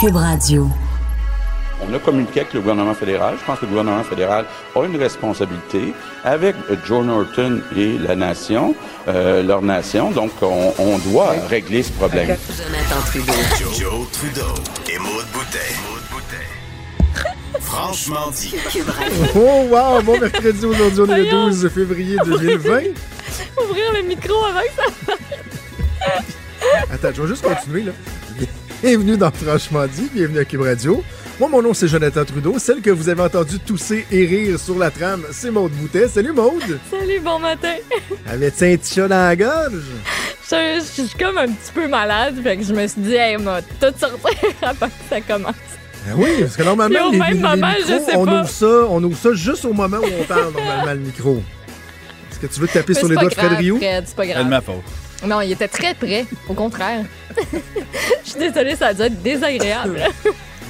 Cube Radio. On a communiqué avec le gouvernement fédéral. Je pense que le gouvernement fédéral a une responsabilité avec Joe Norton et la nation, euh, leur nation. Donc, on, on doit régler ce problème. Jonathan Trudeau. Joe Trudeau et Maude Boutet. Franchement dit. Oh wow, bon mercredi aujourd'hui, on est le 12 février 2020. Ouvrir le micro avant que ça. Attends, je vais juste continuer là. Bienvenue dans Franchement dit, bienvenue à Cube Radio. Moi, mon nom, c'est Jonathan Trudeau. Celle que vous avez entendu tousser et rire sur la trame, c'est Maude Boutet. Salut Maude! Salut, bon matin. Avais-tu un petit chat dans la gorge? Je, je suis comme un petit peu malade, fait que je me suis dit, hey, m'a tout sortir avant que ça commence. Ben oui, parce que normalement, les, même les moment, je micros, sais on pas. ouvre ça, on ouvre ça juste au moment où on parle normalement le micro. Est-ce que tu veux te taper Mais sur c'est les doigts de Fred Rio? C'est pas C'est de grave. ma faute. Non, il était très près, au contraire. Je suis désolée, ça a dû être désagréable.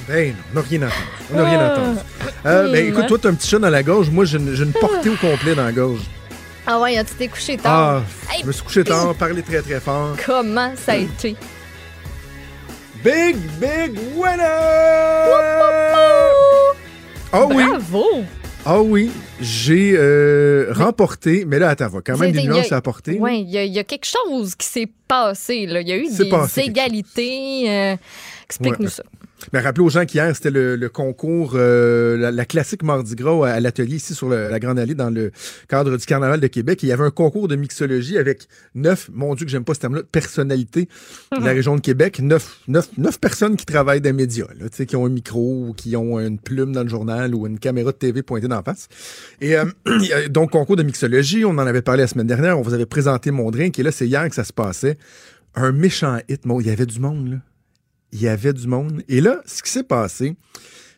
Ben, on n'a rien entendu. On n'a rien Ah. entendu. Euh, ben écoute, toi, t'as un petit chat dans la gorge. Moi, j'ai une, j'ai une portée au complet dans la gorge. Ah ouais, tu t'es couché Ah, tard. je me suis couché tard, parlé très très fort. Comment ça a été? Big, big winner! Ah oui, Bravo! Ah oui, j'ai euh, remporté, mais là, attends, va quand même des y a- nuances à apporter. Oui, il y, a- il y a quelque chose qui s'est passé. Là. Il y a eu des passé égalités. euh, Explique-nous Ouais. ça. Mais rappelez aux gens qu'hier, c'était le, le concours, euh, la, la classique Mardi Gras à, à l'atelier ici sur le- la Grande Allée dans le cadre du Carnaval de Québec. Et il y avait un concours de mixologie avec neuf, mon Dieu que j'aime pas ce terme-là, personnalités de la région de Québec. Neuf, neuf, neuf personnes qui travaillent dans les médias, là, qui ont un micro ou qui ont une plume dans le journal ou une caméra de TV pointée d'en face. Et euh, donc, concours de mixologie, on en avait parlé la semaine dernière, on vous avait présenté mon drink et là, c'est hier que ça se passait. Un méchant hit, moi, il y avait du monde, là il y avait du monde. Et là, ce qui s'est passé,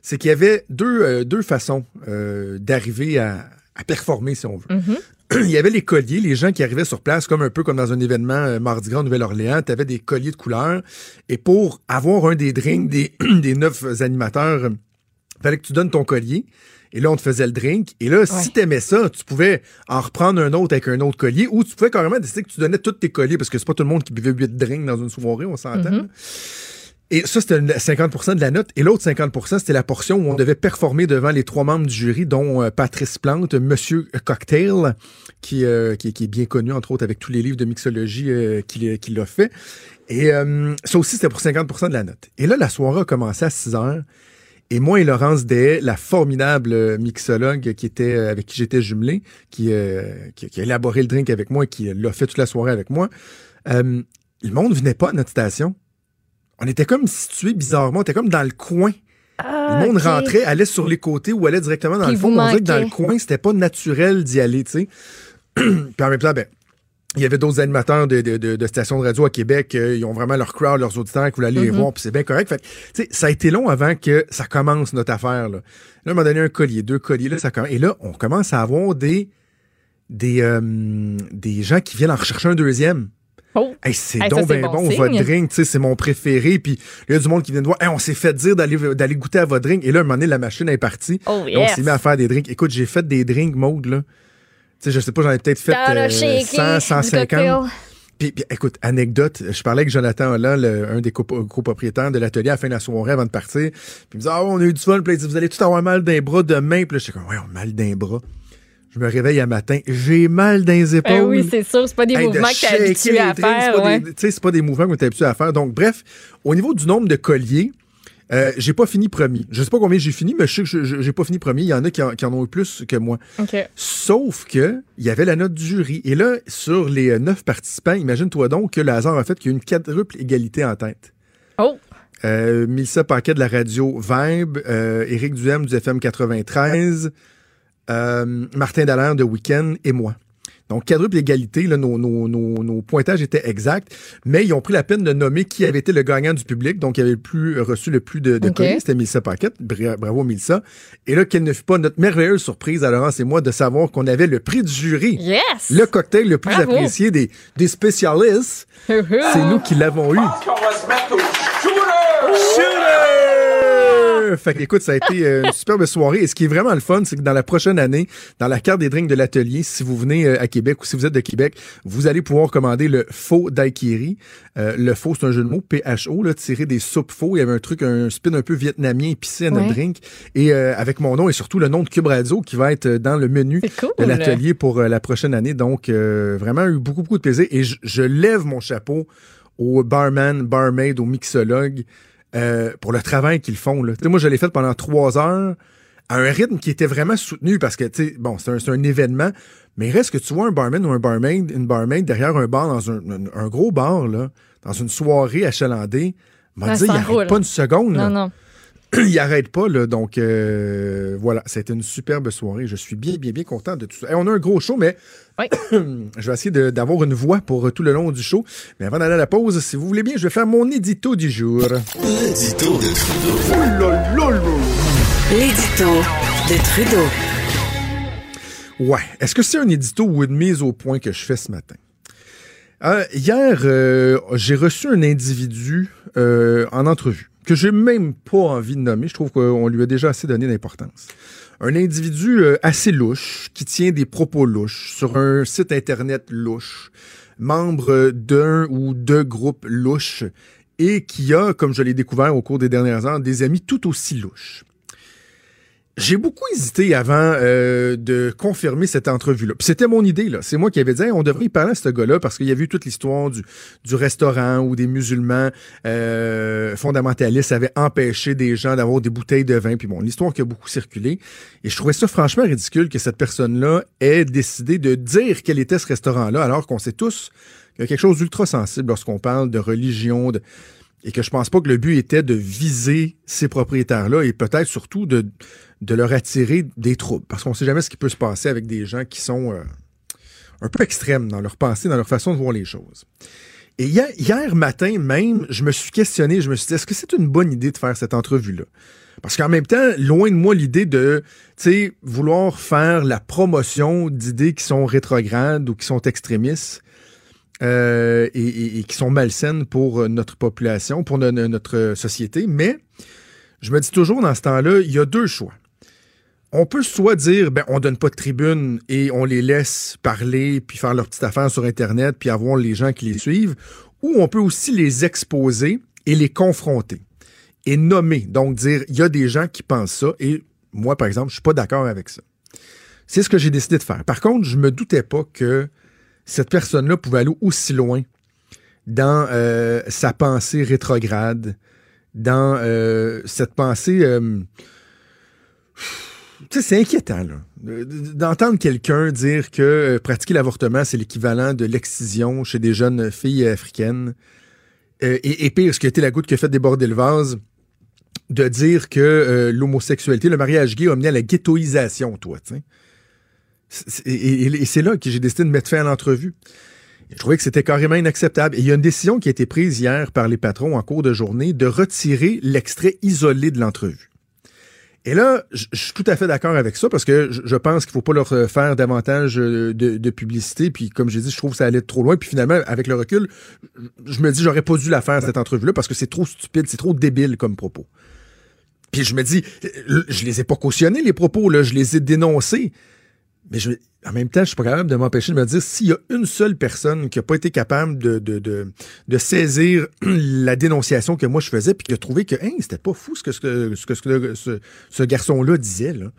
c'est qu'il y avait deux, euh, deux façons euh, d'arriver à, à performer, si on veut. Mhm. Il y avait les colliers, les gens qui arrivaient sur place, comme un peu comme dans un événement euh, Mardi Gras Nouvelle-Orléans, tu avais des colliers de couleurs. Et pour avoir un des drinks des, des neuf animateurs, il fallait que tu donnes ton collier. Et là, on te faisait le drink. Et là, si Ouais. t'aimais ça, tu pouvais en reprendre un autre avec un autre collier ou tu pouvais carrément décider que tu donnais tous tes colliers parce que c'est pas tout le monde qui buvait huit drinks dans une soirée, on s'entend. là. Et ça, c'était le 50% de la note. Et l'autre 50% c'était la portion où on devait performer devant les trois membres du jury, dont euh, Patrice Plante, Monsieur Cocktail, qui, euh, qui, qui est bien connu, entre autres, avec tous les livres de mixologie euh, qu'il a fait. Et ça aussi, c'était pour 50% de la note. Et là, la soirée a commencé à 6 heures. Et moi et Laurence Dehaye, la formidable mixologue qui était avec qui j'étais jumelé, qui, a élaboré le drink avec moi et qui l'a fait toute la soirée avec moi, le monde venait pas à notre station. On était comme situés bizarrement, on était comme dans le coin. Le monde rentrait, allait sur les côtés ou allait directement dans Puis le fond. On dirait que dans le coin, c'était pas naturel d'y aller, tu sais. Puis en même temps, ben, il y avait d'autres animateurs de, de, de- de stations de radio à Québec. euh, ils ont vraiment leur crowd, leurs auditeurs qui voulaient aller les Mhm. voir, puis c'est bien correct. Fait que, ça a été long avant que ça commence notre affaire. Là, là on m'a donné un collier, deux colliers. Là, ça commence. Et là, on commence à avoir des des, euh, des gens qui viennent en rechercher un deuxième. Oh. Hey, c'est Hey, donc ben bon votre drink, c'est mon préféré. Puis il y a du monde qui vient de voir, Hey, on s'est fait dire d'aller goûter à votre drink. Et là, un moment donné, la machine est partie. Oh, On s'est mis à faire des drinks. Écoute, j'ai fait des drinks mode, là. Sais, je sais pas, j'en ai peut-être fait euh, le shaky, 100, du 150. cocktail. Puis, puis, écoute, anecdote, je parlais avec Jonathan Holland, le- un des copropriétaires de l'atelier à la fin de la soirée avant de partir. Puis il me dit, ah, on a eu du fun. Puis il dit, vous allez tout avoir mal d'un bras demain. Puis là, j'étais comme, ouais, on a mal d'un bras. Je me réveille un matin, j'ai mal dans les épaules. Ben oui, c'est sûr, c'est pas des Hey, de mouvements que t'es habitué à faire. C'est pas, ouais. des- pas des mouvements que tu es habitué à faire. Donc, bref, au niveau du nombre de colliers, euh, j'ai pas fini premier. Je sais pas combien j'ai fini, mais je sais que j'ai pas fini premier. Il y en a qui en, qui en ont eu plus que moi. OK. Sauf que il y avait la note du jury. Et là, sur les euh, neuf participants, imagine-toi donc que le hasard a fait qu'il y a une quadruple égalité en tête. Oh, Euh, Mélissa Paquet de la radio Vibe, euh, Éric Duhem du FM 93, euh, Martin Dallaire de Weekend et moi. Donc, quadruple égalité, là, nos, nos, nos, nos pointages étaient exacts, mais ils ont pris la peine de nommer qui avait été le gagnant du public, donc qui avait le plus, reçu le plus de, de colis, c'était Mélissa Paquette. Bra- Bravo, Mélissa. Et là, quelle ne fut pas notre merveilleuse surprise à Laurence et moi de savoir qu'on avait le prix du jury. yes! Le cocktail le plus Bravo. apprécié des, des spécialistes, c'est nous qui l'avons eu. qu'on va se mettre au shooter! Shooter! Fait que, écoute, ça a été euh, une superbe soirée. Et ce qui est vraiment le fun, c'est que dans la prochaine année, dans la carte des drinks de l'atelier, si vous venez euh, à Québec ou si vous êtes de Québec, vous allez pouvoir commander le faux daiquiri. Euh, le faux, c'est un jeu de mots, PHO, là, tiré des soupes faux. Il y avait un truc, un spin un peu vietnamien épicé à notre Ouais. drink. Et euh, avec mon nom et surtout le nom de Cube Radio qui va être dans le menu cool. de l'atelier pour euh, la prochaine année. Donc, vraiment eu beaucoup, beaucoup de plaisir. Et je, lève mon chapeau aux barman, barmaid, aux mixologues euh, pour le travail qu'ils font. Là. Tu sais, Moi, je l'ai fait pendant trois heures à un rythme qui était vraiment soutenu parce que, tu sais, bon, c'est un, un événement, mais il reste que tu vois un barman ou un barmaid, une barmaid derrière un bar dans un, un- un gros bar, là, dans une soirée achalandée, m'a dit, il arrête roule. pas une seconde. là Non, non. il arrête pas, là. Donc, euh, voilà, c'était une superbe soirée. Je suis bien, bien, bien content de tout ça. Et on a un gros show, mais Oui. je vais essayer d'avoir une voix pour euh, tout le long du show. Mais avant d'aller à la pause, si vous voulez bien, je vais faire mon édito du jour. L'édito de Trudeau. L'édito de Trudeau. Ouais. Est-ce que c'est un édito ou une mise au point que je fais ce matin? Euh, hier, euh, j'ai reçu un individu euh, en entrevue que j'ai même pas envie de nommer. Je trouve qu'on lui a déjà assez donné d'importance. Un individu euh, assez louche qui tient des propos louches sur un site internet louche, membre d'un ou deux groupes louches et qui a, comme je l'ai découvert au cours des dernières heures, des amis tout aussi louches. J'ai beaucoup hésité avant euh, de confirmer cette entrevue-là. C'était mon idée, là. C'est moi qui avais dit, on devrait y parler à ce gars-là parce qu'il y a vu toute l'histoire du, du restaurant où des musulmans euh, fondamentalistes avaient empêché des gens d'avoir des bouteilles de vin. Puis bon, l'histoire qui a beaucoup circulé. Et je trouvais ça franchement ridicule que cette personne-là ait décidé de dire quel était ce restaurant-là, alors qu'on sait tous qu'il y a quelque chose d'ultra sensible lorsqu'on parle de religion, de, et que je pense pas que le but était de viser ces propriétaires-là et peut-être surtout de, de leur attirer des troubles. Parce qu'on sait jamais ce qui peut se passer avec des gens qui sont euh, un peu extrêmes dans leur pensée, dans leur façon de voir les choses. Et hier, matin même, je me suis questionné, je me suis dit, est-ce que c'est une bonne idée de faire cette entrevue-là? Parce qu'en même temps, loin de moi l'idée de, vouloir faire la promotion d'idées qui sont rétrogrades ou qui sont extrémistes euh, et, qui sont malsaines pour euh, notre population, pour no- no- notre société. Mais je me dis toujours dans ce temps-là, il y a deux choix. On peut soit dire, ben, on donne pas de tribune et on les laisse parler puis faire leur petite affaire sur Internet puis avoir les gens qui les suivent, ou on peut aussi les exposer et les confronter et nommer. Donc dire, il y a des gens qui pensent ça et moi, par exemple, je suis pas d'accord avec ça. C'est ce que j'ai décidé de faire. Par contre, je me doutais pas que cette personne-là pouvait aller aussi loin dans euh, sa pensée rétrograde, dans euh, cette pensée... euh, c'est inquiétant, là, de- de- d'entendre quelqu'un dire que euh, pratiquer l'avortement, c'est l'équivalent de l'excision chez des jeunes filles africaines. Euh, et, pire, ce qui a été la goutte qui fait déborder le vase, de dire que euh, l'homosexualité, le mariage gay a mené à la ghettoisation, toi, tu sais. Et c'est là que j'ai décidé de mettre fin à l'entrevue. Je trouvais que c'était carrément inacceptable. Et il y a une décision qui a été prise hier par les patrons en cours de journée de retirer l'extrait isolé de l'entrevue. Et là, je suis tout à fait d'accord avec ça parce que je pense qu'il faut pas leur euh, faire davantage euh, de, publicité. Puis comme j'ai dit, je trouve que ça allait trop loin. Puis finalement, avec le recul, je je me dis j'aurais pas dû la faire cette entrevue-là parce que c'est trop stupide, c'est trop débile comme propos. Puis je me dis, euh, je les ai pas cautionnés les propos là, je les ai dénoncés. Mais je, en même temps, je suis pas capable de m'empêcher de me dire s'il y a une seule personne qui a pas été capable de, saisir la dénonciation que moi je faisais, puis qui a trouvé que hein, c'était pas fou ce que ce, garçon-là disait. Là.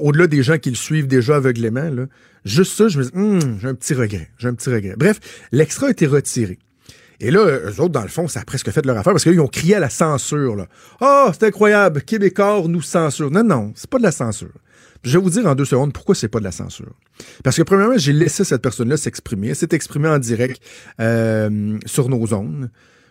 Au-delà des gens qui le suivent déjà aveuglément, là, juste ça, je me dis, Hum, j'ai un petit regret, j'ai un petit regret. Bref, l'extra a été retiré. Et là, eux autres, dans le fond, ça a presque fait leur affaire parce qu'ils ont crié à la censure. Là. Ah, c'est incroyable, Québécois nous censure. Non, non, c'est pas de la censure. Je vais vous dire en deux secondes pourquoi c'est pas de la censure. Parce que premièrement, j'ai laissé cette personne-là s'exprimer. Elle s'est exprimée en direct euh, sur nos ondes.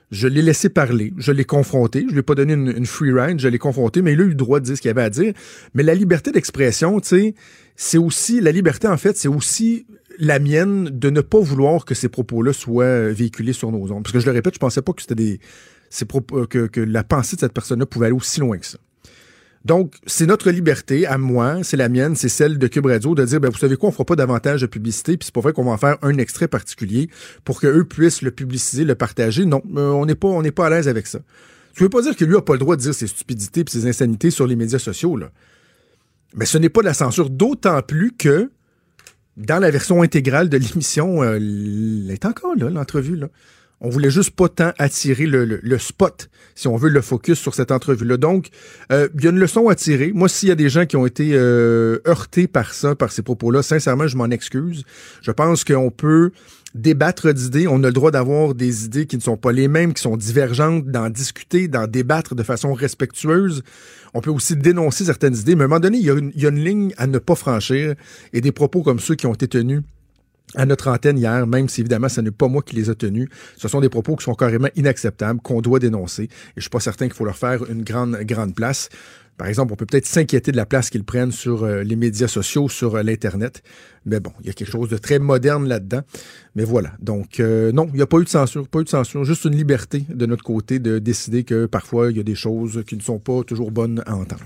Je l'ai laissé parler, je l'ai confronté, je lui ai pas donné une, free ride, je l'ai confronté, mais il a eu le droit de dire ce qu'il avait à dire. Mais la liberté d'expression, tu sais, c'est aussi, la liberté en fait, c'est aussi la mienne de ne pas vouloir que ces propos-là soient euh, véhiculés sur nos ondes. Parce que je le répète, je pensais pas que c'était des, propos, que, que la pensée de cette personne-là pouvait aller aussi loin que ça. Donc, c'est notre liberté, à moi, c'est la mienne, c'est celle de Cube Radio, de dire, ben, vous savez quoi, on fera pas davantage de publicité, puis c'est pas vrai qu'on va en faire un extrait particulier pour qu'eux puissent le publiciser, le partager. Non, euh, on n'est pas, à l'aise avec ça. Tu veux pas dire que lui a pas le droit de dire ses stupidités et ses insanités sur les médias sociaux, là. Mais ce n'est pas de la censure, d'autant plus que dans la version intégrale de l'émission, euh, elle est encore là, l'entrevue, là. On voulait juste pas tant attirer le, spot, si on veut le focus sur cette entrevue-là. Donc, euh, il y a une leçon à tirer. Moi, s'il y a des gens qui ont été euh, heurtés par ça, par ces propos-là, sincèrement, je m'en excuse. Je pense qu'on peut débattre d'idées. On a le droit d'avoir des idées qui ne sont pas les mêmes, qui sont divergentes, d'en discuter, d'en débattre de façon respectueuse. On peut aussi dénoncer certaines idées, mais à un moment donné, il il y a une ligne à ne pas franchir. Et des propos comme ceux qui ont été tenus à notre antenne hier, même si évidemment ce n'est pas moi qui les ai tenus, ce sont des propos qui sont carrément inacceptables, qu'on doit dénoncer. Et je suis pas certain qu'il faut leur faire une grande, grande place. Par exemple, on peut peut-être s'inquiéter de la place qu'ils prennent sur euh, les médias sociaux, sur euh, l'Internet. Mais bon, il y a quelque chose de très moderne là-dedans. Mais voilà. Donc, euh, non, il n'y a pas eu de censure, pas eu de censure, juste une liberté de notre côté de décider que parfois il y a des choses qui ne sont pas toujours bonnes à entendre.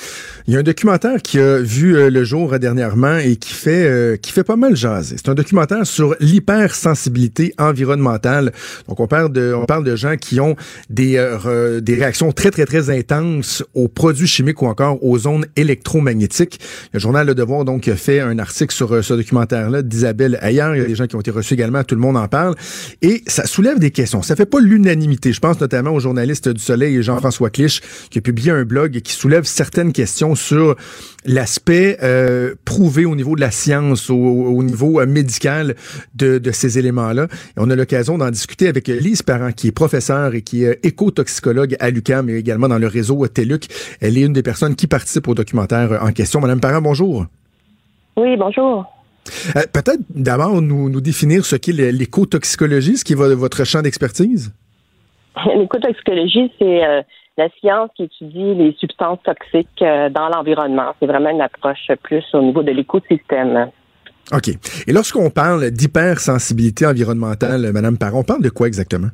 Il y a un documentaire qui a vu euh, le jour euh, dernièrement et qui fait euh, qui fait pas mal jaser. C'est un documentaire sur l'hypersensibilité environnementale. Donc on parle de on parle de gens qui ont des des réactions très très très intenses aux produits chimiques ou encore aux ondes électromagnétiques. Le journal Le Devoir donc a fait un article sur ce documentaire là d'Isabelle Ayer. Il y a des gens qui ont été reçus également, tout le monde en parle et ça soulève des questions. Ça fait pas l'unanimité. Je pense notamment au journaliste du Soleil Jean-François Clich qui a publié un blog qui soulève certaines questions sur l'aspect euh, prouvé au niveau de la science, au, au niveau euh, médical de, de ces éléments-là. Et on a l'occasion d'en discuter avec Lise Parent, qui est professeure et qui est écotoxicologue à l'UQAM et également dans le réseau TELUC. Elle est une des personnes qui participe au documentaire en question. Madame Parent, bonjour. Oui, bonjour. Euh, Peut-être d'abord nous, nous définir ce qu'est l'é- l'écotoxicologie, ce qui est vo- votre champ d'expertise? L'écotoxicologie, c'est euh, la science qui étudie les substances toxiques euh, dans l'environnement. C'est vraiment une approche plus au niveau de l'écosystème. OK. Et lorsqu'on parle d'hypersensibilité environnementale, Madame Parent, on parle de quoi exactement?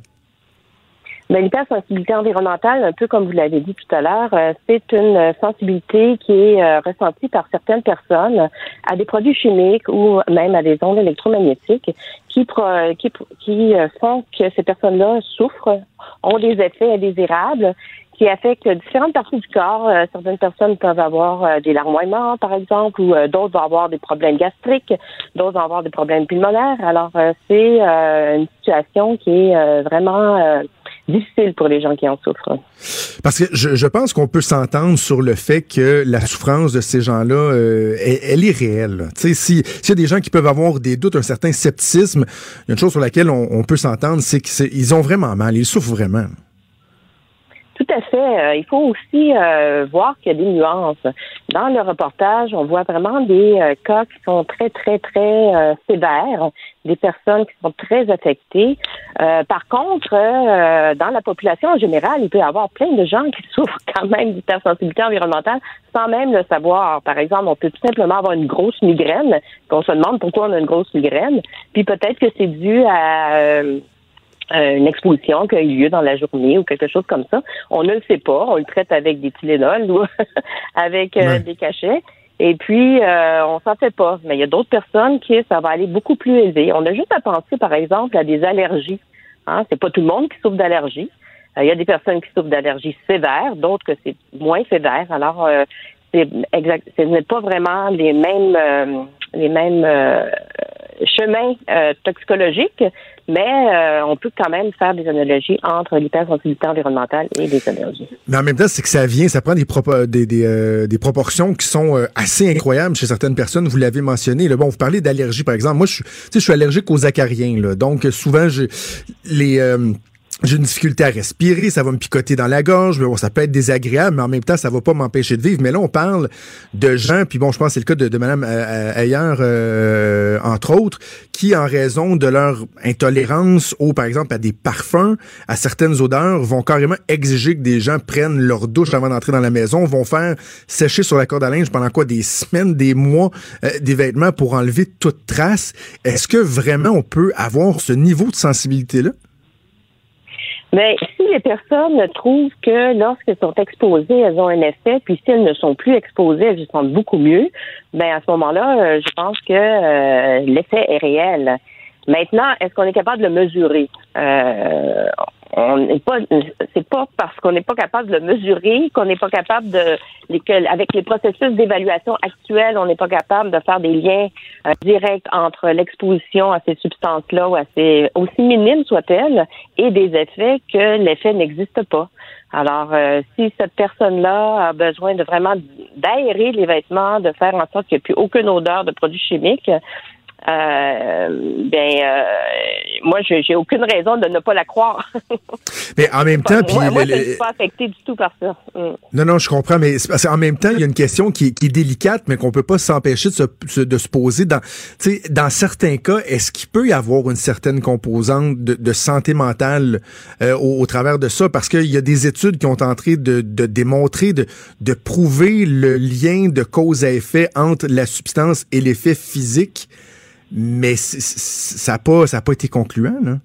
Mais l'hypersensibilité environnementale, un peu comme vous l'avez dit tout à l'heure, euh, c'est une euh, sensibilité qui est ressentie par certaines personnes à des produits chimiques ou même à des ondes électromagnétiques qui, pro- qui, qui font que ces personnes-là souffrent, ont des effets indésirables qui affectent différentes parties du corps. Euh, certaines personnes peuvent avoir euh, des larmoiements, par exemple, ou euh, d'autres vont avoir des problèmes gastriques, d'autres vont avoir des problèmes pulmonaires. Alors, c'est une situation qui est vraiment difficile pour les gens qui en souffrent. Parce que je, pense qu'on peut s'entendre sur le fait que la souffrance de ces gens-là, elle, est réelle. s'il y a des gens qui peuvent avoir des doutes, un certain scepticisme, il y a une chose sur laquelle on peut s'entendre, c'est qu'ils ont vraiment mal, ils souffrent vraiment. Tout à fait. Euh, il faut aussi euh, voir qu'il y a des nuances. Dans le reportage, on voit vraiment des euh, cas qui sont très, très, très euh, sévères, des personnes qui sont très affectées. Par contre, dans la population en général, il peut y avoir plein de gens qui souffrent quand même d'hypersensibilité environnementale sans même le savoir. Par exemple, on peut tout simplement avoir une grosse migraine, qu'on se demande pourquoi on a une grosse migraine, puis peut-être que c'est dû à... euh, une exposition qui a eu lieu dans la journée ou quelque chose comme ça. On ne le sait pas. On le traite avec des Tylenol ou avec euh, Ouais. des cachets. Et puis, euh, on s'en fait pas. Mais il y a d'autres personnes qui, ça va aller beaucoup plus élevé. On a juste à penser, par exemple, à des allergies. Hein? C'est pas tout le monde qui souffre d'allergies. Euh, Il y a des personnes qui souffrent d'allergies sévères, d'autres que c'est moins sévère. Alors, euh, c'est exact, ce n'est pas vraiment les mêmes euh, les mêmes euh, chemins euh, toxicologiques, mais euh, on peut quand même faire des analogies entre l'hypersensibilité environnementale et les allergies. Mais en même temps, c'est que ça vient, ça prend des, propo- des, des, euh, des proportions qui sont euh, assez incroyables chez certaines personnes. Vous l'avez mentionné. Là, bon, vous parlez d'allergie, par exemple. Moi, je, suis- je suis allergique aux acariens. Là, donc, souvent, j'ai les... euh, j'ai une difficulté à respirer, ça va me picoter dans la gorge, mais bon, ça peut être désagréable, mais en même temps, ça va pas m'empêcher de vivre. Mais là, on parle de gens, puis bon, je pense que c'est le cas de, de Mme Ayer, euh, entre autres, qui, en raison de leur intolérance au, par exemple, à des parfums, à certaines odeurs, vont carrément exiger que des gens prennent leur douche avant d'entrer dans la maison, vont faire sécher sur la corde à linge pendant quoi des semaines, des mois, euh, des vêtements pour enlever toute trace. Est-ce que vraiment on peut avoir ce niveau de sensibilité-là? Mais si les personnes trouvent que lorsqu'elles sont exposées, elles ont un effet, puis si elles ne sont plus exposées, elles se sentent beaucoup mieux, ben à ce moment-là, euh, je pense que euh, l'effet est réel. Maintenant, est-ce qu'on est capable de le mesurer? Euh, on n'est pas, c'est pas parce qu'on n'est pas capable de le mesurer qu'on n'est pas capable de, avec les processus d'évaluation actuels, on n'est pas capable de faire des liens euh, directs entre l'exposition à ces substances-là ou à ces, aussi minimes soient-elles, et des effets que l'effet n'existe pas. Alors, euh, si cette personne-là a besoin de vraiment d'aérer les vêtements, de faire en sorte qu'il n'y ait plus aucune odeur de produits chimiques, euh, ben euh, moi j'ai aucune raison de ne pas la croire. mais en même temps, puis moi, je ne suis pas affecté du tout par ça. Mm. Non non, je comprends, mais parce qu'en même temps, il y a une question qui, est délicate, mais qu'on peut pas s'empêcher de se, de se poser. Dans, dans certains cas, est-ce qu'il peut y avoir une certaine composante de, santé mentale euh, au, travers de ça, parce qu'il y a des études qui ont tenté de, de démontrer, de, de prouver le lien de cause à effet entre la substance et l'effet physique mais ça n'a pas, pas été concluant, là.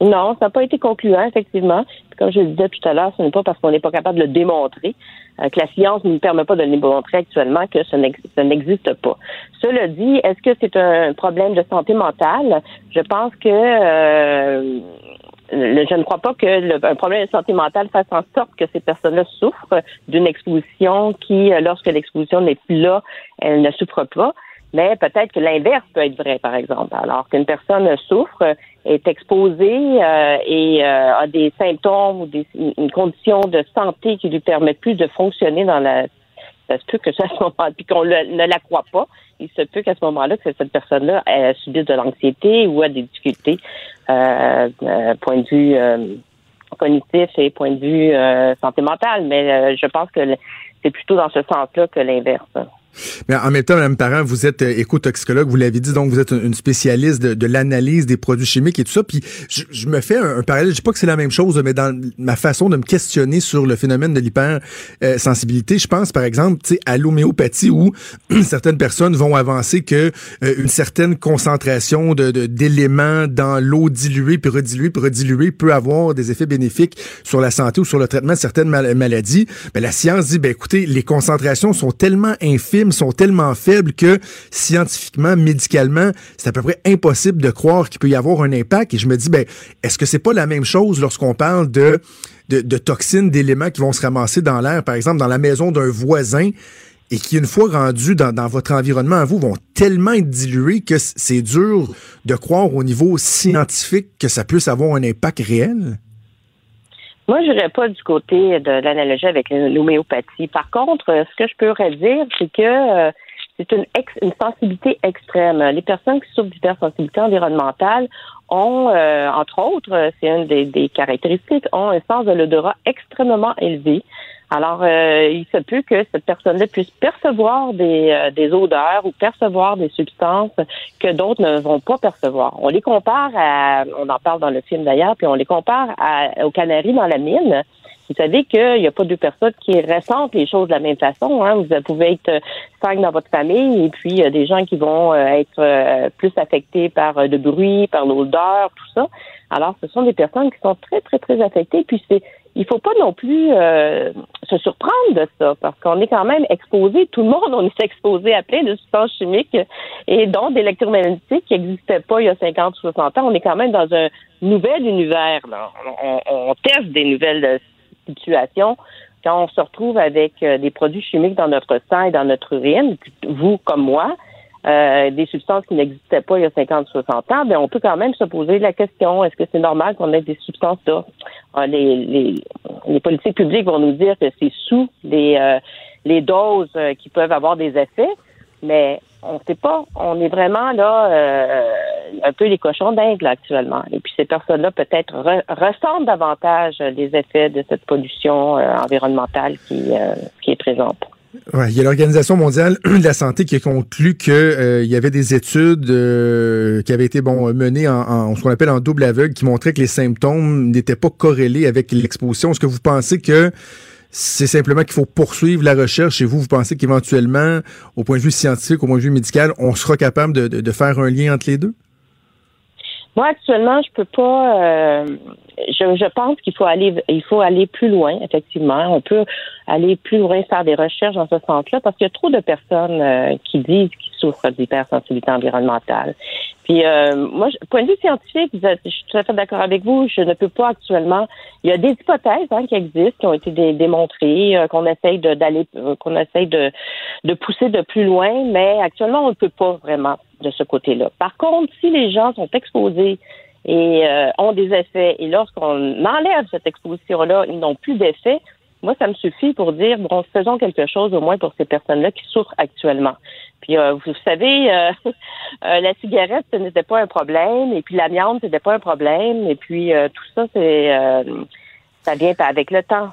Non, ça n'a pas été concluant, effectivement. comme je le disais tout à l'heure, ce n'est pas parce qu'on n'est pas capable de le démontrer, euh, que la science ne nous permet pas de le démontrer actuellement que ça n'existe pas. Cela dit, est-ce que c'est un problème de santé mentale? Je pense que euh, je ne crois pas que le, un problème de santé mentale fasse en sorte que ces personnes-là souffrent d'une exposition qui, lorsque l'exposition n'est plus là, elle ne souffre pas. Mais peut-être que l'inverse peut être vrai, par exemple. Alors qu'une personne souffre, est exposée euh, et euh, a des symptômes ou des, une condition de santé qui lui permet plus de fonctionner dans la ça se peut que ça, à ce moment puis qu'on ne la croit pas, il se peut qu'à ce moment-là, que cette personne-là subisse de l'anxiété ou a des difficultés, euh, euh point de vue cognitif et point de vue santé mentale. Mais je pense que c'est plutôt dans ce sens-là que l'inverse. Mais en même temps, Mme Parent, vous êtes euh, éco-toxicologue, vous l'avez dit, donc vous êtes une spécialiste de, l'analyse des produits chimiques et tout ça. Puis je, me fais un, parallèle, je dis pas que c'est la même chose, mais dans ma façon de me questionner sur le phénomène de l'hypersensibilité, je pense par exemple à l'homéopathie où certaines personnes vont avancer que euh, une certaine concentration de, d'éléments dans l'eau diluée, puis rediluée, puis rediluée peut avoir des effets bénéfiques sur la santé ou sur le traitement de certaines maladies. Mais la science dit, ben écoutez, les concentrations sont tellement infimes sont tellement faibles que scientifiquement, médicalement, c'est à peu près impossible de croire qu'il peut y avoir un impact. Et je me dis, ben, est-ce que c'est pas la même chose lorsqu'on parle de, de, toxines, d'éléments qui vont se ramasser dans l'air, par exemple, dans la maison d'un voisin, et qui, une fois rendus dans, dans, votre environnement à vous, vont tellement être dilués que c'est dur de croire au niveau scientifique que ça puisse avoir un impact réel? Moi, je n'irais pas du côté de l'analogie avec l'homéopathie. Par contre, ce que je pourrais dire, c'est que euh, c'est une, sensibilité extrême. Les personnes qui souffrent d'hypersensibilité environnementale ont, euh, entre autres, c'est une des, caractéristiques, ont un sens de l'odorat extrêmement élevé. Alors, euh, il se peut que cette personne-là puisse percevoir des, euh, des odeurs ou percevoir des substances que d'autres ne vont pas percevoir. On les compare à, on en parle dans le film d'ailleurs, puis on les compare à, aux canaries dans la mine. Vous savez qu'il n'y a pas deux personnes qui ressentent les choses de la même façon. Hein. Vous pouvez être cinq dans votre famille et puis il y a des gens qui vont euh, être plus affectés par le bruit, par l'odeur, tout ça. Alors, ce sont des personnes qui sont très, très, très affectées. Puis c'est il faut pas non plus euh, se surprendre de ça, parce qu'on est quand même exposé, tout le monde, on est exposé à plein de substances chimiques et dont d'électromagnétiques qui n'existaient pas il y a 50 ou 60 ans. On est quand même dans un nouvel univers. On, teste des nouvelles situations quand on se retrouve avec euh, des produits chimiques dans notre sang et dans notre urine, vous comme moi, euh, des substances qui n'existaient pas il y a 50 60 ans, ben on peut quand même se poser la question est-ce que c'est normal qu'on ait des substances là? Ah, les, les, les, politiques publiques vont nous dire que c'est sous les, euh, les doses euh, qui peuvent avoir des effets, mais on ne sait pas. On est vraiment là un peu les cochons d'Inde actuellement. Et puis ces personnes-là peut-être ressentent davantage les effets de cette pollution environnementale qui, qui est présente. Ouais, il y a l'Organisation mondiale de la santé qui a conclu que euh, il y avait des études euh, qui avaient été bon menées en, ce qu'on appelle en double aveugle qui montraient que les symptômes n'étaient pas corrélés avec l'exposition. Est-ce que vous pensez que c'est simplement qu'il faut poursuivre la recherche et vous, vous pensez qu'éventuellement, au point de vue scientifique, au point de vue médical, on sera capable de, faire un lien entre les deux? Moi, actuellement, je peux pas. Euh, je, je, pense qu'il faut aller, il faut aller plus loin. Effectivement, on peut aller plus loin, faire des recherches dans ce sens-là, parce qu'il y a trop de personnes euh, qui disent qu'ils souffrent d'hypersensibilité environnementale. Puis, euh, moi, point de vue scientifique, je suis tout à fait d'accord avec vous. Je ne peux pas actuellement. Il y a des hypothèses hein, qui existent, qui ont été démontrées, qu'on essaye d'aller, qu'on essaye de, de pousser de plus loin, mais actuellement, on ne peut pas vraiment de ce côté-là. Par contre, si les gens sont exposés et euh, ont des effets, et lorsqu'on enlève cette exposition-là, ils n'ont plus d'effet, moi, ça me suffit pour dire, bon, faisons quelque chose au moins pour ces personnes-là qui souffrent actuellement. Puis, euh, vous savez, euh, la cigarette, ce n'était pas un problème, et puis l'amiante, ce n'était pas un problème, et puis tout ça, c'est ça vient avec le temps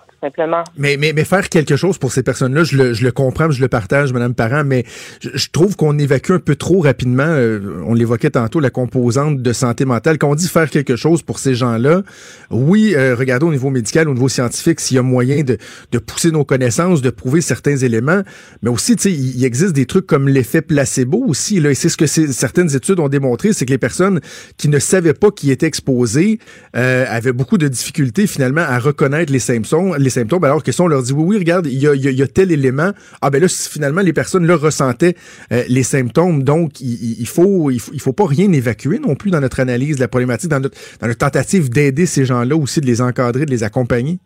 Mais, mais, mais faire quelque chose pour ces personnes-là, je le, je le comprends, je le partage, Madame Parent, mais je, trouve qu'on évacue un peu trop rapidement, euh, on l'évoquait tantôt, la composante de santé mentale. Quand on dit faire quelque chose pour ces gens-là, oui, euh, au niveau médical, au niveau scientifique, s'il y a moyen de, de pousser nos connaissances, de prouver certains éléments, mais aussi, tu sais, il, existe des trucs comme l'effet placebo aussi, là, et c'est ce que certaines études ont démontré, c'est que les personnes qui ne savaient pas qu'ils étaient exposées euh, avaient beaucoup de difficultés finalement à reconnaître les symptômes, les symptômes, alors que si on leur dit oui, oui, regarde, il y a, tel élément, ah ben là, finalement, les personnes là ressentaient euh, les symptômes. Donc, il, il, faut, il, faut, pas rien évacuer non plus dans notre analyse de la problématique, dans notre, dans notre tentative d'aider ces gens-là aussi, de les encadrer, de les accompagner.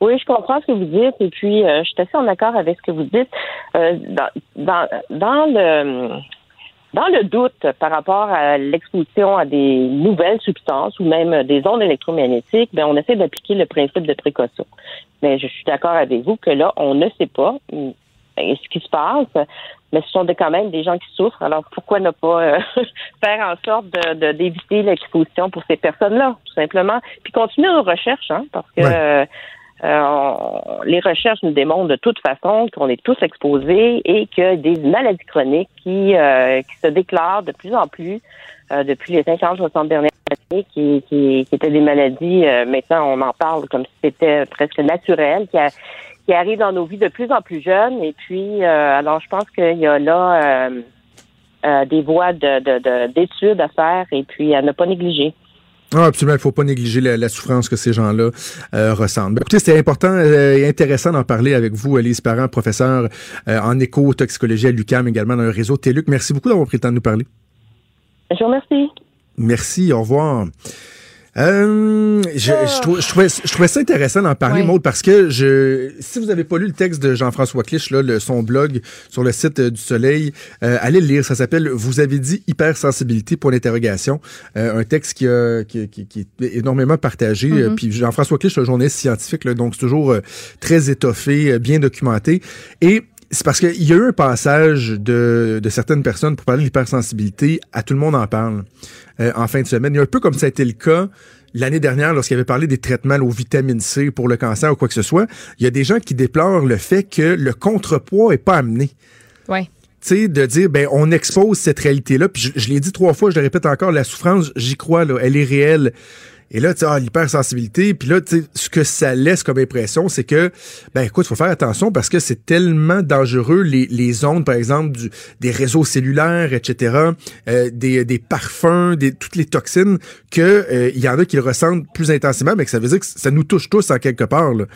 Oui, je comprends ce que vous dites et puis euh, je suis assez en accord avec ce que vous dites. Euh, dans, dans, dans le dans le doute par rapport à l'exposition à des nouvelles substances ou même des ondes électromagnétiques, ben on essaie d'appliquer le principe de précaution. Mais je suis d'accord avec vous que là, on ne sait pas mm, ce qui se passe, mais ce sont quand même des gens qui souffrent. Alors pourquoi ne pas euh, faire en sorte de d'éviter l'exposition pour ces personnes-là, tout simplement, puis continuer nos recherches, hein, parce que euh, les recherches nous démontrent de toute façon qu'on est tous exposés et que des maladies chroniques qui, euh, qui se déclarent de plus en plus euh, depuis les 50-60 dernières années, qui, qui, qui, étaient des maladies, maintenant on en parle comme si c'était presque naturel, qui, qui arrivent dans nos vies de plus en plus jeunes. Et puis, alors je pense qu'il y a là des voies de, d'études à faire et puis à ne pas négliger. Ah, absolument, il ne faut pas négliger la, souffrance que ces gens-là euh, ressentent. Ben, écoutez, c'était important euh, et intéressant d'en parler avec vous, Elise Parent, professeur euh, en éco-toxicologie à l'UCAM, également dans le réseau TELUC. Merci beaucoup d'avoir pris le temps de nous parler. Je vous remercie. Merci, au revoir. Euh, je, je, ah. trouvais, je, trouvais, ça intéressant d'en parler, Maud, parce que je, si vous avez pas lu le texte de Jean-François Clich, là, le, son blog sur le site euh, du Soleil, euh, allez le lire. Ça s'appelle Vous avez dit hypersensibilité pour l'interrogation. Un texte qui, a, qui, qui, qui, est énormément partagé. Mm-hmm. puis Jean-François Clich, un journaliste scientifique, là, donc c'est toujours très étoffé, bien documenté. Et c'est parce qu'il y a eu un passage de, de certaines personnes pour parler de l'hypersensibilité, à tout le monde en parle euh, en fin de semaine. Il y a un peu comme ça a été le cas l'année dernière lorsqu'il avait parlé des traitements aux vitamines C pour le cancer ou quoi que ce soit. Il y a des gens qui déplorent le fait que le contrepoids est pas amené. Ouais. Tu sais, de dire, ben, on expose cette réalité-là. Puis je, je l'ai dit trois fois, je le répète encore, la souffrance, j'y crois, là, elle est réelle. Et là, tu sais, ah, l'hypersensibilité, puis là, tu sais, ce que ça laisse comme impression, c'est que, ben écoute, faut faire attention parce que c'est tellement dangereux, les, les ondes, par exemple, du, des réseaux cellulaires, etc., euh, des, des parfums, des, toutes les toxines, que euh, il y en a qui le ressentent plus intensément, mais que ça veut dire que ça nous touche tous en quelque part. Là.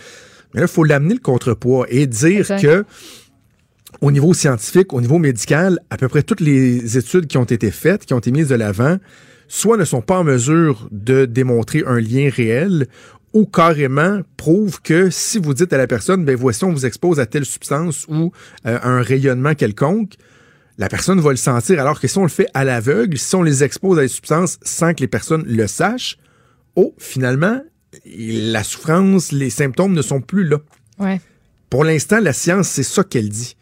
Mais là, il faut l'amener le contrepoids et dire que au niveau scientifique, au niveau médical, à peu près toutes les études qui ont été faites, qui ont été mises de l'avant, soit ne sont pas en mesure de démontrer un lien réel, ou carrément prouvent que si vous dites à la personne, ben voici, on vous expose à telle substance ou euh, un rayonnement quelconque, la personne va le sentir, alors que si on le fait à l'aveugle, si on les expose à des substances sans que les personnes le sachent, oh, finalement, la souffrance, les symptômes ne sont plus là. Ouais. Pour l'instant, la science, c'est ça qu'elle dit.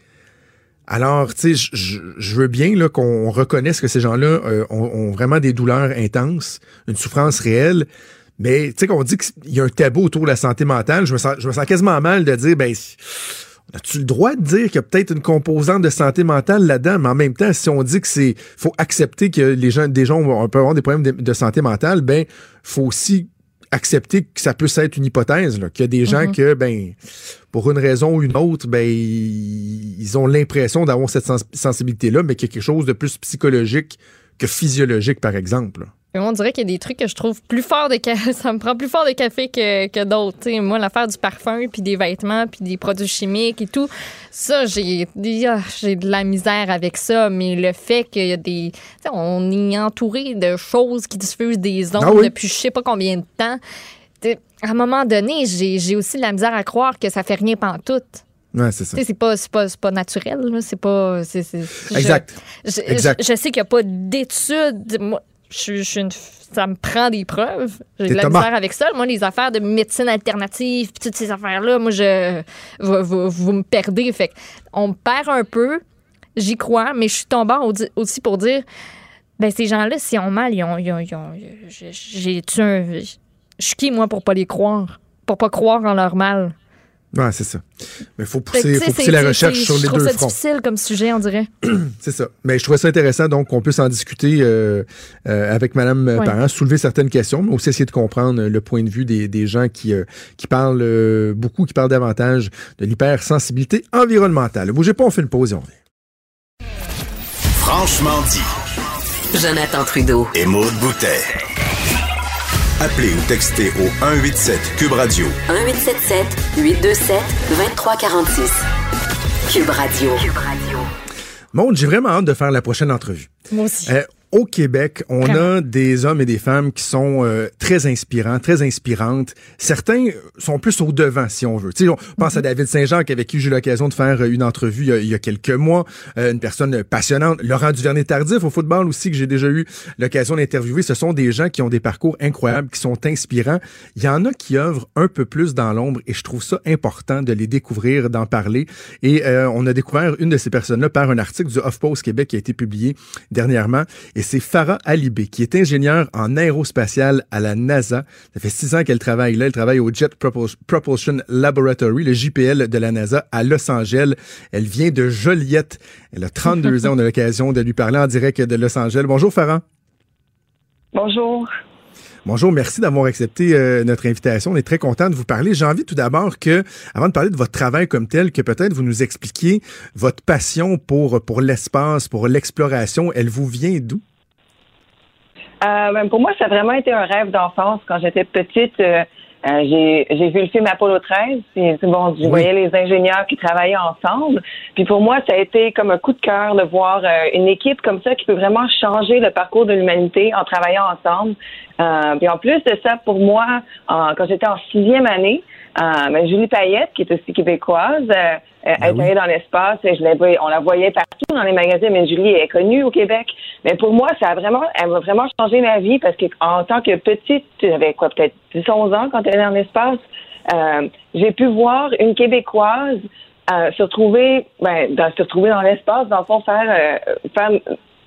Alors, tu sais, je veux bien là qu'on reconnaisse que ces gens-là euh, ont, vraiment des douleurs intenses, une souffrance réelle. Mais tu sais qu'on dit qu'il y a un tabou autour de la santé mentale, je me sens, je me sens quasiment mal de dire, ben, as-tu le droit de dire qu'il y a peut-être une composante de santé mentale là-dedans, mais en même temps, si on dit que c'est, faut accepter que les gens, des gens peuvent avoir des problèmes de, de santé mentale, ben, faut aussi accepter que ça peut être une hypothèse, qu'il y a des gens mm-hmm. que, ben, pour une raison ou une autre, ben, ils ont l'impression d'avoir cette sensibilité-là, mais qu'il y a quelque chose de plus psychologique que physiologique, par exemple. On dirait qu'il y a des trucs que je trouve plus fort de café. Ça me prend plus fort de café que, que d'autres. Moi, l'affaire du parfum, puis des vêtements, puis des produits chimiques et tout, ça, j'ai ah, j'ai de la misère avec ça. Mais le fait qu'il y a des. on est entouré de choses qui diffusent des ondes Ah oui. depuis je sais pas combien de temps. À un moment donné, j'ai aussi de la misère à croire que ça fait rien pantoute. Ouais, c'est ça. C'est pas, pas, pas naturel. là. C'est pas. je- Exact. je, Exact. je- je sais qu'il n'y a pas d'études. Je, suis- je suis une- ça me prend des preuves. J'ai de la misère avec ça. Moi, les affaires de médecine alternative, puis toutes ces affaires-là, moi, je, vous, vous- vous me perdez. Fait on me perd un peu. J'y crois, mais je suis tombant au- aussi pour dire ben ces gens-là, s'ils ont mal, ils ont. ils ont- ils ont- j'ai- J'ai-tu un. Je suis qui, moi, pour pas les croire? Pour pas croire en leur mal? Ouais, c'est ça. Mais il faut pousser, faut c'est- la c'est- recherche c'est- sur je les trouve deux ça fronts. difficile comme sujet, on dirait. C'est ça. Mais je trouvais ça intéressant, donc, qu'on puisse en discuter euh, euh, avec Mme Ouais. Parent, soulever certaines questions, mais aussi essayer de comprendre euh, le point de vue des, des gens qui, euh, qui parlent euh, beaucoup, qui parlent davantage de l'hypersensibilité environnementale. Bougez pas, on fait une pause et on revient. Franchement dit. Jonathan Trudeau. Et Maude Boutet. Appelez ou textez au 187 Cube Radio 1877 827 2346. Cube Radio. Cube Radio. Monde, j'ai vraiment hâte de faire la prochaine entrevue. Moi aussi. Euh, au Québec, on Vraiment. a des hommes et des femmes qui sont euh, très inspirants, très inspirantes. Certains sont plus au devant, si on veut. Tu sais, on pense Mhm. à David Saint-Jacques, avec qui j'ai eu l'occasion de faire euh, une entrevue il y a, il y a quelques mois. Euh, une personne passionnante. Laurent Duvernay-Tardif, au football aussi, que j'ai déjà eu l'occasion d'interviewer. Ce sont des gens qui ont des parcours incroyables, qui sont inspirants. Il y en a qui œuvrent un peu plus dans l'ombre et je trouve ça important de les découvrir, d'en parler. Et euh, on a découvert une de ces personnes-là par un article du HuffPost Québec qui a été publié dernièrement. Et c'est Farah Alibé, qui est ingénieure en aérospatiale à la NASA. Ça fait six ans qu'elle travaille là. Elle travaille au Jet Propul- Propulsion Laboratory, le JPL de la NASA à Los Angeles. Elle vient de Joliette. Elle a 32 ans. On a l'occasion de lui parler en direct de Los Angeles. Bonjour Farah. Bonjour. Bonjour, merci d'avoir accepté euh, notre invitation. On est très content de vous parler. J'ai envie tout d'abord que, avant de parler de votre travail comme tel, que peut-être vous nous expliquiez votre passion pour, pour l'espace, pour l'exploration. Elle vous vient d'où? Euh, ben, pour moi, ça a vraiment été un rêve d'enfance. Quand j'étais petite, euh, euh, j'ai j'ai vu le film Apollo 13. Puis, bon, je Oui. voyais les ingénieurs qui travaillaient ensemble. Puis pour moi, ça a été comme un coup de cœur de voir euh, une équipe comme ça qui peut vraiment changer le parcours de l'humanité en travaillant ensemble. Euh, puis en plus de ça, pour moi, en- quand j'étais en sixième année, euh, ben, Julie Payette, qui est aussi québécoise, euh, elle Ben est allée dans l'espace et je la voyais- on la voyait partout dans les magasins, mais Julie est connue au Québec. Mais pour moi, ça a vraiment, elle a vraiment changé ma vie parce que en tant que petite, j'avais quoi, peut-être 10, 11 ans quand elle est dans l'espace, euh, j'ai pu voir une Québécoise euh, se retrouver, ben, dans, se retrouver dans l'espace, dans le fond, faire, euh, faire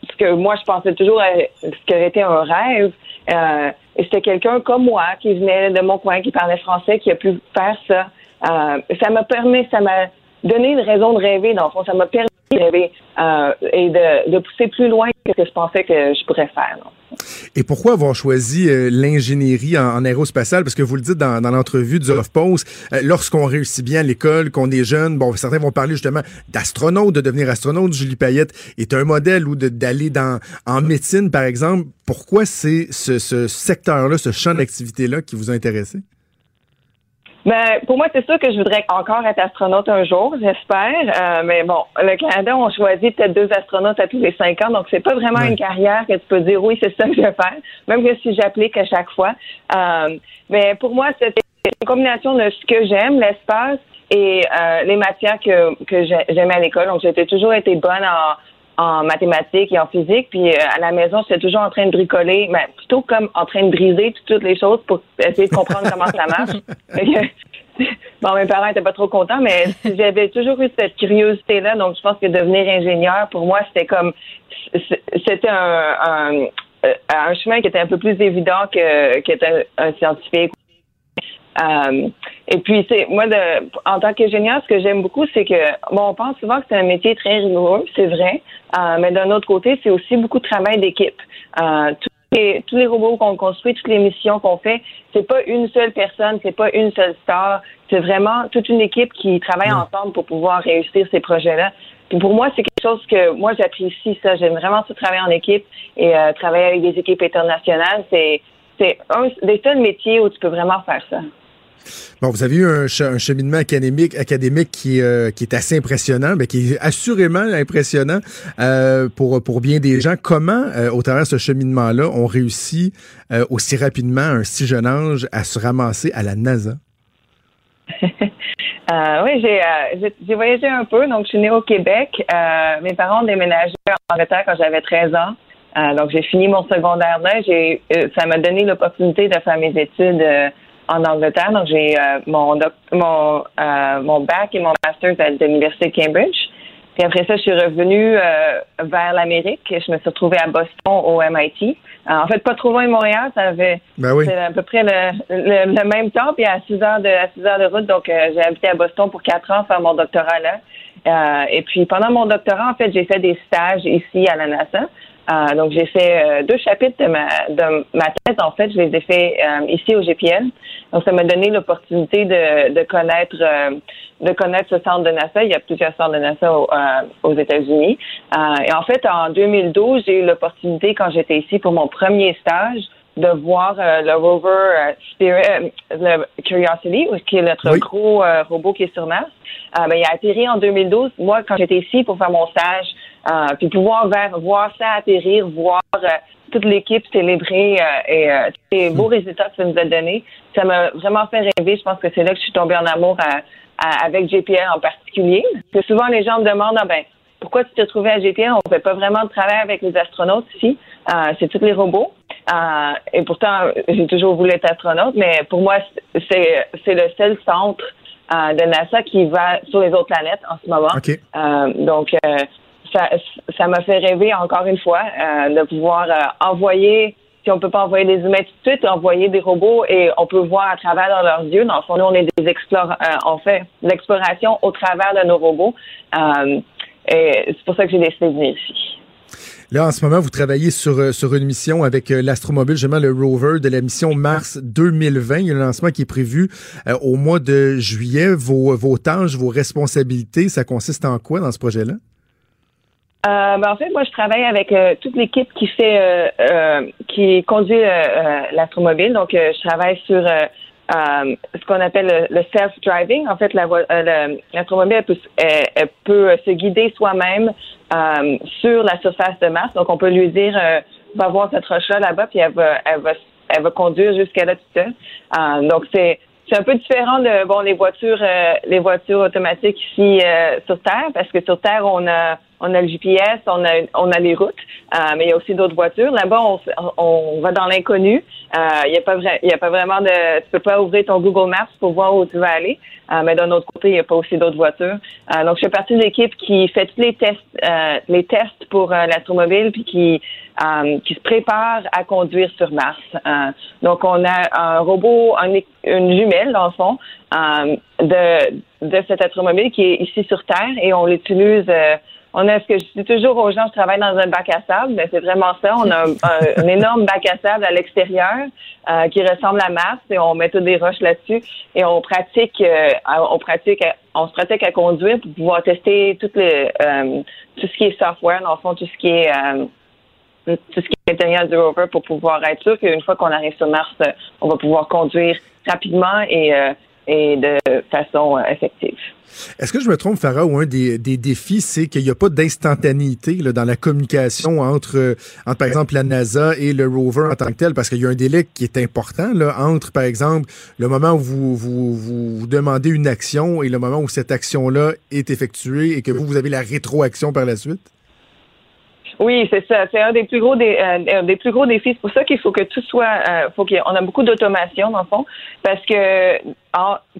ce que moi je pensais toujours euh, ce qui aurait été un rêve. Euh, et c'était quelqu'un comme moi qui venait de mon coin, qui parlait français, qui a pu faire ça. Euh, ça m'a permis, ça m'a donné une raison de rêver, dans le fond. Ça m'a permis de rêver euh, et de, de pousser plus loin que ce que je pensais que je pourrais faire. là. Et pourquoi avoir choisi euh, l'ingénierie en, aérospatiale? Parce que vous le dites dans, dans l'entrevue du HuffPost, euh, lorsqu'on réussit bien à l'école, qu'on est jeune, bon, certains vont parler justement d'astronaute, de devenir astronaute. Julie Payette est un modèle ou d'aller dans en médecine, par exemple. Pourquoi c'est ce, ce secteur-là, ce champ d'activité-là qui vous a intéressé? Ben, pour moi, c'est sûr que je voudrais encore être astronaute un jour, j'espère. Euh, mais bon, le Canada, on choisit peut-être deux astronautes à tous les cinq ans, donc c'est pas vraiment Ouais. une carrière que tu peux dire oui, c'est ça que je vais faire, même que si j'applique à chaque fois. Euh, mais pour moi, c'était une combinaison de ce que j'aime, l'espace, et euh, les matières que, que j'ai- j'aimais à l'école. Donc, j'ai toujours été bonne en en mathématiques et en physique. Puis euh, à la maison, j'étais toujours en train de bricoler, mais plutôt comme en train de briser toutes, toutes les choses pour essayer de comprendre comment ça marche. Bon, mes parents étaient pas trop contents, mais j'avais toujours eu cette curiosité-là. Donc, je pense que devenir ingénieur, pour moi, c'était comme c'était un, un, euh, un chemin qui était un peu plus évident que qu'être un, un scientifique. Euh, et puis, c'est moi, de, en tant qu'ingénieur, ce que j'aime beaucoup, c'est que, bon, on pense souvent que c'est un métier très rigoureux, c'est vrai, euh, mais d'un autre côté, c'est aussi beaucoup de travail d'équipe. Euh, tous, les, tous les robots qu'on construit, toutes les missions qu'on fait, c'est pas une seule personne, c'est pas une seule star, c'est vraiment toute une équipe qui travaille ensemble pour pouvoir réussir ces projets-là. Puis pour moi, c'est quelque chose que moi j'apprécie ça. J'aime vraiment ça travailler en équipe et euh, travailler avec des équipes internationales. C'est c'est un des seuls métiers où tu peux vraiment faire ça. Bon, vous avez eu un, cheminement académique, académique qui, euh, qui est assez impressionnant, mais qui est assurément impressionnant euh, pour, pour bien des gens. Comment, euh, au travers de ce cheminement-là, on réussit aussi rapidement, un si jeune âge, à se ramasser à la NASA? oui, j'ai voyagé un peu. Donc, je suis née au Québec. mes parents ont déménagé en Angleterre quand j'avais 13 ans. donc, j'ai fini mon secondaire là. ça m'a donné l'opportunité de faire mes études en Angleterre. Donc, j'ai euh, mon, mon, euh, mon bac et mon master à l'Université de Cambridge. Puis après ça, je suis revenue euh, vers l'Amérique. Je me suis retrouvée à Boston au MIT. en fait, pas trop loin de Montréal. Ça avait ben oui. à peu près le, le, même temps, puis à 6 heures de à 6 heures de route. Donc, j'ai habité à Boston pour 4 ans, faire mon doctorat là. et puis pendant mon doctorat, en fait, j'ai fait des stages ici à la NASA. Euh, donc, j'ai fait euh, deux chapitres de ma, de ma thèse. En fait, je les ai fait euh, ici au GPN. Donc, ça m'a donné l'opportunité de, de connaître de connaître ce centre de NASA. Il y a plusieurs centres de NASA aux États-Unis. et en fait, en 2012, j'ai eu l'opportunité, quand j'étais ici pour mon premier stage, de voir le rover Spirit, le Curiosity, qui est notre gros robot qui est sur Mars. Ben, il a atterri en 2012. Moi, quand j'étais ici pour faire mon stage, euh, puis pouvoir voir ça atterrir, voir euh, toute l'équipe célébrer euh, et les beaux hmm. résultats que ça nous a donné, ça m'a vraiment fait rêver. Je pense que c'est là que je suis tombée en amour avec JPL en particulier. Parce que souvent les gens me demandent ah ben pourquoi tu t'es trouvé à JPL On fait pas vraiment de travail avec les astronautes ici. c'est tous les robots. Et pourtant, j'ai toujours voulu être astronaute, mais pour moi, c'est c'est le seul centre de NASA qui va sur les autres planètes en ce moment. donc, ça, m'a fait rêver encore une fois euh, de pouvoir euh, envoyer, si on peut pas envoyer des humains tout de suite, envoyer des robots et on peut voir à travers leurs yeux. Dans le fond, nous, on est des exploreurs, euh, on fait l'exploration au travers de nos robots. et c'est pour ça que j'ai décidé de venir ici. Là, en ce moment, vous travaillez sur, sur une mission avec l'astromobile, justement le rover de la mission Mars 2020. Il y a un lancement qui est prévu au mois de juillet. Vos, vos tâches, vos responsabilités, ça consiste en quoi dans ce projet-là? Euh, ben en fait, moi, je travaille avec euh, toute l'équipe qui fait, euh, euh qui conduit l'astromobile. Donc, je travaille sur ce qu'on appelle le, self-driving. En fait, la, peut, elle, peut se guider soi-même sur la surface de Mars. Donc, on peut lui dire, va voir cette roche-là là-bas, puis elle va, elle va, va conduire jusqu'à là tout seul. donc, c'est c'est un peu différent de bon les voitures les voitures automatiques ici sur Terre parce que sur Terre on a on a le GPS, on a, on a les routes, euh, mais il y a aussi d'autres voitures. Là-bas, on, on, va dans l'inconnu. Il euh, n'y a pas il a pas vraiment de, tu peux pas ouvrir ton Google Maps pour voir où tu vas aller. Euh, mais d'un autre côté, il n'y a pas aussi d'autres voitures. donc, je fais partie de l'équipe qui fait tous les tests, les tests pour l'automobile, puis qui qui se prépare à conduire sur Mars. donc, on a un robot, une jumelle dans le fond de de cet qui est ici sur Terre et on l'utilise on a ce que je dis toujours aux gens, je travaille dans un bac à sable, mais c'est vraiment ça. On a un, énorme bac à sable à l'extérieur euh, qui ressemble à Mars et on met toutes des roches là-dessus et on pratique, euh, on pratique, on se pratique à conduire pour pouvoir tester tout le euh, tout ce qui est software, dans le fond, tout ce qui est tout ce qui est intérieur du rover pour pouvoir être sûr qu'une fois qu'on arrive sur Mars, on va pouvoir conduire rapidement et et de façon euh, effective. Est-ce que je me trompe, Farah, ou un des, défis, c'est qu'il n'y a pas d'instantanéité dans la communication entre, par exemple, la NASA et le rover en tant que tel, parce qu'il y a un délai qui est important entre, par exemple, le moment où vous, vous, vous, demandez une action et le moment où cette action-là est effectuée et que vous, vous avez la rétroaction par la suite? Oui, c'est ça. C'est un des plus gros des, euh, des plus gros défis. C'est pour ça qu'il faut que tout soit, euh, faut qu'on a beaucoup d'automation dans le fond, parce que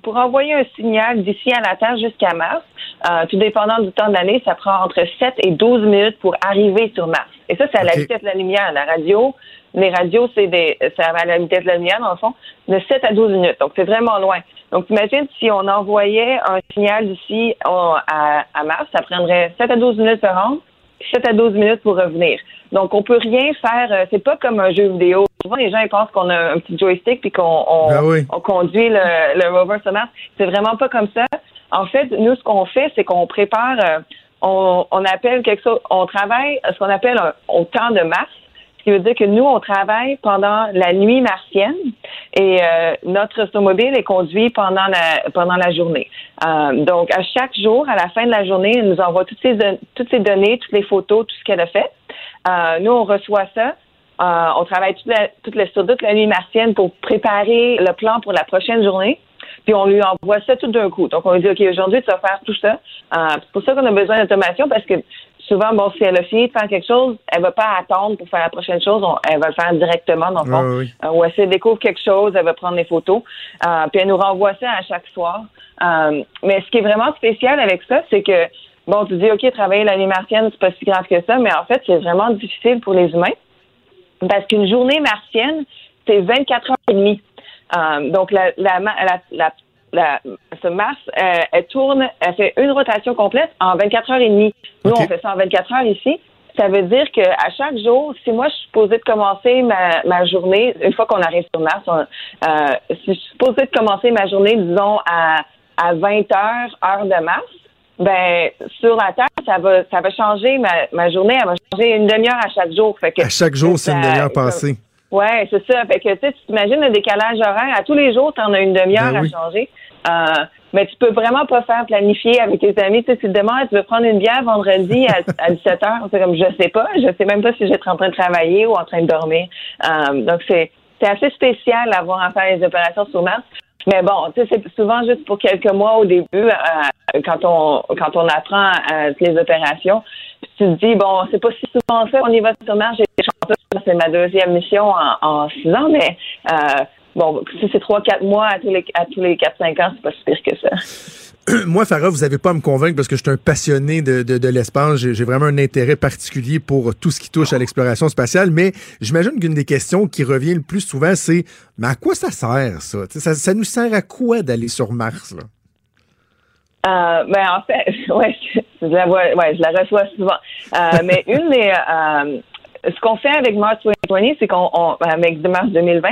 pour envoyer un signal d'ici à la Terre jusqu'à Mars, euh, tout dépendant du temps de l'année, ça prend entre 7 et 12 minutes pour arriver sur Mars. Et ça, c'est à la vitesse de la lumière. La radio, les radios, c'est des, ça va à la vitesse de la lumière dans le fond, de 7 à 12 minutes. Donc c'est vraiment loin. Donc imagine si on envoyait un signal d'ici à, à Mars, ça prendrait 7 à 12 minutes par an. 7 à 12 minutes pour revenir. Donc, on peut rien faire. Euh, c'est pas comme un jeu vidéo. Souvent, les gens ils pensent qu'on a un petit joystick puis qu'on on, ben on conduit le, le rover sommaire. C'est vraiment pas comme ça. En fait, nous, ce qu'on fait, c'est qu'on prépare euh, on, on appelle quelque chose, on travaille ce qu'on appelle un, au temps de Mars, ce qui veut dire que nous, on travaille pendant la nuit martienne et euh, notre automobile est conduit pendant la, pendant la journée. Euh, donc, à chaque jour, à la fin de la journée, elle nous envoie toutes ces, toutes ces données, toutes les photos, tout ce qu'elle a fait. Euh, nous, on reçoit ça. Euh, on travaille toute la, toute la, sur toute la nuit martienne pour préparer le plan pour la prochaine journée. Puis on lui envoie ça tout d'un coup. Donc on lui dit OK, aujourd'hui tu vas faire tout ça. Euh, c'est pour ça qu'on a besoin d'automation parce que souvent, bon, si elle a fini de faire quelque chose, elle va pas attendre pour faire la prochaine chose. elle va le faire directement, dans le fond. oui. Euh, ou elle se découvre quelque chose, elle va prendre des photos. Euh, puis elle nous renvoie ça à chaque soir. Euh, mais ce qui est vraiment spécial avec ça, c'est que, bon, tu dis, OK, travailler la nuit martienne, c'est pas si grave que ça, mais en fait, c'est vraiment difficile pour les humains. Parce qu'une journée martienne, c'est 24 heures et demie. Euh, donc, la, la, la, la la, ce Mars, euh, elle tourne, elle fait une rotation complète en 24 heures et demie. Nous, on fait ça en 24 heures ici. Ça veut dire que à chaque jour, si moi je suis supposée de commencer ma, ma journée, une fois qu'on arrive sur Mars, on- euh, si je suis supposée de commencer ma journée, disons à, à 20 heures, heure de Mars, ben sur la Terre, ça va ça va changer ma, ma journée, elle va changer une demi-heure à chaque jour. Fait que À chaque jour, c'est une demi-heure passée. Ouais, c'est ça. Fait que tu sais, tu t'imagines le décalage horaire. À tous les jours, tu en as une demi-heure Ben oui. à changer. Euh, mais tu peux vraiment pas faire planifier avec tes amis. Tu sais, tu te demandes, tu veux prendre une bière vendredi à, à 17 heures. C'est comme, je sais pas. Je sais même pas si être en train de travailler ou en train de dormir. Euh, donc, c'est, c'est assez spécial d'avoir à faire les opérations sur Mars. Mais bon, tu sais, c'est souvent juste pour quelques mois au début, euh, quand on quand on apprend euh, les opérations. Puis tu te dis, bon, c'est pas si souvent ça, on y va sur Mars. J'ai été chanceuse, c'est ma deuxième mission en, en six ans, mais euh, bon, si c'est trois, quatre mois à tous les à tous les quatre, cinq ans, c'est pas si pire que ça. Moi, Farah, vous n'avez pas à me convaincre parce que je suis un passionné de, de, de l'espace. J'ai vraiment un intérêt particulier pour tout ce qui touche à l'exploration spatiale. Mais j'imagine qu'une des questions qui revient le plus souvent, c'est mais à quoi ça sert, ça? Ça, ça nous sert à quoi d'aller sur Mars? Là? Euh, ben en fait, ouais, je la vois, ouais, je la reçois souvent. Euh, mais une des, euh, ce qu'on fait avec Mars 2020, c'est qu'on, on, avec Mars 2020,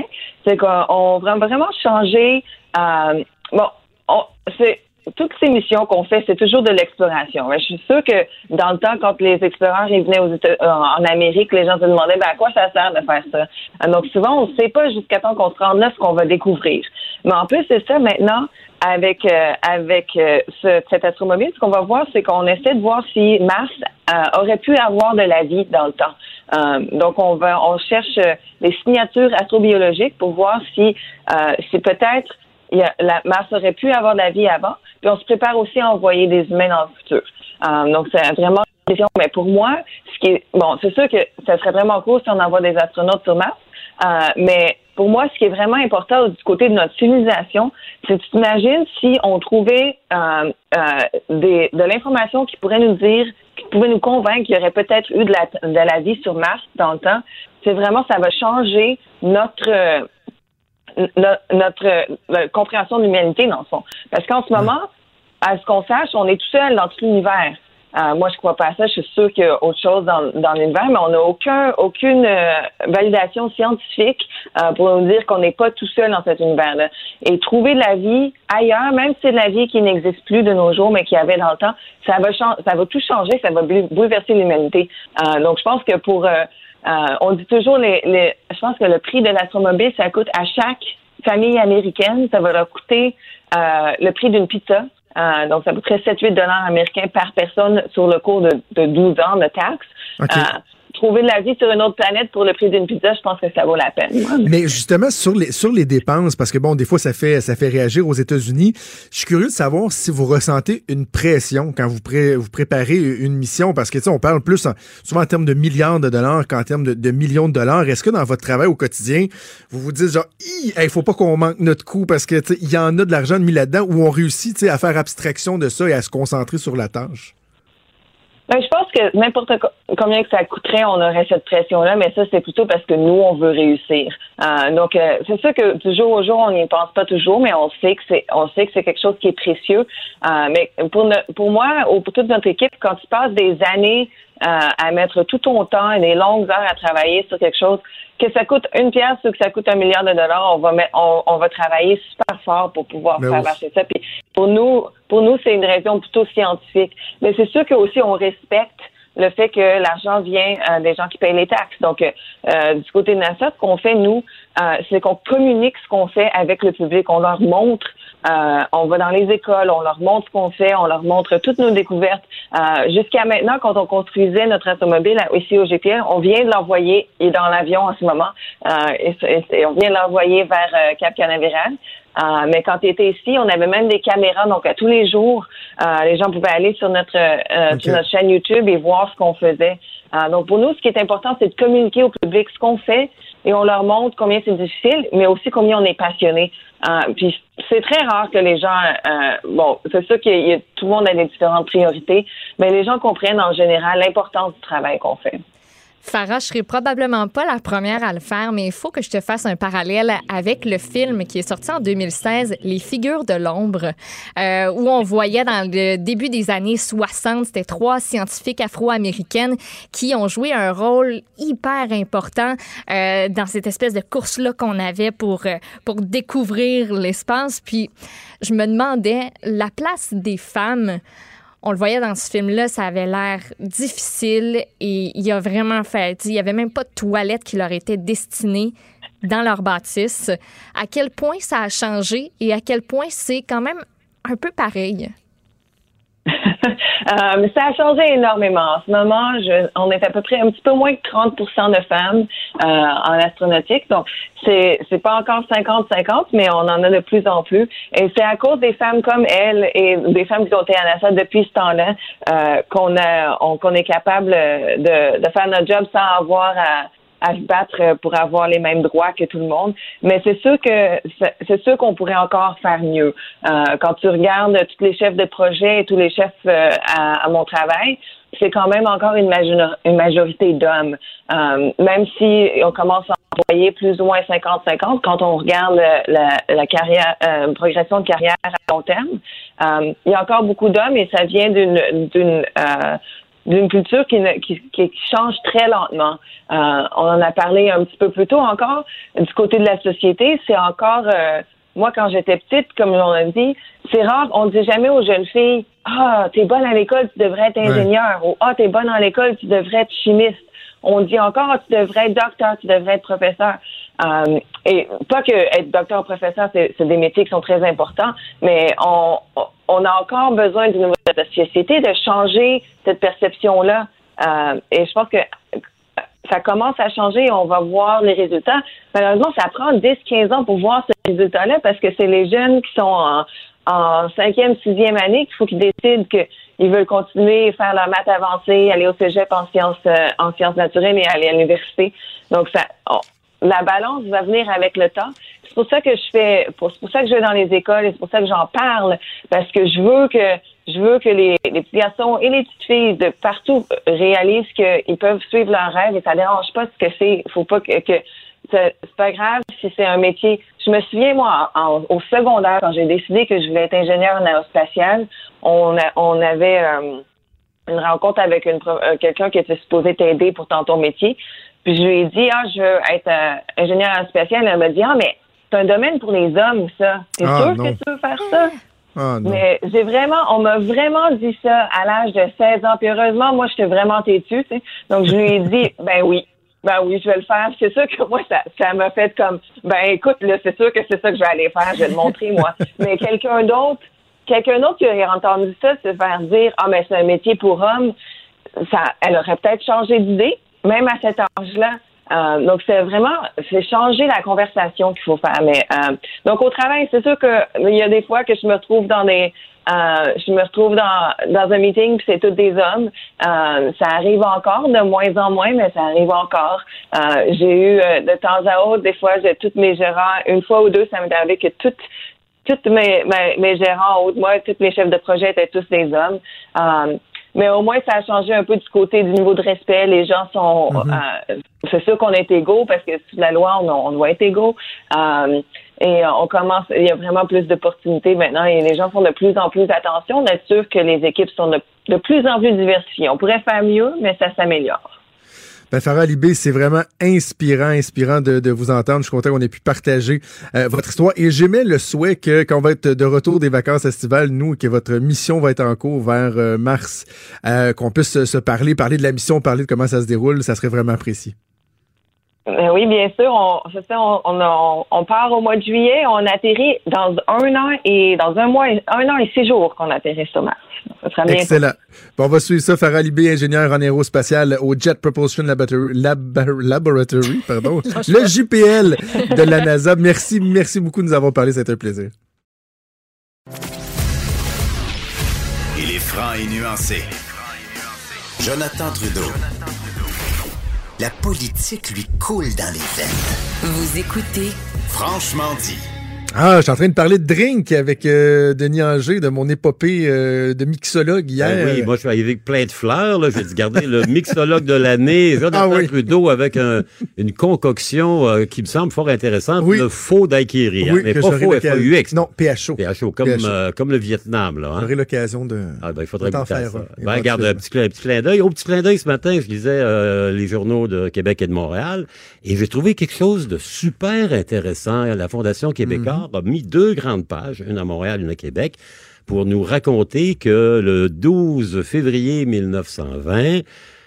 c'est qu'on on va vraiment changer. Euh, bon, on, c'est toutes ces missions qu'on fait, c'est toujours de l'exploration. Je suis sûre que dans le temps, quand les exploreurs ils venaient aux euh, en Amérique, les gens se demandaient ben, à quoi ça sert de faire ça? Euh, Donc souvent, on ne sait pas jusqu'à temps qu'on se rende là ce qu'on va découvrir. Mais en plus, c'est ça maintenant avec euh, avec euh, ce, cet astromobile, ce qu'on va voir, c'est qu'on essaie de voir si Mars euh, aurait pu avoir de la vie dans le temps. Euh, donc on va on cherche euh, des signatures astrobiologiques pour voir si euh, si peut-être la Mars aurait pu avoir de la vie avant. Puis on se prépare aussi à envoyer des humains dans le futur. Euh, donc c'est vraiment une question. Mais pour moi, ce qui est bon, c'est sûr que ça serait vraiment cool si on envoie des astronautes sur Mars. Euh, mais pour moi, ce qui est vraiment important du côté de notre civilisation, c'est tu t'imagines si on trouvait euh, euh, des, de l'information qui pourrait nous dire, qui pouvait nous convaincre qu'il y aurait peut-être eu de la, de la vie sur Mars dans le temps. C'est vraiment, ça va changer notre euh, no- notre euh, compréhension de l'humanité, dans le fond. Parce qu'en ce moment, à ce qu'on sache, on est tout seul dans tout l'univers. Euh, moi, je crois pas à ça. Je suis sûre qu'il y a autre chose dans, dans l'univers, mais on n'a aucun, aucune euh, validation scientifique euh, pour nous dire qu'on n'est pas tout seul dans cet univers-là. Et trouver de la vie ailleurs, même si c'est de la vie qui n'existe plus de nos jours, mais qui avait dans le temps, ça va, ça va tout changer, ça va bou- bouleverser l'humanité. Euh, donc, je pense que pour... euh, euh, on dit toujours, les, les, je pense que le prix de l'astromobile, ça coûte à chaque famille américaine, ça va leur coûter le prix d'une pizza. Euh, donc, ça coûterait 7-8 dollars américains par personne sur le cours de, de 12 ans de taxes. OK. Euh, trouver de la vie sur une autre planète pour le prix d'une pizza, je pense que ça vaut la peine. Mais justement, sur les, sur les dépenses, parce que bon, des fois, ça fait, ça fait réagir aux États-Unis. Je suis curieux de savoir si vous ressentez une pression quand vous, pré- vous préparez une mission, parce que, tu sais, on parle plus en- souvent en termes de milliards de dollars qu'en termes de, millions de dollars. Est-ce que dans votre travail au quotidien, vous vous dites genre, il hey, faut pas qu'on manque notre coup parce que, il y en a de l'argent mis là-dedans où on réussit, tu sais, à faire abstraction de ça et à se concentrer sur la tâche? Ben, je pense que n'importe co- combien que ça coûterait, on aurait cette pression-là, mais ça, c'est plutôt parce que nous, on veut réussir. Euh, donc, euh, c'est sûr que du jour au jour, on n'y pense pas toujours, mais on sait que c'est, on sait que c'est quelque chose qui est précieux. Euh, mais pour, no- pour moi, ou pour toute notre équipe, quand tu passes des années à mettre tout ton temps et des longues heures à travailler sur quelque chose, que ça coûte une pièce ou que ça coûte un milliard de dollars, on va mettre, on, va travailler super fort pour pouvoir faire marcher ça. Puis pour nous, pour nous, c'est une raison plutôt scientifique. Mais c'est sûr que aussi on respecte le fait que l'argent vient euh, des gens qui payent les taxes. Donc, euh, euh, du côté de NASA, ce qu'on fait, nous, c'est qu'on communique ce qu'on fait avec le public. On leur montre, on va dans les écoles, on leur montre ce qu'on fait, on leur montre toutes nos découvertes. Jusqu'à maintenant, quand on construisait notre automobile ici au GPL, on vient de l'envoyer, il est dans l'avion en ce moment, et, on vient de l'envoyer vers Cap Canaveral. Euh, mais quand tu étais ici, on avait même des caméras, donc à tous les jours, euh, les gens pouvaient aller sur notre euh, sur notre chaîne YouTube et voir ce qu'on faisait. donc pour nous, ce qui est important, c'est de communiquer au public ce qu'on fait et on leur montre combien c'est difficile, mais aussi combien on est passionné. puis c'est très rare que les gens, bon, c'est sûr que tout le monde a des différentes priorités, mais les gens comprennent en général l'importance du travail qu'on fait. Farah, je serai probablement pas la première à le faire, mais il faut que je te fasse un parallèle avec le film qui est sorti en 2016, Les figures de l'ombre, euh, où on voyait dans le début des années 60, c'était trois scientifiques afro-américaines qui ont joué un rôle hyper important euh, dans cette espèce de course-là qu'on avait pour, euh, pour découvrir l'espace. Puis je me demandais la place des femmes on le voyait dans ce film-là, ça avait l'air difficile et il a vraiment fait. Il n'y avait même pas de toilette qui leur était destinée dans leur bâtisse. À quel point ça a changé et à quel point c'est quand même un peu pareil? Euh, ça a changé énormément. En ce moment, je, on est à peu près un petit peu moins que 30 de femmes euh, en astronautique. Donc, c'est c'est pas encore 50-50, mais on en a de plus en plus. Et c'est à cause des femmes comme elle et des femmes qui ont été à NASA depuis ce temps-là euh, qu'on a qu'on est capable de, de faire notre job sans avoir à à se battre pour avoir les mêmes droits que tout le monde. Mais c'est sûr que c'est sûr qu'on pourrait encore faire mieux. Euh, quand tu regardes tous les chefs de projet et tous les chefs euh, à, mon travail, c'est quand même encore une, majorité d'hommes. Euh, même si on commence à envoyer plus ou moins 50-50, quand on regarde la, la carrière, euh, progression de carrière à long terme, euh, il y a encore beaucoup d'hommes et ça vient d'une d'une culture qui, qui, qui, change très lentement. Euh, on en a parlé un petit peu plus tôt encore. Du côté de la société, c'est encore... Euh, moi, quand j'étais petite, comme on a dit, c'est rare, on ne dit jamais aux jeunes filles « Ah, t'es bonne à l'école, tu devrais être ingénieur. ou « Ah, t'es bonne à l'école, tu devrais être chimiste. » On dit encore « Tu devrais être docteur, tu devrais être professeur. Euh, et pas que être docteur ou professeur, c'est des métiers qui sont très importants, mais on, on a encore besoin d'une nouvelle société de changer cette perception-là. Euh, et je pense que ça commence à changer on va voir les résultats. Malheureusement, ça prend 10-15 ans pour voir ce résultat-là parce que c'est les jeunes qui sont en, en cinquième, sixième année qu'il faut qu'ils décident qu'ils veulent continuer, faire leur maths avancée, aller au cégep en sciences, euh, en sciences naturelles et aller à l'université. Donc, ça, la balance va venir avec le temps. C'est pour ça que je fais, c'est pour ça que je vais dans les écoles et c'est pour ça que j'en parle parce que je veux que je veux que les, les petits garçons et les petites filles de partout réalisent qu'ils peuvent suivre leurs rêves et ça dérange pas ce que c'est. Faut pas que, que c'est pas grave si c'est un métier. Je me souviens, moi, au secondaire, quand j'ai décidé que je voulais être ingénieur en aérospatiale, on, on avait euh, une rencontre avec une, euh, quelqu'un qui était supposé t'aider pour ton métier. Puis je lui ai dit, ah, je veux être euh, ingénieur spatial. Elle m'a dit, ah, mais c'est un domaine pour les hommes, ça. T'es ah, sûr que tu veux faire ça? Ah, mais j'ai vraiment, on m'a vraiment dit ça à l'âge de 16 ans. Puis heureusement, moi, j'étais vraiment têtue, tu sais. Donc, je lui ai dit, ben oui, ben oui, je vais le faire. C'est sûr que moi, ça, ça m'a fait comme, ben écoute, là, c'est sûr que c'est ça que je vais aller faire. Je vais le montrer, moi. mais quelqu'un d'autre, quelqu'un d'autre qui aurait entendu ça, se faire dire, ah, mais c'est un métier pour hommes, ça, elle aurait peut-être changé d'idée même à cet âge-là. Euh, donc c'est vraiment c'est changer la conversation qu'il faut faire. Mais euh, donc au travail, c'est sûr que il y a des fois que je me retrouve dans des euh, je me retrouve dans, dans un meeting puis c'est tous des hommes. ça arrive encore de moins en moins, mais ça arrive encore. j'ai eu de temps à autre, des fois, j'ai toutes mes gérants, une fois ou deux, ça m'est arrivé que toutes toutes mes, mes, mes gérants de moi, tous mes chefs de projet étaient tous des hommes. Mais au moins, ça a changé un peu du côté du niveau de respect. Les gens sont... Mhm. Euh, c'est sûr qu'on est égaux parce que sous la loi, on, doit être égaux. Euh, Et euh, on commence, il y a vraiment plus d'opportunités maintenant et les gens font de plus en plus attention. On est sûr que les équipes sont de, de plus en plus diversifiées. On pourrait faire mieux, mais ça s'améliore. Ben, Farah Libé, c'est vraiment inspirant, inspirant de, de, vous entendre. Je suis content qu'on ait pu partager euh, votre histoire. Et j'aimais le souhait que, quand on va être de retour des vacances estivales, nous, que votre mission va être en cours vers euh, mars, euh, qu'on puisse se parler, parler de la mission, parler de comment ça se déroule, ça serait vraiment apprécié. Euh, oui, bien sûr. On, on, on, on, part au mois de juillet. On atterrit dans un an et dans un mois, un an et six jours qu'on atterrit sur Mars. Ça sera Excellent. Bon, on va suivre ça. Farah Libé, ingénieur en aérospatial au Jet Propulsion Laboratory, Laboratory pardon, le JPL de la NASA. Merci, merci beaucoup de nous avoir parlé. C'était un plaisir. Il est franc et nuancé. Jonathan Trudeau. La politique lui coule dans les veines. Vous écoutez Franchement dit. Ah, je suis en train de parler de drink avec euh, Denis Anger, de mon épopée euh, de mixologue hier. Ben oui, moi je suis arrivé avec plein de fleurs. J'ai dit, regardez, le mixologue de l'année, Jonathan Ah oui. Trudeau avec un- une concoction euh, qui me semble fort intéressante, Oui. le faux daiquiri. hein, Oui, mais que pas faux F-A-U-X. Non, PHO. PHO, comme, PHO. euh, comme le Vietnam. Là, hein. J'aurai l'occasion de. Ah ben, il faudrait à faire ça. Ben, regarde, un petit, clin- un petit clin d'œil. Au petit clin d'œil, ce matin, je lisais les journaux de Québec et de Montréal et j'ai trouvé quelque chose de super intéressant. La Fondation Québécois Mhm. a mis deux grandes pages, une à Montréal, une à Québec, pour nous raconter que le 12 février 1920,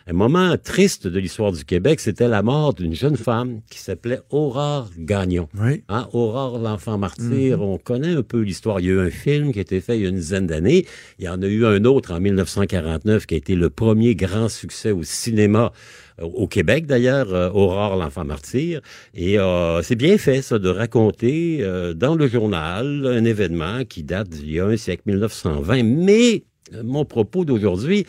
un moment triste de l'histoire du Québec, c'était la mort d'une jeune femme qui s'appelait Aurore Gagnon. Oui. Hein, Aurore, l'enfant martyr, on connaît un peu l'histoire. Il y a eu un film qui a été fait il y a une dizaine d'années. Il y en a eu un autre en 1949 qui a été le premier grand succès au cinéma au Québec d'ailleurs, euh, Aurore, l'enfant martyr. Et euh, c'est bien fait ça de raconter euh, dans le journal un événement qui date d'il y a un siècle, 1920. Mais euh, mon propos d'aujourd'hui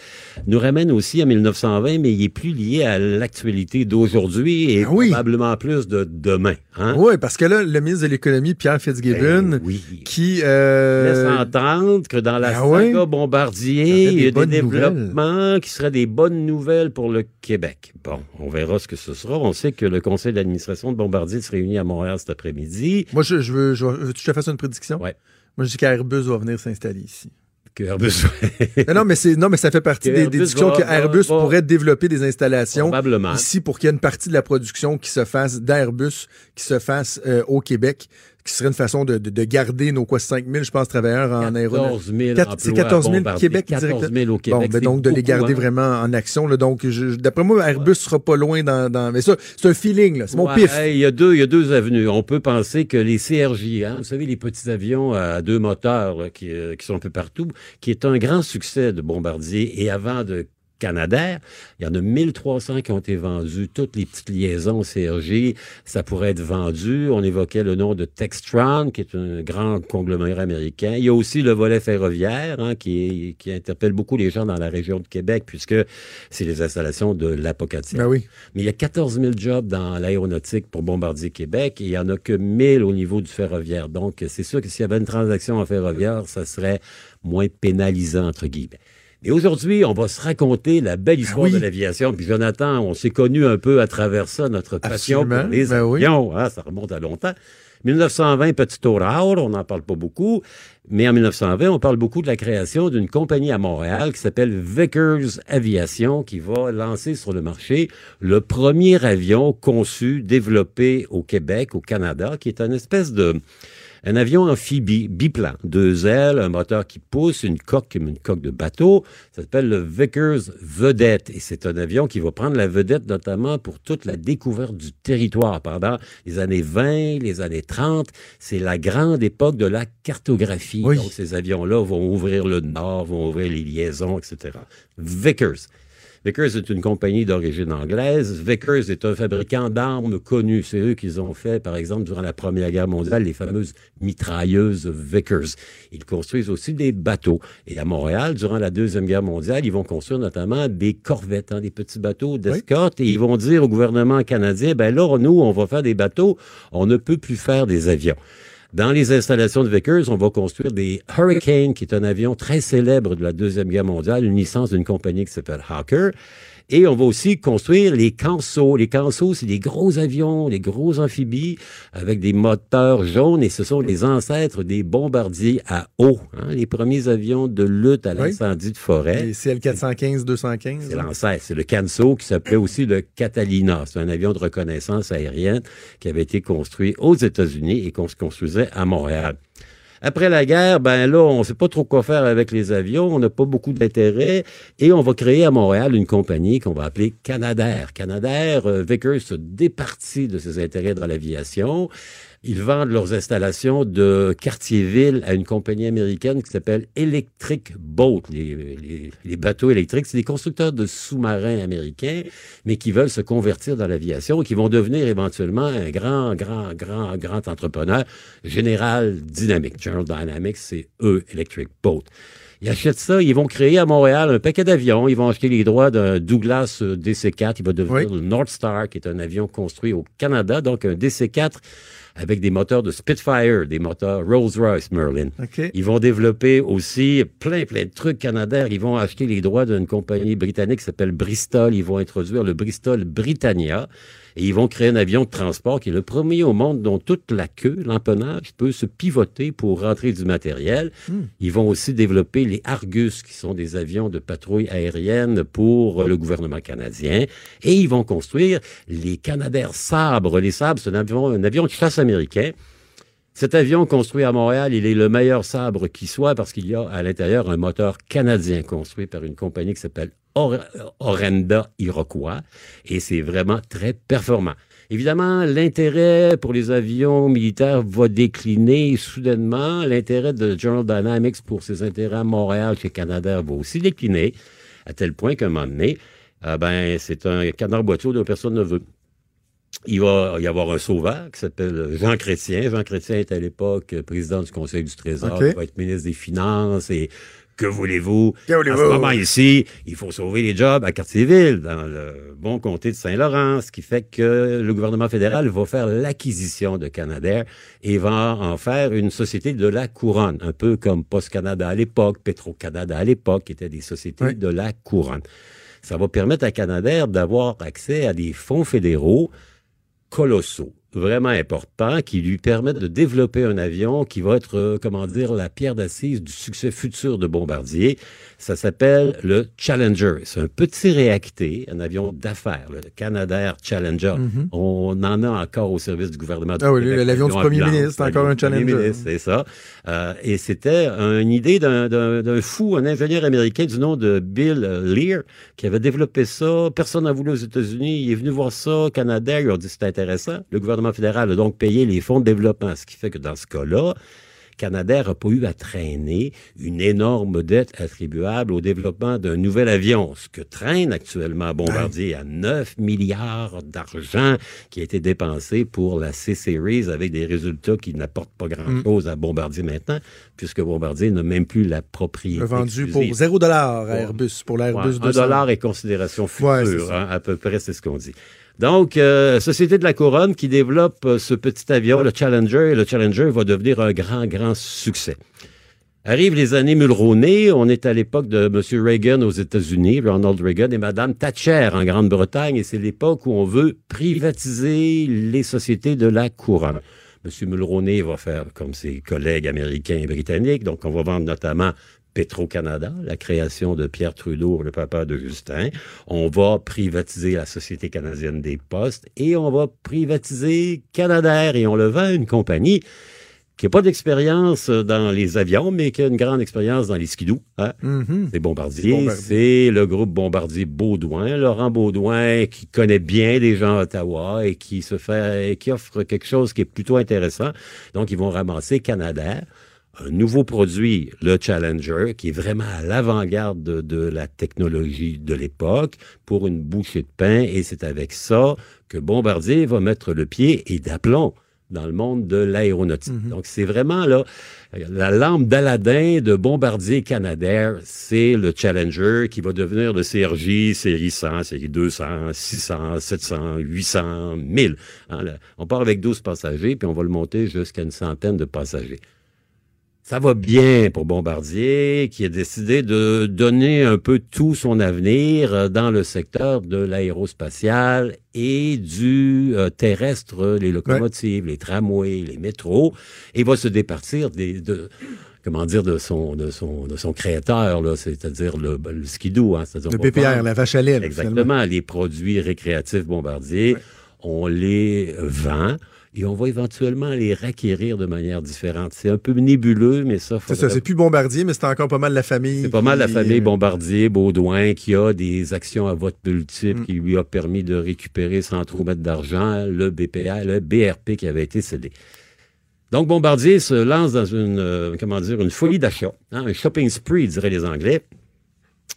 nous ramène aussi à 1920, mais il est plus lié à l'actualité d'aujourd'hui et Ah oui. probablement plus de demain. Hein? Oui, parce que là, le ministre de l'Économie, Pierre Fitzgibbon, Ben oui. qui. euh, laisse entendre que dans la ben saga oui. Bombardier, Il y a des développements qui seraient des bonnes nouvelles pour le Québec. Bon, on verra ce que ce sera. On sait que le conseil d'administration de Bombardier se réunit à Montréal cet après-midi. Moi, je, je veux. Je, veux- veux-tu que je te fasse une prédiction? Ouais. Moi, je dis qu'Airbus va venir s'installer ici. Que Airbus- non, non, mais c'est non, mais ça fait partie des, des discussions va- que Airbus va- pourrait développer des installations ici pour qu'il y ait une partie de la production qui se fasse d'Airbus, qui se fasse euh, au Québec, qui serait une façon de, de, de garder nos quoi 5 000, je pense, travailleurs en aéronautique. 14 000 Quatre- emplois C'est 14 à 000 Bombardier. Québec 14 direct. 000 au Québec. Bon, ben donc de les garder hein. vraiment en action. Là, donc, d'après moi, Airbus sera pas loin dans. dans mais ça, c'est un feeling. là. C'est mon Ouais, pif. Il y a deux, il y a deux avenues. On peut penser que les CRJ, hein, vous savez, les petits avions à deux moteurs là, qui, euh, qui sont un peu partout, qui est un grand succès de Bombardier et avant de Canadair, il y en a 1300 qui ont été vendus, toutes les petites liaisons CRJ, ça pourrait être vendu. On évoquait le nom de Textron, qui est un grand conglomérat américain. Il y a aussi le volet ferroviaire, hein, qui, interpelle beaucoup les gens dans la région de Québec, puisque c'est les installations de l'Apocatien. Ben oui. Mais il y a 14 000 jobs dans l'aéronautique pour Bombardier Québec et il n'y en a que 1000 au niveau du ferroviaire. Donc, c'est sûr que s'il y avait une transaction en ferroviaire, ça serait moins pénalisant, entre guillemets. Et aujourd'hui, on va se raconter la belle histoire Ah oui. de l'aviation. Puis Jonathan, on s'est connu un peu à travers ça, notre passion Absolument. pour les Ben oui. avions. hein, ça remonte à longtemps. 1920, petit Aurore, on n'en parle pas beaucoup, mais en 1920, on parle beaucoup de la création d'une compagnie à Montréal qui s'appelle Vickers Aviation, qui va lancer sur le marché le premier avion conçu, développé au Québec, au Canada, qui est une espèce de un avion amphibie, biplan, deux ailes, un moteur qui pousse, une coque comme une coque de bateau. Ça s'appelle le Vickers Vedette. Et c'est un avion qui va prendre la vedette notamment pour toute la découverte du territoire pendant les années 20, les années 30. C'est la grande époque de la cartographie. Oui. Donc, ces avions-là vont ouvrir le nord, vont ouvrir les liaisons, etc. Vickers. Vickers est une compagnie d'origine anglaise. Vickers est un fabricant d'armes connu. C'est eux qui ont fait, par exemple, durant la Première Guerre mondiale, les fameuses mitrailleuses Vickers. Ils construisent aussi des bateaux. Et à Montréal, durant la Deuxième Guerre mondiale, ils vont construire notamment des corvettes, hein, des petits bateaux d'escorte. Et ils vont dire au gouvernement canadien, ben là, nous, on va faire des bateaux. On ne peut plus faire des avions. Dans les installations de Vickers, on va construire des Hurricane, qui est un avion très célèbre de la Deuxième Guerre mondiale, une licence d'une compagnie qui s'appelle Hawker. Et on va aussi construire les canceaux. Les canceaux, c'est des gros avions, des gros amphibies avec des moteurs jaunes et ce sont les ancêtres des bombardiers à eau. hein, les premiers avions de lutte à Oui. l'incendie de forêt. Et CL415, 215. C'est l'ancêtre, c'est le Canso qui s'appelait aussi le Catalina. C'est un avion de reconnaissance aérienne qui avait été construit aux États-Unis et qu'on se construisait à Montréal. Après la guerre, ben là, on sait pas trop quoi faire avec les avions, on n'a pas beaucoup d'intérêt et on va créer à Montréal une compagnie qu'on va appeler Canadair. Canadair, euh, Vickers se départit de ses intérêts dans l'aviation. Ils vendent leurs installations de Cartierville à une compagnie américaine qui s'appelle Electric Boat. Les, les- les bateaux électriques, c'est des constructeurs de sous-marins américains, mais qui veulent se convertir dans l'aviation et qui vont devenir éventuellement un grand, grand, grand, grand entrepreneur. General Dynamics. General Dynamics, c'est eux, Electric Boat. Ils achètent ça, ils vont créer à Montréal un paquet d'avions. Ils vont acheter les droits d'un Douglas euh, DC-4. Il va devenir Oui. le North Star, qui est un avion construit au Canada, donc un DC-4 avec des moteurs de Spitfire, des moteurs Rolls-Royce Merlin. Ils vont développer aussi plein, plein de trucs canadaires. Ils vont acheter les droits d'une compagnie britannique qui s'appelle Bristol. Ils vont introduire le Bristol Britannia. Et ils vont créer un avion de transport qui est le premier au monde dont toute la queue, l'empennage, peut se pivoter pour rentrer du matériel. Ils vont aussi développer les Argus, qui sont des avions de patrouille aérienne pour le gouvernement canadien. Et ils vont construire les Canadair Sabre. Les Sabres, c'est un avion, un avion de chasse américain. Cet avion construit à Montréal, il est le meilleur sabre qui soit parce qu'il y a à l'intérieur un moteur canadien construit par une compagnie qui s'appelle Or- Orenda Iroquois et c'est vraiment très performant. Évidemment, l'intérêt pour les avions militaires va décliner soudainement. L'intérêt de General Dynamics pour ses intérêts à Montréal chez Canadair va aussi décliner, à tel point qu'à un moment donné, ah ben, c'est un canard boiteux dont personne ne veut. Il va y avoir un sauveur qui s'appelle Jean Chrétien. Jean Chrétien est à l'époque président du Conseil du Trésor, il va être ministre des Finances et que voulez-vous? Que voulez-vous? En ce moment ici, il faut sauver les jobs à Cartierville, dans le bon comté de Saint-Laurent, ce qui fait que le gouvernement fédéral va faire l'acquisition de Canadair et va en faire une société de la couronne, un peu comme Post Canada à l'époque, Petro-Canada à l'époque, qui étaient des sociétés Oui. de la couronne. Ça va permettre à Canadair d'avoir accès à des fonds fédéraux colossaux, vraiment importants, qui lui permettent de développer un avion qui va être, euh, comment dire, la pierre d'assise du succès futur de Bombardier. Ça s'appelle le Challenger. C'est un petit réacté, un avion d'affaires, le Canadair Challenger. On en a encore au service du gouvernement du. Ah oui, l'avion du premier ministre, encore un Challenger. c'est ça. Euh, et c'était une idée d'un- fou, un ingénieur américain du nom de Bill Lear, qui avait développé ça. Personne n'a voulu aux États-Unis. Il est venu voir ça au Canada. Ils ont dit c'est intéressant. Le gouvernement fédéral a donc payé les fonds de développement, ce qui fait que dans ce cas-là, Canadair n'a pas eu à traîner une énorme dette attribuable au développement d'un nouvel avion, ce que traîne actuellement Bombardier à 9 milliards d'argent qui a été dépensé pour la C-Series avec des résultats qui n'apportent pas grand-chose à Bombardier maintenant, puisque Bombardier n'a même plus la propriété. Vendu pour exclusive. 0 à Ouais. Airbus, pour Ouais, l'Airbus un 200. dollar et considération Ouais, future, hein, à peu près, c'est ce qu'on dit. Donc, euh, Société de la Couronne qui développe euh, ce petit avion, le Challenger, et le Challenger va devenir un grand, grand succès. Arrivent les années Mulroney, on est à l'époque de M. Reagan aux États-Unis, Ronald Reagan, et Mme Thatcher en Grande-Bretagne, et c'est l'époque où on veut privatiser les sociétés de la couronne. M. Mulroney va faire comme ses collègues américains et britanniques, donc on va vendre notamment Petro-Canada, la création de Pierre Trudeau, le papa de Justin. On va privatiser la Société canadienne des postes et on va privatiser Canadair et on le vend à une compagnie qui n'a pas d'expérience dans les avions, mais qui a une grande expérience dans les skidoo. Hein? C'est Bombardier, Bombardier. c'est le groupe Bombardier Baudouin, Laurent Baudouin qui connaît bien les gens à Ottawa et qui se fait, qui offre quelque chose qui est plutôt intéressant. Donc, ils vont ramasser Canadair, un nouveau produit, le Challenger, qui est vraiment à l'avant-garde de, de la technologie de l'époque pour une bouchée de pain. Et c'est avec ça que Bombardier va mettre le pied et d'aplomb dans le monde de l'aéronautique. Donc, c'est vraiment là, la lampe d'Aladin de Bombardier Canadair, c'est le Challenger qui va devenir le CRJ, série 100, série 200, 600, 700, 800, 1000. Hein, là, on part avec 12 passagers, puis on va le monter jusqu'à une centaine de passagers. Ça va bien pour Bombardier, qui a décidé de donner un peu tout son avenir euh, dans le secteur de l'aérospatial et du euh, terrestre, les locomotives, les tramways, les métros, et va se départir des, de, comment dire, de son, de son, de son créateur, là, c'est-à-dire le, le skidoo, hein, c'est-à-dire Le PPR, prendre- la vache à lait. Exactement. finalement. Les produits récréatifs Bombardier, on les vend et on va éventuellement les requérir de manière différente. C'est un peu nébuleux, mais ça, C'est ça, c'est plus Bombardier, mais c'est encore pas mal la famille. c'est pas mal la famille Bombardier, Baudouin, qui a des actions à vote multiple Mm. qui lui a permis de récupérer sans trop mettre d'argent le BPA, le BRP qui avait été cédé. Donc Bombardier se lance dans une, euh, comment dire, une folie d'achat, hein, un shopping spree, diraient les Anglais.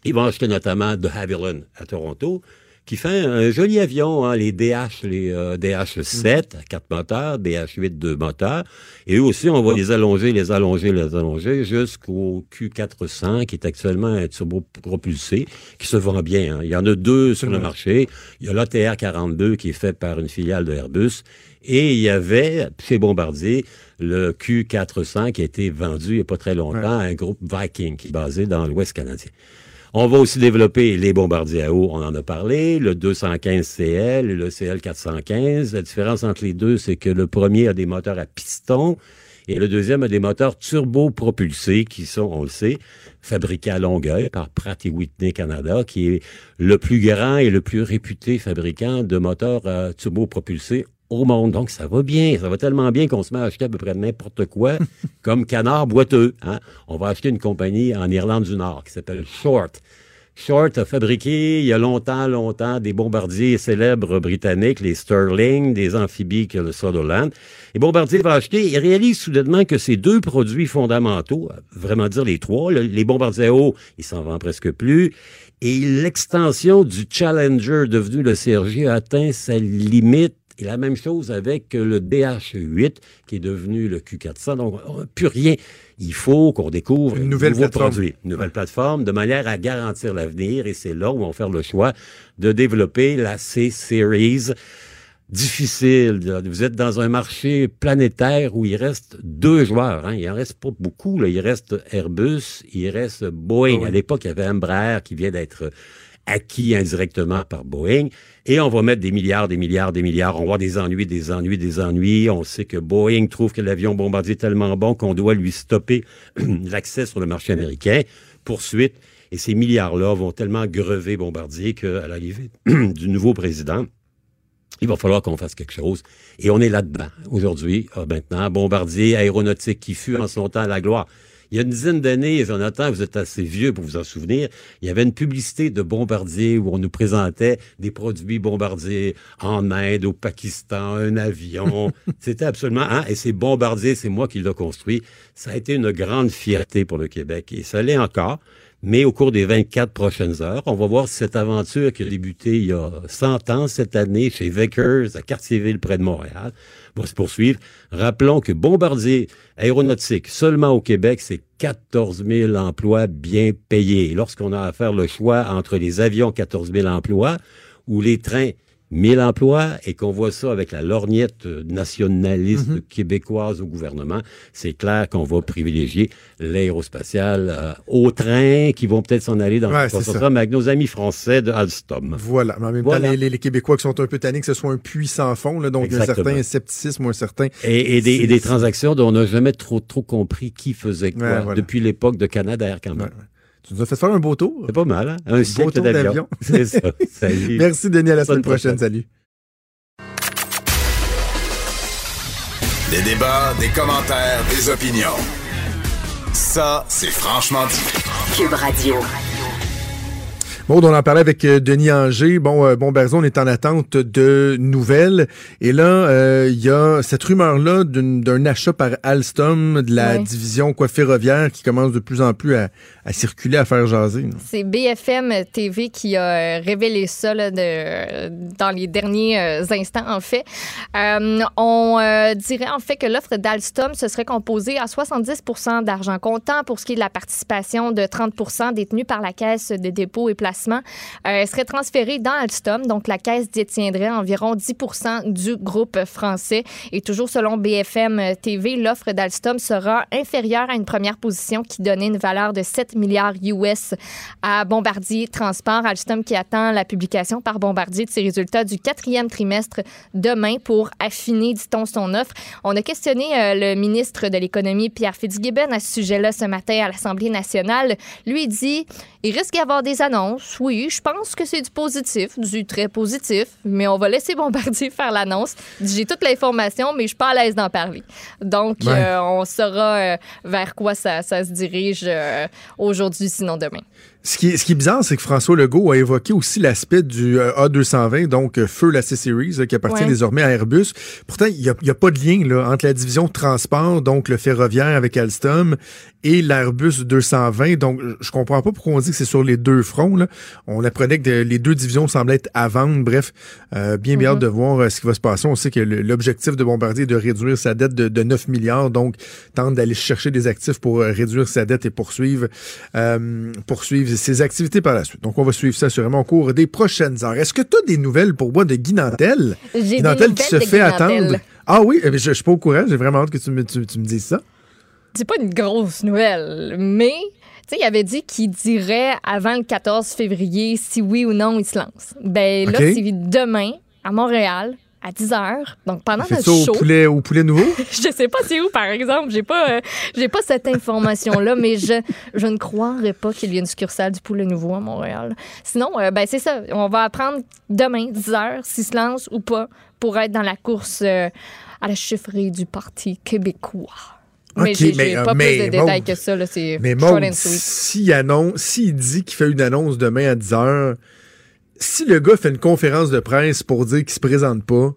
Ils vont acheter notamment de Havilland à Toronto, qui fait un joli avion, hein, les DH, les euh, DH7 à quatre moteurs, DH8 deux moteurs. Et eux aussi, on va les allonger, les allonger, les allonger jusqu'au Q400, qui est actuellement un turbo propulsé, qui se vend bien. hein. Il y en a deux sur le marché. Il y a l'ATR 42 qui est fait par une filiale de Airbus. Et il y avait, chez Bombardier, le Q400 qui a été vendu il n'y a pas très longtemps à un groupe Viking qui est basé dans l'Ouest canadien. On va aussi développer les bombardiers à eau, on en a parlé, le 215CL et le CL415. La différence entre les deux, c'est que le premier a des moteurs à piston et le deuxième a des moteurs turbo-propulsés qui sont, on le sait, fabriqués à Longueuil par Pratt et Whitney Canada, qui est le plus grand et le plus réputé fabricant de moteurs euh, turbo-propulsés au monde. Donc, ça va bien. Ça va tellement bien qu'on se met à acheter à peu près n'importe quoi, comme canard boiteux. Hein? On va acheter une compagnie en Irlande du Nord qui s'appelle Short. Short a fabriqué il y a longtemps, longtemps des bombardiers célèbres britanniques, les Sterling, des amphibies que le Sutherland. Et Bombardier va acheter et réalise soudainement que ces deux produits fondamentaux, vraiment dire les trois, le- les bombardiers à eau, ils s'en vendent presque plus. Et l'extension du Challenger devenu le CRJ a atteint sa limite. Et la même chose avec le DH8 qui est devenu le Q400. Donc, plus rien. Il faut qu'on découvre Une un nouvelle nouveau plateforme. produit, une nouvelle plateforme, de manière à garantir l'avenir. Et c'est là où on va faire le choix de développer la C-Series. Difficile. Vous êtes dans un marché planétaire où il reste deux joueurs. Hein. Il en reste pas beaucoup. Là. Il reste Airbus, il reste Boeing. À l'époque, il y avait Embraer qui vient d'être acquis indirectement par Boeing. Et on va mettre des milliards, des milliards, des milliards. On va avoir des ennuis, des ennuis, des ennuis. On sait que Boeing trouve que l'avion bombardier est tellement bon qu'on doit lui stopper l'accès sur le marché américain. Poursuite. Et ces milliards-là vont tellement grever Bombardier qu'à l'arrivée du nouveau président, il va falloir qu'on fasse quelque chose. Et on est là-dedans aujourd'hui, ah, maintenant. Bombardier aéronautique qui fut en son temps la gloire. Il y a une dizaine d'années, Jonathan, vous êtes assez vieux pour vous en souvenir, il y avait une publicité de Bombardier où on nous présentait des produits Bombardier en Inde, au Pakistan, un avion. C'était absolument... Hein? Et c'est Bombardier, c'est moi qui l'ai construit. Ça a été une grande fierté pour le Québec. Et ça l'est encore. Mais au cours des 24 prochaines heures, on va voir si cette aventure qui a débuté il y a 100 ans cette année chez Vickers à Cartierville près de Montréal va se poursuivre. Rappelons que Bombardier aéronautique seulement au Québec, c'est 14 000 emplois bien payés. Lorsqu'on a à faire le choix entre les avions 14 000 emplois ou les trains 1000 emplois et qu'on voit ça avec la lorgnette nationaliste Mhm. québécoise au gouvernement, c'est clair qu'on va privilégier l'aérospatial euh, aux trains qui vont peut-être s'en aller dans Ouais, consortium ça. avec nos amis français de Alstom. Voilà. Mais en même Voilà. temps, les, les- les Québécois qui sont un peu tannés que ce soit un puits sans fond, là, donc un certain scepticisme ou un certain. Et, et des, et des transactions dont on n'a jamais trop trop compris qui faisait quoi Ouais, voilà. depuis l'époque de Canadair quand même. Ouais, ouais. Tu nous as fait faire un beau tour. C'est pas mal, hein? Un siècle tour d'avion. d'avion. C'est ça. Salut. Merci, Denis. À la Semaine semaine prochaine. prochaine. Salut. Des débats, des commentaires, des opinions. Ça, c'est franchement dit. Cube Radio. Bon, on en parlait avec euh, Denis Anger. Bon, euh, bon, Berzon est en attente de nouvelles. Et là, euh, il y a cette rumeur-là d'une- d'un achat par Alstom de la Ouais. division quoi ferroviaire qui commence de plus en plus à, à circuler, à faire jaser. C'est BFM TV qui a euh, révélé ça là, de, dans les derniers euh, instants, en fait. Euh, on dirait en fait que l'offre d'Alstom se serait composée à 70 d'argent comptant pour ce qui est de la participation de 30 détenue par la Caisse de dépôt et placement. Elle serait transférée dans Alstom, donc la Caisse détiendrait environ 10 du groupe français. Et toujours selon BFM TV, l'offre d'Alstom sera inférieure à une première position qui donnait une valeur de 7 milliards US à Bombardier Transport. Alstom qui attend la publication par Bombardier de ses résultats du quatrième trimestre demain pour affiner, dit-on, son offre. On a questionné euh, le ministre de l'Économie, Pierre Fitzgibbon, à ce sujet-là ce matin à l'Assemblée nationale. Lui dit il risque d'y avoir des annonces. Oui, je pense que c'est du positif, du très positif, mais on va laisser Bombardier faire l'annonce. J'ai toute l'information, mais je suis pas à l'aise d'en parler. Donc, Ouais. euh, on saura euh, vers quoi ça, ça se dirige euh, aujourd'hui, sinon demain. Ce qui, est, ce qui est bizarre, c'est que François Legault a évoqué aussi l'aspect du euh, A220, donc euh, feu la C-Series, euh, qui appartient Ouais. désormais à Airbus. Pourtant, il n'y a, a pas de lien là, entre la division de transport, donc le ferroviaire avec Alstom, et l'Airbus 220. Donc, je comprends pas pourquoi on dit que c'est sur les deux fronts. Là. On apprenait que de- les deux divisions semblaient être à vendre. Bref, euh, bien, bien hâte de voir ce qui va se passer. On sait que l'objectif de Bombardier est de réduire sa dette de, de 9 milliards, donc tente d'aller chercher des actifs pour réduire sa dette et poursuivre, euh, poursuivre ses activités par la suite. Donc, on va suivre ça sûrement au cours des prochaines heures. Est-ce que tu as des nouvelles pour moi de Guy Nantel? Guy Nantel qui se fait attendre. Ah oui, eh je, je suis pas au courant. J'ai vraiment hâte que tu me, tu, tu me dises ça. C'est pas une grosse nouvelle, mais tu sais, il avait dit qu'il dirait avant le 14 février si oui ou non il se lance. Ben là, c'est demain à Montréal à 10 h. Donc pendant notre ça au show, poulet, au poulet nouveau? je sais pas c'est où par exemple, j'ai pas euh, j'ai pas cette information là, mais je je ne croirais pas qu'il y ait une succursale du poulet nouveau à Montréal. Sinon euh, ben c'est ça, on va apprendre demain 10 h s'il se lance ou pas pour être dans la course euh, à la chiffrerie du Parti québécois. Mais OK, j'ai pas mais, plus de détails que ça. Là, Mais Maud, s'il s'il dit qu'il fait une annonce demain à 10 heures, si le gars fait une conférence de presse pour dire qu'il se présente pas,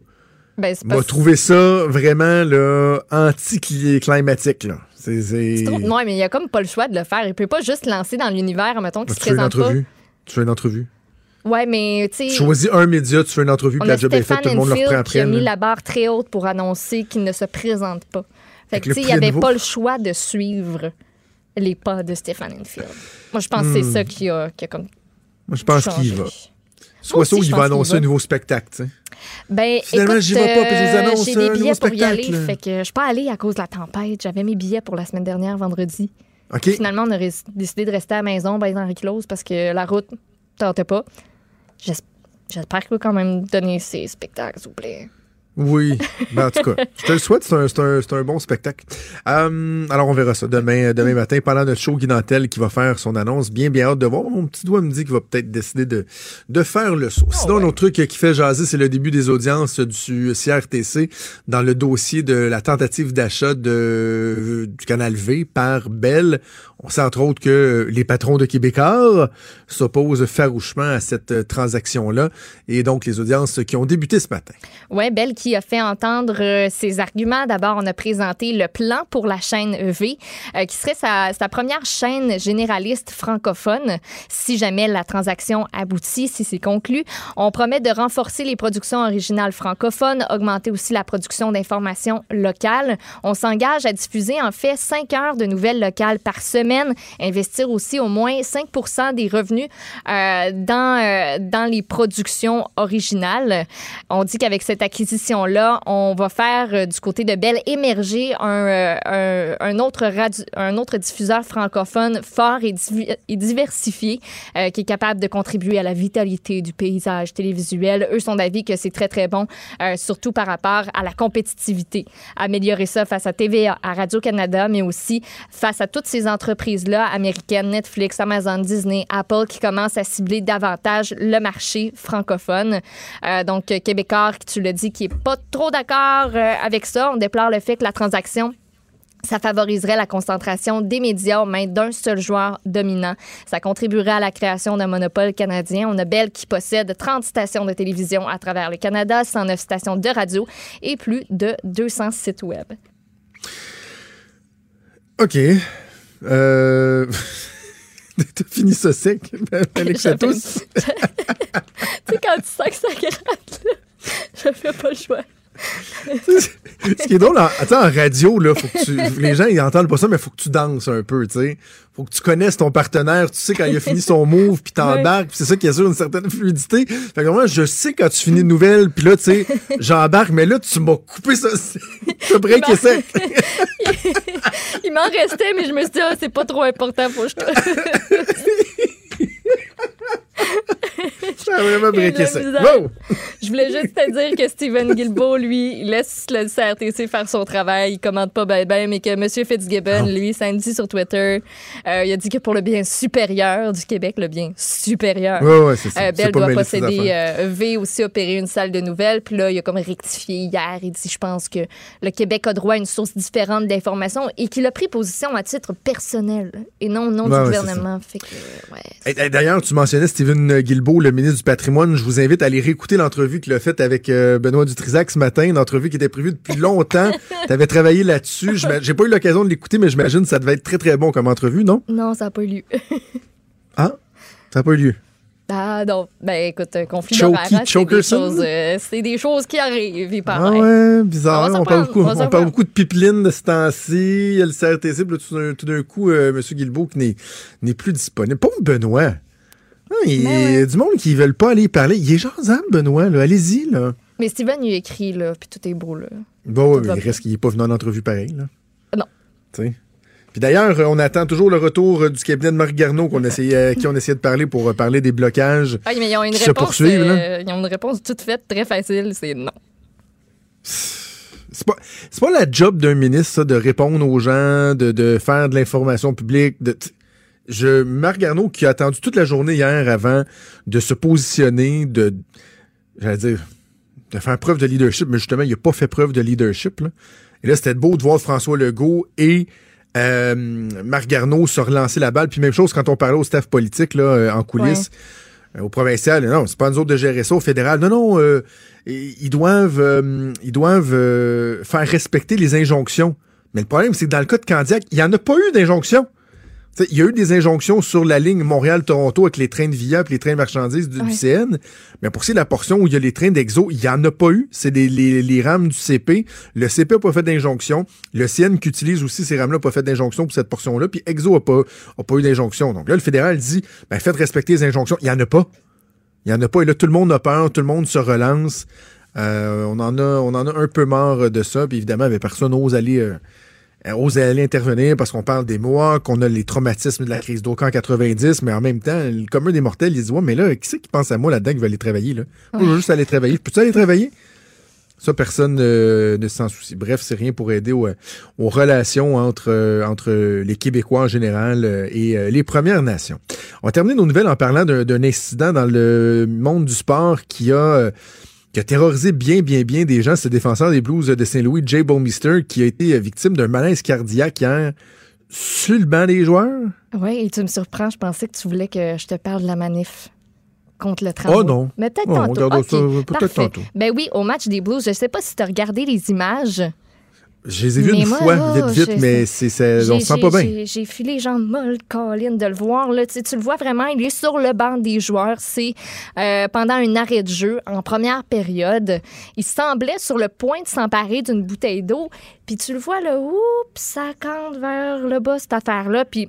Ben, m'a parce- trouvé ça vraiment là, anti-climatique. Là. C'est, Non, mais il a comme pas le choix de le faire. Il peut pas juste lancer dans l'univers, mettons, qu'il tu se fais une pas. entrevue? Tu fais une entrevue? Ouais, mais tu Tu sais. choisis un média, tu fais une entrevue, puis la job est faite, tout le monde le reprend après. a mis la barre très haute pour annoncer qu'il ne se présente pas. Fait que, tu sais, il n'y avait pas le choix de suivre les pas de Stéphane Enfield. Moi, je pense que c'est Hmm. ça qui a, qui a comme. Moi, je pense changé. qu'il va. Je il va annoncer un nouveau spectacle. tu sais. Ben, Finalement, j'y vais pas, puis je vous euh, annonce j'ai un des nouveau billets pour y aller. Fait que je suis pas allée à cause de la tempête. J'avais mes billets pour la semaine dernière, vendredi. Finalement, on a décidé de rester à la maison, ben Henri Close, parce que la route tentait pas. J'es- J'espère qu'il va quand même donner ses spectacles, s'il vous plaît. Oui, ben, en tout cas, je te le souhaite, c'est un, c'est un- c'est un bon spectacle. Euh, alors, on verra ça demain, demain matin, pendant notre show Guy Nantel qui va faire son annonce. Bien, bien hâte de voir. Mon petit doigt me dit qu'il va peut-être décider de, de faire le saut. Sinon, un autre truc qui fait jaser, c'est le début des audiences du CRTC dans le dossier de la tentative d'achat de, du canal V par Bell. On sait entre autres que les patrons de Québécois s'opposent farouchement à cette euh, transaction-là. Et donc, les audiences qui ont débuté ce matin. Oui, Belle qui a fait entendre euh, ses arguments. D'abord, on a présenté le plan pour la chaîne V, euh, qui serait sa, première chaîne généraliste francophone, si jamais la transaction aboutit, si c'est conclu. On promet de renforcer les productions originales francophones, augmenter aussi la production d'informations locales. On s'engage à diffuser en fait 5 heures de nouvelles locales par semaine, investir aussi au moins 5 des revenus euh, dans, dans les productions originales. On dit qu'avec cette acquisition-là, on va faire euh, du côté de Bell émerger un, euh, un, autre un autre diffuseur francophone fort et, diversifié euh, qui est capable de contribuer à la vitalité du paysage télévisuel. Eux sont d'avis que c'est très, très bon, surtout par rapport à la compétitivité. Améliorer ça face à TVA, à Radio-Canada, mais aussi face à toutes ces entreprises-là américaines, Netflix, Amazon, Disney, Apple, qui commencent à cibler davantage le marché francophone. Donc, Québécois, tu l'as dit, qui est pas trop d'accord euh, avec ça. On déplore le fait que la transaction Ça favoriserait la concentration des médias aux mains d'un seul joueur dominant. Ça contribuerait à la création d'un monopole canadien. On a Bell qui possède 30 stations de télévision à travers le Canada, 109 stations de radio et plus de 200 sites web. OK. Euh... T'as fini ça sec, Alex tu sais, quand tu sens que ça gratte, là, je fais pas le choix. Ce qui est drôle, en, attends, en radio, là, faut que tu, les gens, ils entendent pas ça, mais faut que tu danses un peu, tu sais. Faut que tu connaisses ton partenaire, tu sais quand il a fini son move, puis t'embarques, puis c'est ça qui assure une certaine fluidité. Fait que moi, je sais quand tu finis une nouvelle, puis là, tu sais, j'embarque, mais là, tu m'as coupé ça, t'as breaké sec. Il m'en restait, mais je me suis dit, ah, c'est pas trop important, faut que je vraiment visage. Wow! Je voulais juste te dire que Steven Guilbeault, lui, il laisse le CRTC faire son travail. Il commente pas ben ben, mais que M. Fitzgibbon, Ah. lui, samedi sur Twitter, euh, il a dit que pour le bien supérieur du Québec, le bien supérieur. Ouais, ça. Euh, Bell doit posséder, euh, V aussi opérer une salle de nouvelles. Puis là, il a comme rectifié hier. Il dit, je pense que le Québec a droit à une source différente d'informations et qu'il a pris position à titre personnel et non au nom Ouais, du ouais, gouvernement. Fait que, ouais. Hey, hey, D'ailleurs, tu mentionnais Stephen Guilbeault, le ministre du Patrimoine. Je vous invite à aller réécouter l'entrevue qu'il a faite avec euh, Benoît Dutrisac ce matin, une entrevue qui était prévue depuis longtemps. tu avais travaillé là-dessus. J'ai pas eu l'occasion de l'écouter, mais j'imagine que ça devait être très, très bon comme entrevue, non? Non, ça n'a pas eu lieu. Ah? Ça n'a pas eu lieu. Ah non, ben écoute, un conflit hein, c'est des, choses, euh, c'est des choses qui arrivent, il Ah paraît. ouais, bizarre. On parle beaucoup, on parle beaucoup de pipeline de ce temps-ci. Il y a le CRTC, puis là, tout d'un- coup, euh, M. Guilbeault qui n'est- n'est plus disponible. Pauvre Benoît. Ah, il y Ben a du monde qui ne veulent pas aller parler. Il est jasable, Benoît. là. Allez-y. là. Mais Steven, il écrit, là, puis tout est beau, là. Bon, Tout il reste qu'il n'est pas venu en entrevue pareil. Là. Non. Tu sais. Puis d'ailleurs, euh, on attend toujours le retour euh, du cabinet de Marc Garneau qu'on essayait, qui on essayait de parler pour euh, parler des blocages. Ah, mais ils ont une Qui se réponse. poursuivent, euh, ils ont une réponse toute faite, très facile, c'est non. C'est pas, c'est pas la job d'un ministre, ça, de répondre aux gens, de, de faire de l'information publique. De, t- je, Marc Garneau, qui a attendu toute la journée hier avant de se positionner, de, j'allais dire, de faire preuve de leadership, mais justement, il n'a pas fait preuve de leadership. Là. Et là, c'était beau de voir François Legault et euh, Marc Garneau se relancer la balle. Puis même chose quand on parlait au staff politique là, euh, en coulisses. euh, Au provincial, non, c'est pas nous autres de gérer ça. Au fédéral, non, non, euh, ils doivent, euh, ils doivent euh, faire respecter les injonctions. Mais le problème, c'est que dans le cas de Candiac, il n'y en a pas eu d'injonction. Il y a eu des injonctions sur la ligne Montréal-Toronto avec les trains de VIA et les trains de marchandises du. CN. Mais pour ce qui est de la portion où il y a les trains d'Exo, il n'y en a pas eu. C'est les, les rames du CP. Le CP n'a pas fait d'injonction. Le CN qui utilise aussi ces rames-là n'a pas fait d'injonction pour cette portion-là. Puis Exo n'a pas, a pas eu d'injonction. Donc là, le fédéral dit, ben, faites respecter les injonctions. Il n'y en a pas. Il n'y en a pas. Et là, tout le monde a peur, tout le monde se relance. Euh, on, en a, on en a un peu marre de ça. Puis évidemment, ben, personne n'ose aller, euh, euh, ose aller intervenir parce qu'on parle des mois, qu'on a les traumatismes de la crise d'Oka en 90, mais en même temps, le commun des mortels, il dit Ouais, mais là, qui c'est qui pense à moi là-dedans qui veut aller travailler? Là? Je veux juste aller travailler. Peux-tu aller travailler? Ça, personne euh, ne s'en soucie. Bref, c'est rien pour aider aux, aux relations entre, euh, entre les Québécois en général euh, et euh, les Premières Nations. On va terminer nos nouvelles en parlant d'un incident dans le monde du sport qui a, euh, qui a terrorisé bien, bien, bien des gens. C'est le défenseur des Blues de Saint-Louis, Jay Bowmister, qui a été euh, victime d'un malaise cardiaque hier sur le banc des joueurs. Oui, et tu me surprends. Je pensais que tu voulais que je te parle de la manif contre le tramway. Oh non. Mais peut-être Oh, tantôt. peut-être tantôt. Ben oui, au match des Blues, je sais pas si tu as regardé les images. Je les ai vus Mais une moi, fois, vite, vite, je- mais c'est, on se sent pas bien. j'ai- filé les jambes molles, Colin, de le voir. Là. Tu le vois vraiment, il est sur le banc des joueurs. C'est euh, pendant un arrêt de jeu, en première période. Il semblait sur le point de s'emparer d'une bouteille d'eau. Puis tu le vois, là, oups, ça cante vers le bas, cette affaire-là. Puis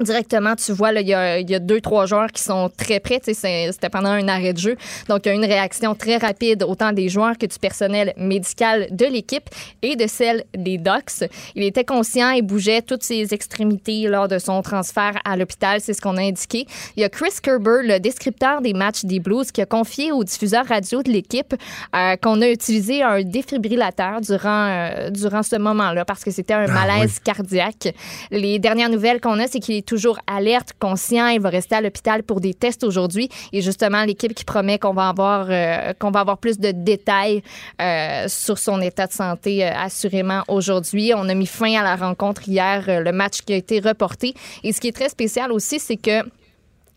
directement, tu vois, là, il y y a deux, trois joueurs qui sont très près. C'était pendant un arrêt de jeu. Donc, il y a une réaction très rapide, autant des joueurs que du personnel médical de l'équipe et de celle des Ducks. Il était conscient et bougeait toutes ses extrémités lors de son transfert à l'hôpital. C'est ce qu'on a indiqué. Il y a Chris Kerber, le descripteur des matchs des Blues, qui a confié au diffuseur radio de l'équipe euh, qu'on a utilisé un défibrillateur durant, euh, durant ce moment-là parce que c'était un Ah, malaise cardiaque. Les dernières nouvelles qu'on a, c'est qu'il est toujours alerte, conscient. Il va rester à l'hôpital pour des tests aujourd'hui. Et justement, l'équipe qui promet qu'on va avoir euh, plus de détails euh, sur son état de santé euh, assurément aujourd'hui. On a mis fin à la rencontre hier, le match qui a été reporté. Et ce qui est très spécial aussi, c'est que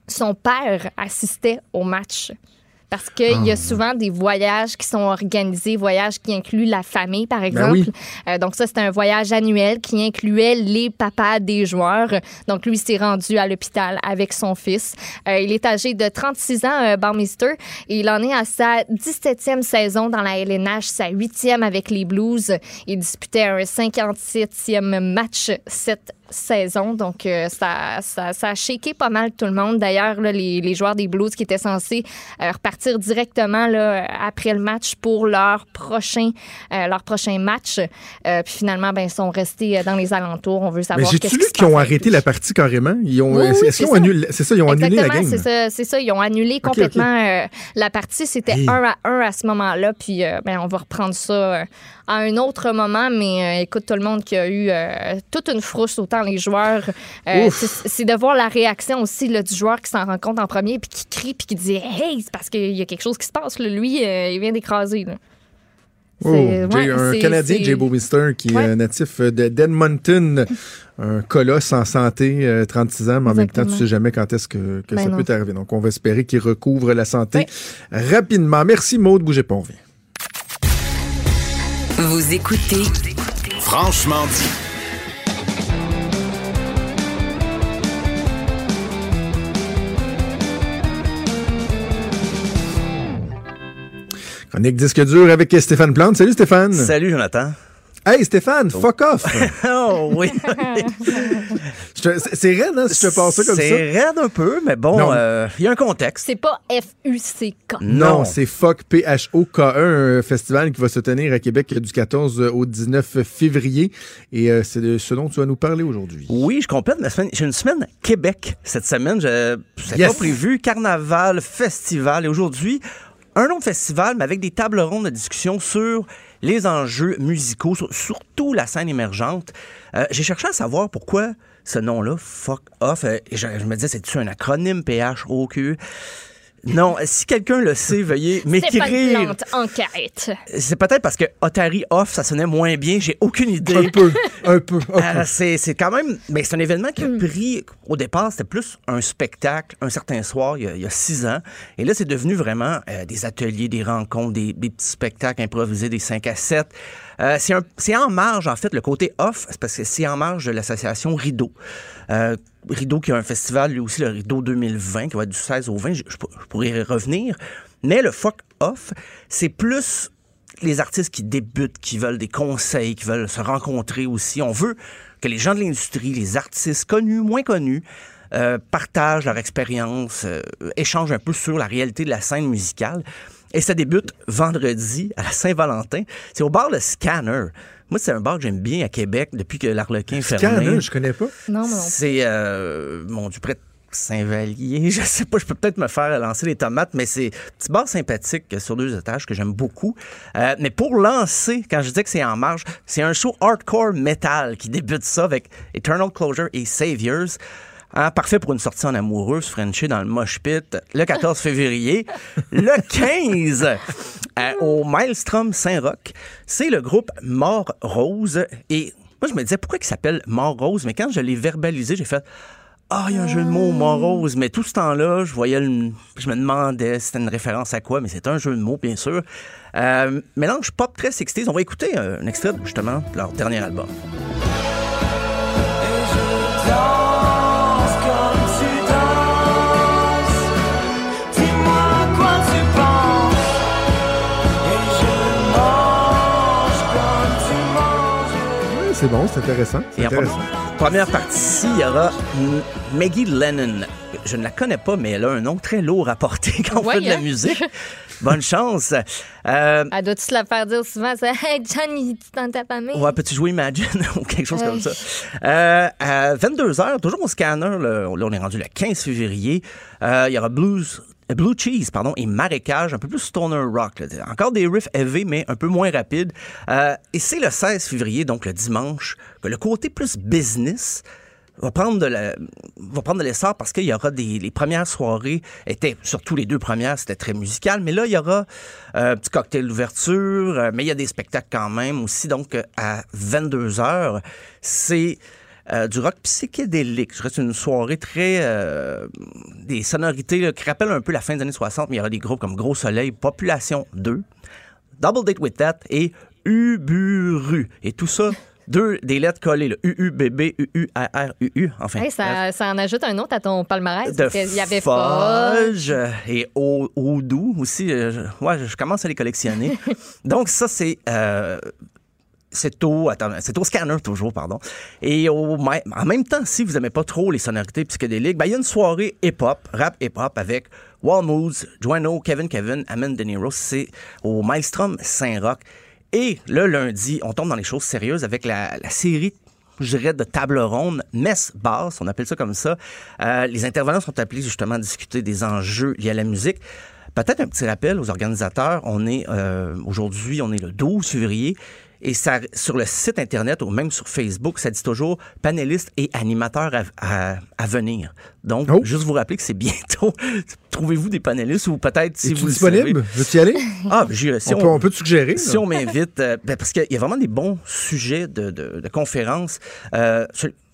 son père assistait au match. Parce qu'il y a souvent des voyages qui sont organisés, voyages qui incluent la famille, par exemple. oui. Euh, donc ça, c'était un voyage annuel qui incluait les papas des joueurs. Donc lui s'est rendu à l'hôpital avec son fils. Euh, il est âgé de 36 ans, euh, Baumeister, et il en est à sa 17e saison dans la LNH, sa 8e avec les Blues. Il disputait un 57e match cette saison. Donc, euh, ça, ça, ça a shaké pas mal tout le monde. D'ailleurs, les, les joueurs des Blues qui étaient censés euh, repartir directement là, après le match pour leur prochain, euh, leur prochain match. Puis finalement, ben, ils sont restés dans les alentours. On veut Mais savoir j'ai-tu qu'est-ce lu qu'ils ont arrêté la partie carrément? Ils ont, Oui, oui, c'est ont ça. annulé, c'est ça, ils ont annulé la game? c'est ça, c'est ça. Ils ont annulé complètement la partie. C'était Hey. un à un à ce moment-là. Puis ben, on va reprendre ça à un autre moment. Mais écoute, tout le monde qui a eu toute une frousse, autant les joueurs. euh, c'est de voir la réaction aussi là, du joueur qui s'en rend compte en premier, puis qui crie, puis qui dit Hey, c'est parce qu'il y a quelque chose qui se passe. là. Lui, euh, il vient d'écraser. Oh, ouais, un Canadien, Jay Bowmister, qui Ouais. est natif de d'Edmonton, un colosse en santé, euh, 36 ans, mais en même temps, tu sais jamais quand est-ce que, que Ben ça non. peut t'arriver. Donc, on va espérer qu'il recouvre la santé Ouais. rapidement. Merci, Maude. Bougez pas, on revient. Vous écoutez Franchement dit. Chronique disque dur avec Stéphane Plante. Salut, Stéphane. Salut Jonathan. Hey, Stéphane, fuck off. Oh oui. C'est raide, hein, si je te passe ça comme ça. C'est raide un peu, mais bon, euh, il y a un contexte. C'est pas F-U-C-K. Non, Non. c'est FOC P-H-O-K-E, un festival qui va se tenir à Québec du 14 au 19 février. Et euh, c'est de ce dont tu vas nous parler aujourd'hui. Oui, je complète ma semaine. J'ai une semaine Québec cette semaine. Je c'est Yes. pas prévu. Carnaval, festival. Et aujourd'hui, un autre festival, mais avec des tables rondes de discussion sur les enjeux musicaux, sur- surtout la scène émergente. Euh, J'ai cherché à savoir pourquoi ce nom-là, Fuck Off, euh, je, je me disais, c'est-tu un acronyme P-H-O-Q? Non, si quelqu'un le sait, veuillez m'écrire. Plante, enquête. C'est peut-être parce que Otari Off, ça sonnait moins bien. J'ai aucune idée. Un peu, un peu. un peu. Euh, c'est c'est quand même. Mais c'est un événement qui a pris. Au départ, c'était plus un spectacle, un certain soir, il y a, il y a six ans. Et là, c'est devenu vraiment euh, des ateliers, des rencontres, des, des petits spectacles improvisés, des 5 à 7. Euh, c'est un- c'est en marge, en fait, le côté off, c'est parce que c'est en marge de l'association Rideau. Euh, Rideau qui a un festival, lui aussi, le Rideau 2020, qui va être du 16 au 20. Je, je pour- je pourrais y revenir. Mais le fuck off, c'est plus les artistes qui débutent, qui veulent des conseils, qui veulent se rencontrer aussi. On veut que les gens de l'industrie, les artistes connus, moins connus, euh, partagent leur expérience, euh, échangent un peu sur la réalité de la scène musicale. Et ça débute vendredi à la Saint-Valentin. C'est au bar Le Scanner. Moi, c'est un bar que j'aime bien à Québec depuis que l'Arlequin est fermé. Cannes, hein, je connais pas. Non, non. C'est, euh, mon Dieu, près de Saint-Vallier. Je sais pas, je peux peut-être me faire lancer les tomates, mais c'est un petit bar sympathique sur deux étages que j'aime beaucoup. Euh, mais pour lancer, quand je dis que c'est en marge, c'est un show hardcore metal qui débute ça avec Eternal Closure et Saviors. Hein, parfait pour une sortie en amoureuse, Frenchie dans le mosh pit, le 14 février. Le 15, euh, au Maelstrom Saint-Roch, c'est le groupe Mort Rose. Et moi, je me disais, pourquoi il s'appelle Mort Rose? Mais quand je l'ai verbalisé, j'ai fait, ah, il y a un jeu de mots, Mort Rose. Mais tout ce temps-là, je voyais, le- je me demandais si c'était une référence à quoi, mais c'est un jeu de mots, bien sûr. Euh, mélange pop très 60s. On va écouter un extrait, justement, de leur dernier album. C'est bon, c'est intéressant. C'est Et intéressant. pre- première partie, il y aura Maggie Lennon. Je ne la connais pas, mais elle a un nom très lourd à porter quand on Ouais, fait de la hein? musique. Bonne chance. Euh, Elle doit-tu se la faire dire souvent? C'est Hey, Johnny, tu t'en tapes à? Ouais, peux-tu jouer Imagine ou quelque chose comme ça? Euh, à 22h, toujours au scanner, là, là, on est rendu le 15 février, euh, il y aura Blues. Euh, Blue Cheese, pardon, et Marécage, un peu plus stoner rock. Encore des riffs élevés, mais un peu moins rapides. Euh, et c'est le 16 février, donc le dimanche, que le côté plus business va prendre de va prendre de l'essor parce qu'il y aura des les premières soirées étaient surtout les deux premières c'était très musical mais là il y aura euh, un petit cocktail d'ouverture mais il y a des spectacles quand même aussi donc à 22 heures c'est euh, du rock psychédélique. Je reste une soirée très. euh, des sonorités là, qui rappellent un peu la fin des années 60, mais il y aura des groupes comme Gros Soleil, Population 2, Double Date with That et Uburu. Et tout ça, deux des lettres collées, le UUBB, UURRUU. Enfin. Hey, ça, ça en ajoute un autre à ton palmarès. De parce qu'il y avait. Fudge et Oudou aussi. euh, je- ouais, je commence à les collectionner. Donc, ça, c'est. euh, c'est au, attends, c'est au scanner toujours, pardon. Et au, en même temps, si vous n'aimez pas trop les sonorités psychédéliques, ben, il y a une soirée hip-hop, rap hip-hop avec Walmoose, Joanno, Kevin Kevin, Amen De Niro. C'est au Maelstrom Saint-Roch. Et le lundi, on tombe dans les choses sérieuses avec la, la série je dirais, de table ronde, messe basse, on appelle ça comme ça. Euh, les intervenants sont appelés justement à discuter des enjeux liés à la musique. Peut-être un petit rappel aux organisateurs. On est euh, aujourd'hui, on est le 12 février. Et ça, sur le site Internet ou même sur Facebook, ça dit toujours panélistes et animateurs à, à- à venir. Donc, Oh. juste vous rappeler que c'est bientôt. Trouvez-vous des panélistes ou peut-être si vous le disponible? Veux-tu y aller? Ah, si on, peut, on peut te suggérer. si là. on m'invite, euh, ben, parce qu'il y a vraiment des bons sujets de, de, de conférences. Euh,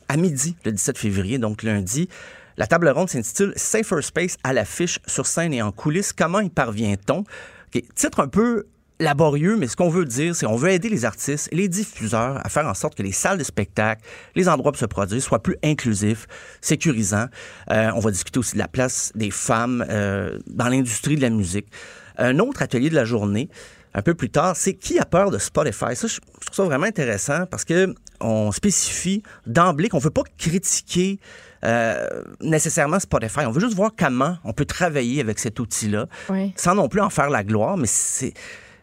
à midi, le 17 février, donc lundi, la table ronde s'intitule Safer Space à l'affiche, sur scène et en coulisses. Comment y parvient-on? Titre un peu laborieux, mais ce qu'on veut dire, c'est qu'on veut aider les artistes les diffuseurs à faire en sorte que les salles de spectacle, les endroits pour se produire soient plus inclusifs, sécurisants. Euh, on va discuter aussi de la place des femmes euh, dans l'industrie de la musique. Un autre atelier de la journée, un peu plus tard, c'est qui a peur de Spotify? Ça, je trouve ça vraiment intéressant parce que on spécifie d'emblée qu'on veut pas critiquer euh, nécessairement Spotify. On veut juste voir comment on peut travailler avec cet outil-là, Oui. sans non plus en faire la gloire, mais c'est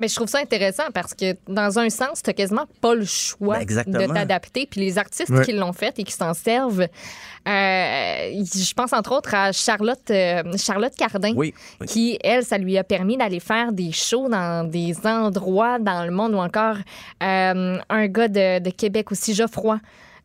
Mais je trouve ça intéressant parce que, dans un sens, tu quasiment pas le choix Ben, exactement. de t'adapter. Puis les artistes Ouais. qui l'ont fait et qui s'en servent, euh, je pense entre autres à Charlotte, euh, Charlotte Cardin, oui. oui. qui, elle, ça lui a permis d'aller faire des shows dans des endroits dans le monde ou encore euh, un gars de, de Québec aussi, Geoffroy.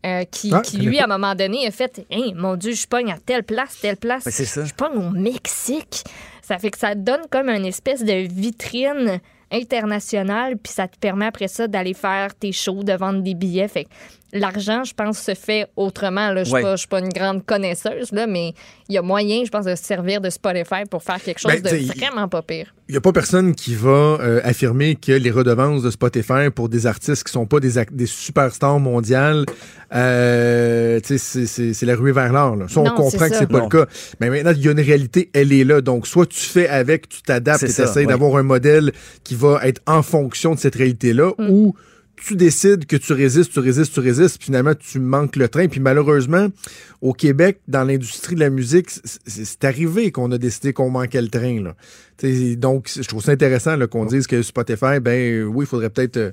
euh, qui, Ah, qui, lui, à un moment donné, a fait Hey, mon Dieu, je pogne à telle place, telle place. Ben. Je pogne au Mexique. Ça fait que ça donne comme une espèce de vitrine internationale, puis ça te permet après ça d'aller faire tes shows, de vendre des billets. Fait l'argent, je pense, se fait autrement. là. Je ne Ouais. suis pas- une grande connaisseuse, là, mais il y a moyen, je pense, de se servir de Spotify pour faire quelque chose Ben, de t'sais, il- vraiment pas pire. Il n'y a pas personne qui va euh, affirmer que les redevances de Spotify pour des artistes qui sont pas des, des superstars mondiales, euh, c'est- la ruée vers l'or. on Non, comprend que c'est pas Non. le cas. Mais maintenant, il y a une réalité, elle est là. Donc, soit tu fais avec, tu t'adaptes et tu essaies ouais. d'avoir un modèle qui va être en fonction de cette réalité-là, Mm. ou tu décides que tu résistes, tu résistes, tu résistes, puis finalement, tu manques le train. Puis malheureusement, au Québec, dans l'industrie de la musique, c'est arrivé qu'on a décidé qu'on manquait le train. Là. T'sais, donc, je trouve ça intéressant qu'on dise que Spotify, ben oui, il faudrait peut-être euh,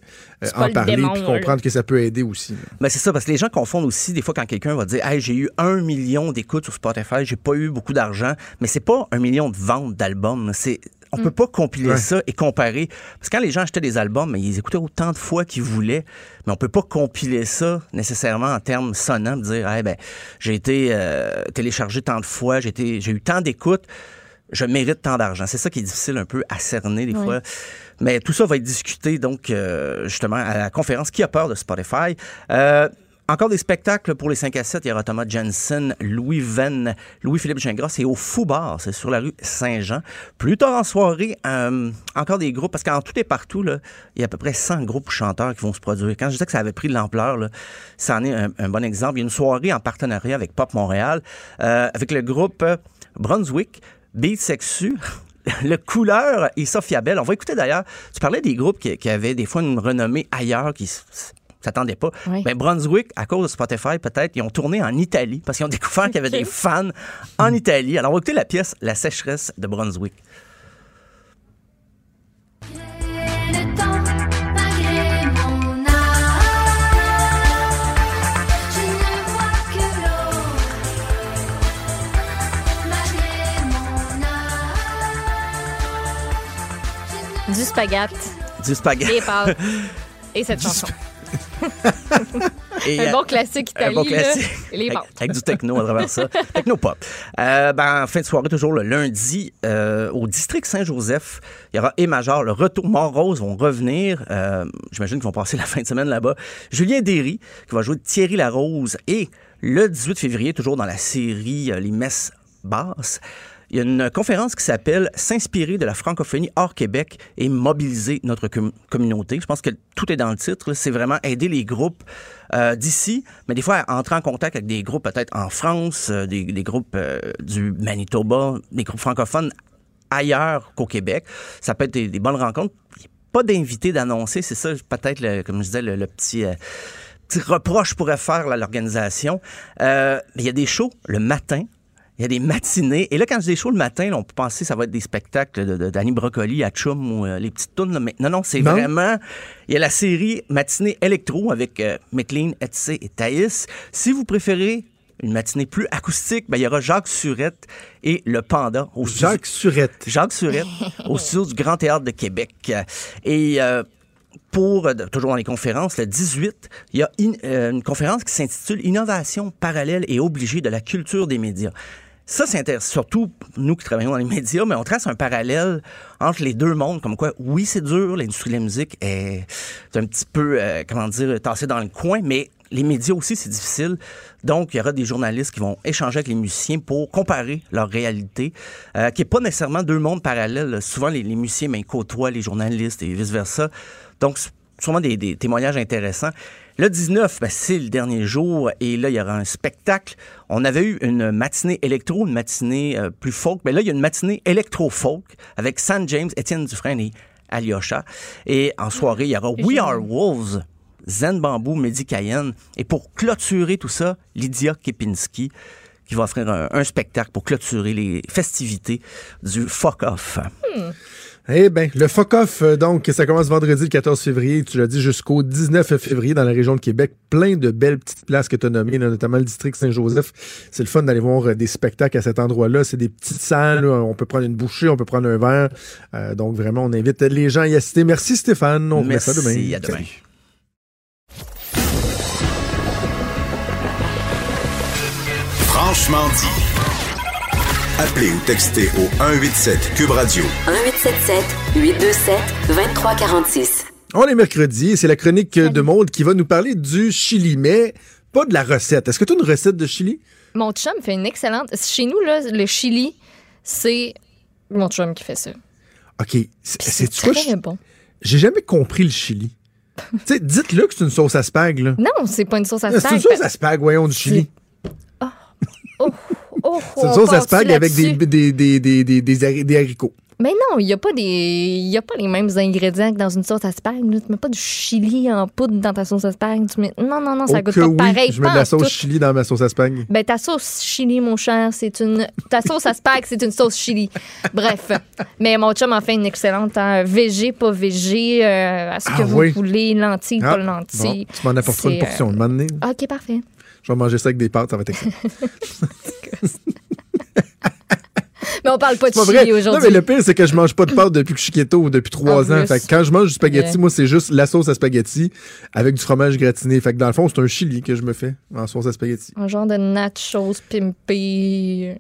en parler démon, puis là. comprendre que ça peut aider aussi. là. Ben c'est ça, parce que les gens confondent aussi, des fois, quand quelqu'un va dire Hey, j'ai eu un million d'écoutes sur Spotify, j'ai pas eu beaucoup d'argent, mais c'est pas un million de ventes d'albums. C'est. On peut pas compiler Ouais. ça et comparer. Parce que quand les gens achetaient des albums, mais ils écoutaient autant de fois qu'ils voulaient, mais on peut pas compiler ça nécessairement en termes sonnants, de dire hey, ben, j'ai été euh, téléchargé tant de fois, j'ai été- j'ai eu tant d'écoutes, je mérite tant d'argent. C'est ça qui est difficile un peu à cerner des Oui. fois. Mais tout ça va être discuté, donc, euh, justement, à la conférence Qui a peur de Spotify? Euh, encore des spectacles pour les 5 à 7. Il y aura Thomas Jensen, Louis Venn, Louis-Philippe Gingras. C'est au Fou Bar, c'est sur la rue Saint-Jean. Plus tard en soirée, euh, encore des groupes, parce qu'en tout et partout, il y a à peu près 100 groupes ou chanteurs qui vont se produire. Quand je disais que ça avait pris de l'ampleur, ça en est un, bon exemple. Il y a une soirée en partenariat avec Pop Montréal, euh, avec le groupe euh, Brunswick, Beat Sexu, le couleur et Sophia Bell. On va écouter d'ailleurs, tu parlais des groupes qui, avaient des fois une renommée ailleurs, s'attendaient pas. Oui. Ben, Brunswick, à cause de Spotify, peut-être, ils ont tourné en Italie parce qu'ils ont découvert qu'il y avait des fans en Italie. Alors, on va écouter la pièce La sécheresse de Brunswick. Du spaghette, Du spaghetti. des pâtes et cette chanson. Et, Un bon classique un bon italien. et les avec, avec du techno à travers ça. Techno-pop. Euh, ben, en fin de soirée, toujours le lundi, euh, au district Saint-Joseph, il y aura et Major, le retour Mont-Rose vont revenir. Euh, J'imagine qu'ils vont passer la fin de semaine là-bas. Julien Derry, qui va jouer Thierry Larose. Et le 18 février, toujours dans la série euh, Les Messes basses, il y a une conférence qui s'appelle S'inspirer de la francophonie hors Québec et mobiliser notre com- communauté. Je pense que tout est dans le titre. C'est vraiment aider les groupes euh, d'ici, mais des fois entrer en contact avec des groupes peut-être en France, euh, des, groupes euh, du Manitoba, des groupes francophones ailleurs qu'au Québec. Ça peut être des, bonnes rencontres. Il a pas d'invité d'annoncer, c'est ça peut-être, comme je disais, le, petit... petit reproche pourrais faire l'organisation. Il y a des shows le matin. Il y a des matinées. Et là, quand je dis shows le matin, là, on peut penser que ça va être des spectacles d'Annie Brocoli à Chum ou euh, les petites tunes. là. Mais non, non, c'est vraiment... Il y a la série Matinée électro avec euh, McLean, Etsy et Thaïs. Si vous préférez une matinée plus acoustique, ben, il y aura Jacques Surette et le Panda au studio- Jacques Surette. Jacques Surette au studio du Grand Théâtre de Québec. Et euh, pour, euh, toujours dans les conférences, le 18, il y a in- euh, une conférence qui s'intitule Innovation parallèle et obligée de la culture des médias. Ça, c'est intéressant, surtout nous qui travaillons dans les médias, mais on trace un parallèle entre les deux mondes, comme quoi, oui, c'est dur, l'industrie de la musique est un petit peu, euh, comment dire, tassée dans le coin, mais les médias aussi, c'est difficile. Donc, il y aura des journalistes qui vont échanger avec les musiciens pour comparer leur réalité, euh, qui n'est pas nécessairement deux mondes parallèles. Souvent, les, les musiciens ben, côtoient les journalistes et vice-versa. Donc, sûrement des, des témoignages intéressants. Le 19, ben, c'est le dernier jour et là, il y aura un spectacle. On avait eu une matinée électro, une matinée euh, plus folk, mais là, il y a une matinée électro-folk avec San James, Étienne Dufresne et Alyosha. Et en soirée, il y aura We Are Wolves, Zen Bamboo, Mehdi Cayenne. Et pour clôturer tout ça, Lydia Kepinski qui va offrir un, un spectacle pour clôturer les festivités du Fuck Off. Eh bien, le fuck-off, euh, donc, ça commence vendredi le 14 février, tu l'as dit, jusqu'au 19 février dans la région de Québec. Plein de belles petites places que tu as nommées, là, notamment le district Saint-Joseph. C'est le fun d'aller voir euh, des spectacles à cet endroit-là. C'est des petites salles, là. on peut prendre une bouchée, on peut prendre un verre. Euh, donc, vraiment, on invite les gens à y assister. Merci Stéphane, on remet ça demain. Merci, à demain. Salut. Franchement dit. Appelez ou textez au 187 Cube Radio 1877 827 2346. On est mercredi et c'est la chronique de Monde qui va nous parler du chili, mais pas de la recette. Est-ce que tu as une recette de chili? Mon chum fait une excellente. Chez nous, là, le chili, c'est mon chum qui fait ça. OK. C'est C'est quoi? très bon. J'ai jamais compris le chili. tu sais, dites-le que c'est une sauce à spag, là. Non, c'est pas une sauce à C'est une spag. sauce à spag, voyons, du chili. Oh, oh, C'est une sauce à spag avec des, des, des, des, des, des hari- des haricots. Mais non, il n'y a, pas des... il y a pas les mêmes ingrédients que dans une sauce à spag. Tu mets pas du chili en poudre dans ta sauce à spag. Tu mets... Non, non, non, ça Oh goûte que pas oui, pareil. je mets de la sauce tout. chili dans ma sauce à spag. Ben, ta sauce chili, mon cher, c'est une. Ta sauce à spag, c'est une sauce chili. Bref. Mais mon chum en fait une excellente. Hein, végé, pas végé. euh, à ce Ah que vous voulez. Lentilles, Ah, pas lentilles. bon, tu m'en apporteras une portion. euh, Un moment donné, OK, parfait. Je vais manger ça avec des pâtes, ça va être excellent. Mais on parle pas de chili vrai. Non, mais aujourd'hui. le pire, c'est que je mange pas de pâtes depuis que je suis keto depuis trois ans. Fait que quand je mange du spaghetti, moi, c'est juste la sauce à spaghetti avec du fromage gratiné. Fait que dans le fond, c'est un chili que je me fais en sauce à spaghetti. Un genre de nachos pimpé.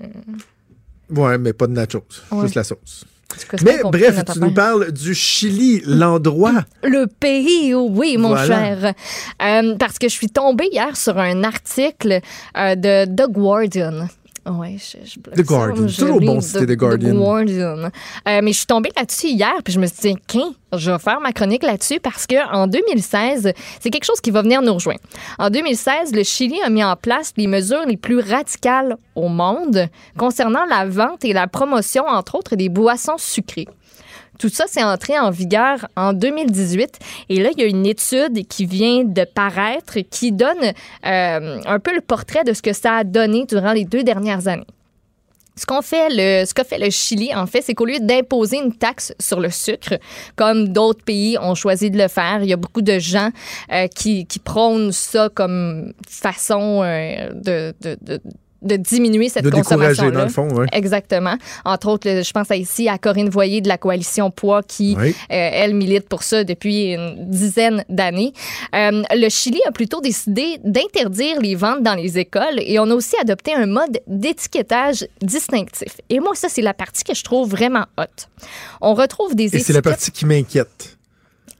Ouais, mais pas de nachos. Ouais. Juste la sauce. Mais bref, tu nous parles du Chili, l'endroit. Le pays, oui, mon Voilà. cher. Euh, parce que je suis tombée hier sur un article euh, de The Guardian. Ouais, je, je The Guardian. je Toujours bon de citer The Guardian. Guardian. Euh, mais je suis tombée là-dessus hier, puis je me suis dit, qu'un, je vais faire ma chronique là-dessus parce que en 2016, c'est quelque chose qui va venir nous rejoindre. En 2016, le Chili a mis en place les mesures les plus radicales au monde concernant la vente et la promotion, entre autres, des boissons sucrées. Tout ça, c'est entré en vigueur en 2018. Et là, il y a une étude qui vient de paraître qui donne euh, un peu le portrait de ce que ça a donné durant les deux dernières années. Ce qu'a fait le Chili, en fait, c'est qu'au lieu d'imposer une taxe sur le sucre, comme d'autres pays ont choisi de le faire, il y a beaucoup de gens euh, qui, prônent ça comme façon euh, de de diminuer cette De décourager, consommation-là. dans le fond, ouais. Exactement. Entre autres, je pense à ici à Corinne Voyer de la coalition Poids qui, Oui. euh, elle, milite pour ça depuis une dizaine d'années. Euh, le Chili a plutôt décidé d'interdire les ventes dans les écoles et on a aussi adopté un mode d'étiquetage distinctif. Et moi, ça, c'est la partie que je trouve vraiment hot. On retrouve des Et c'est étiquettes... la partie qui m'inquiète.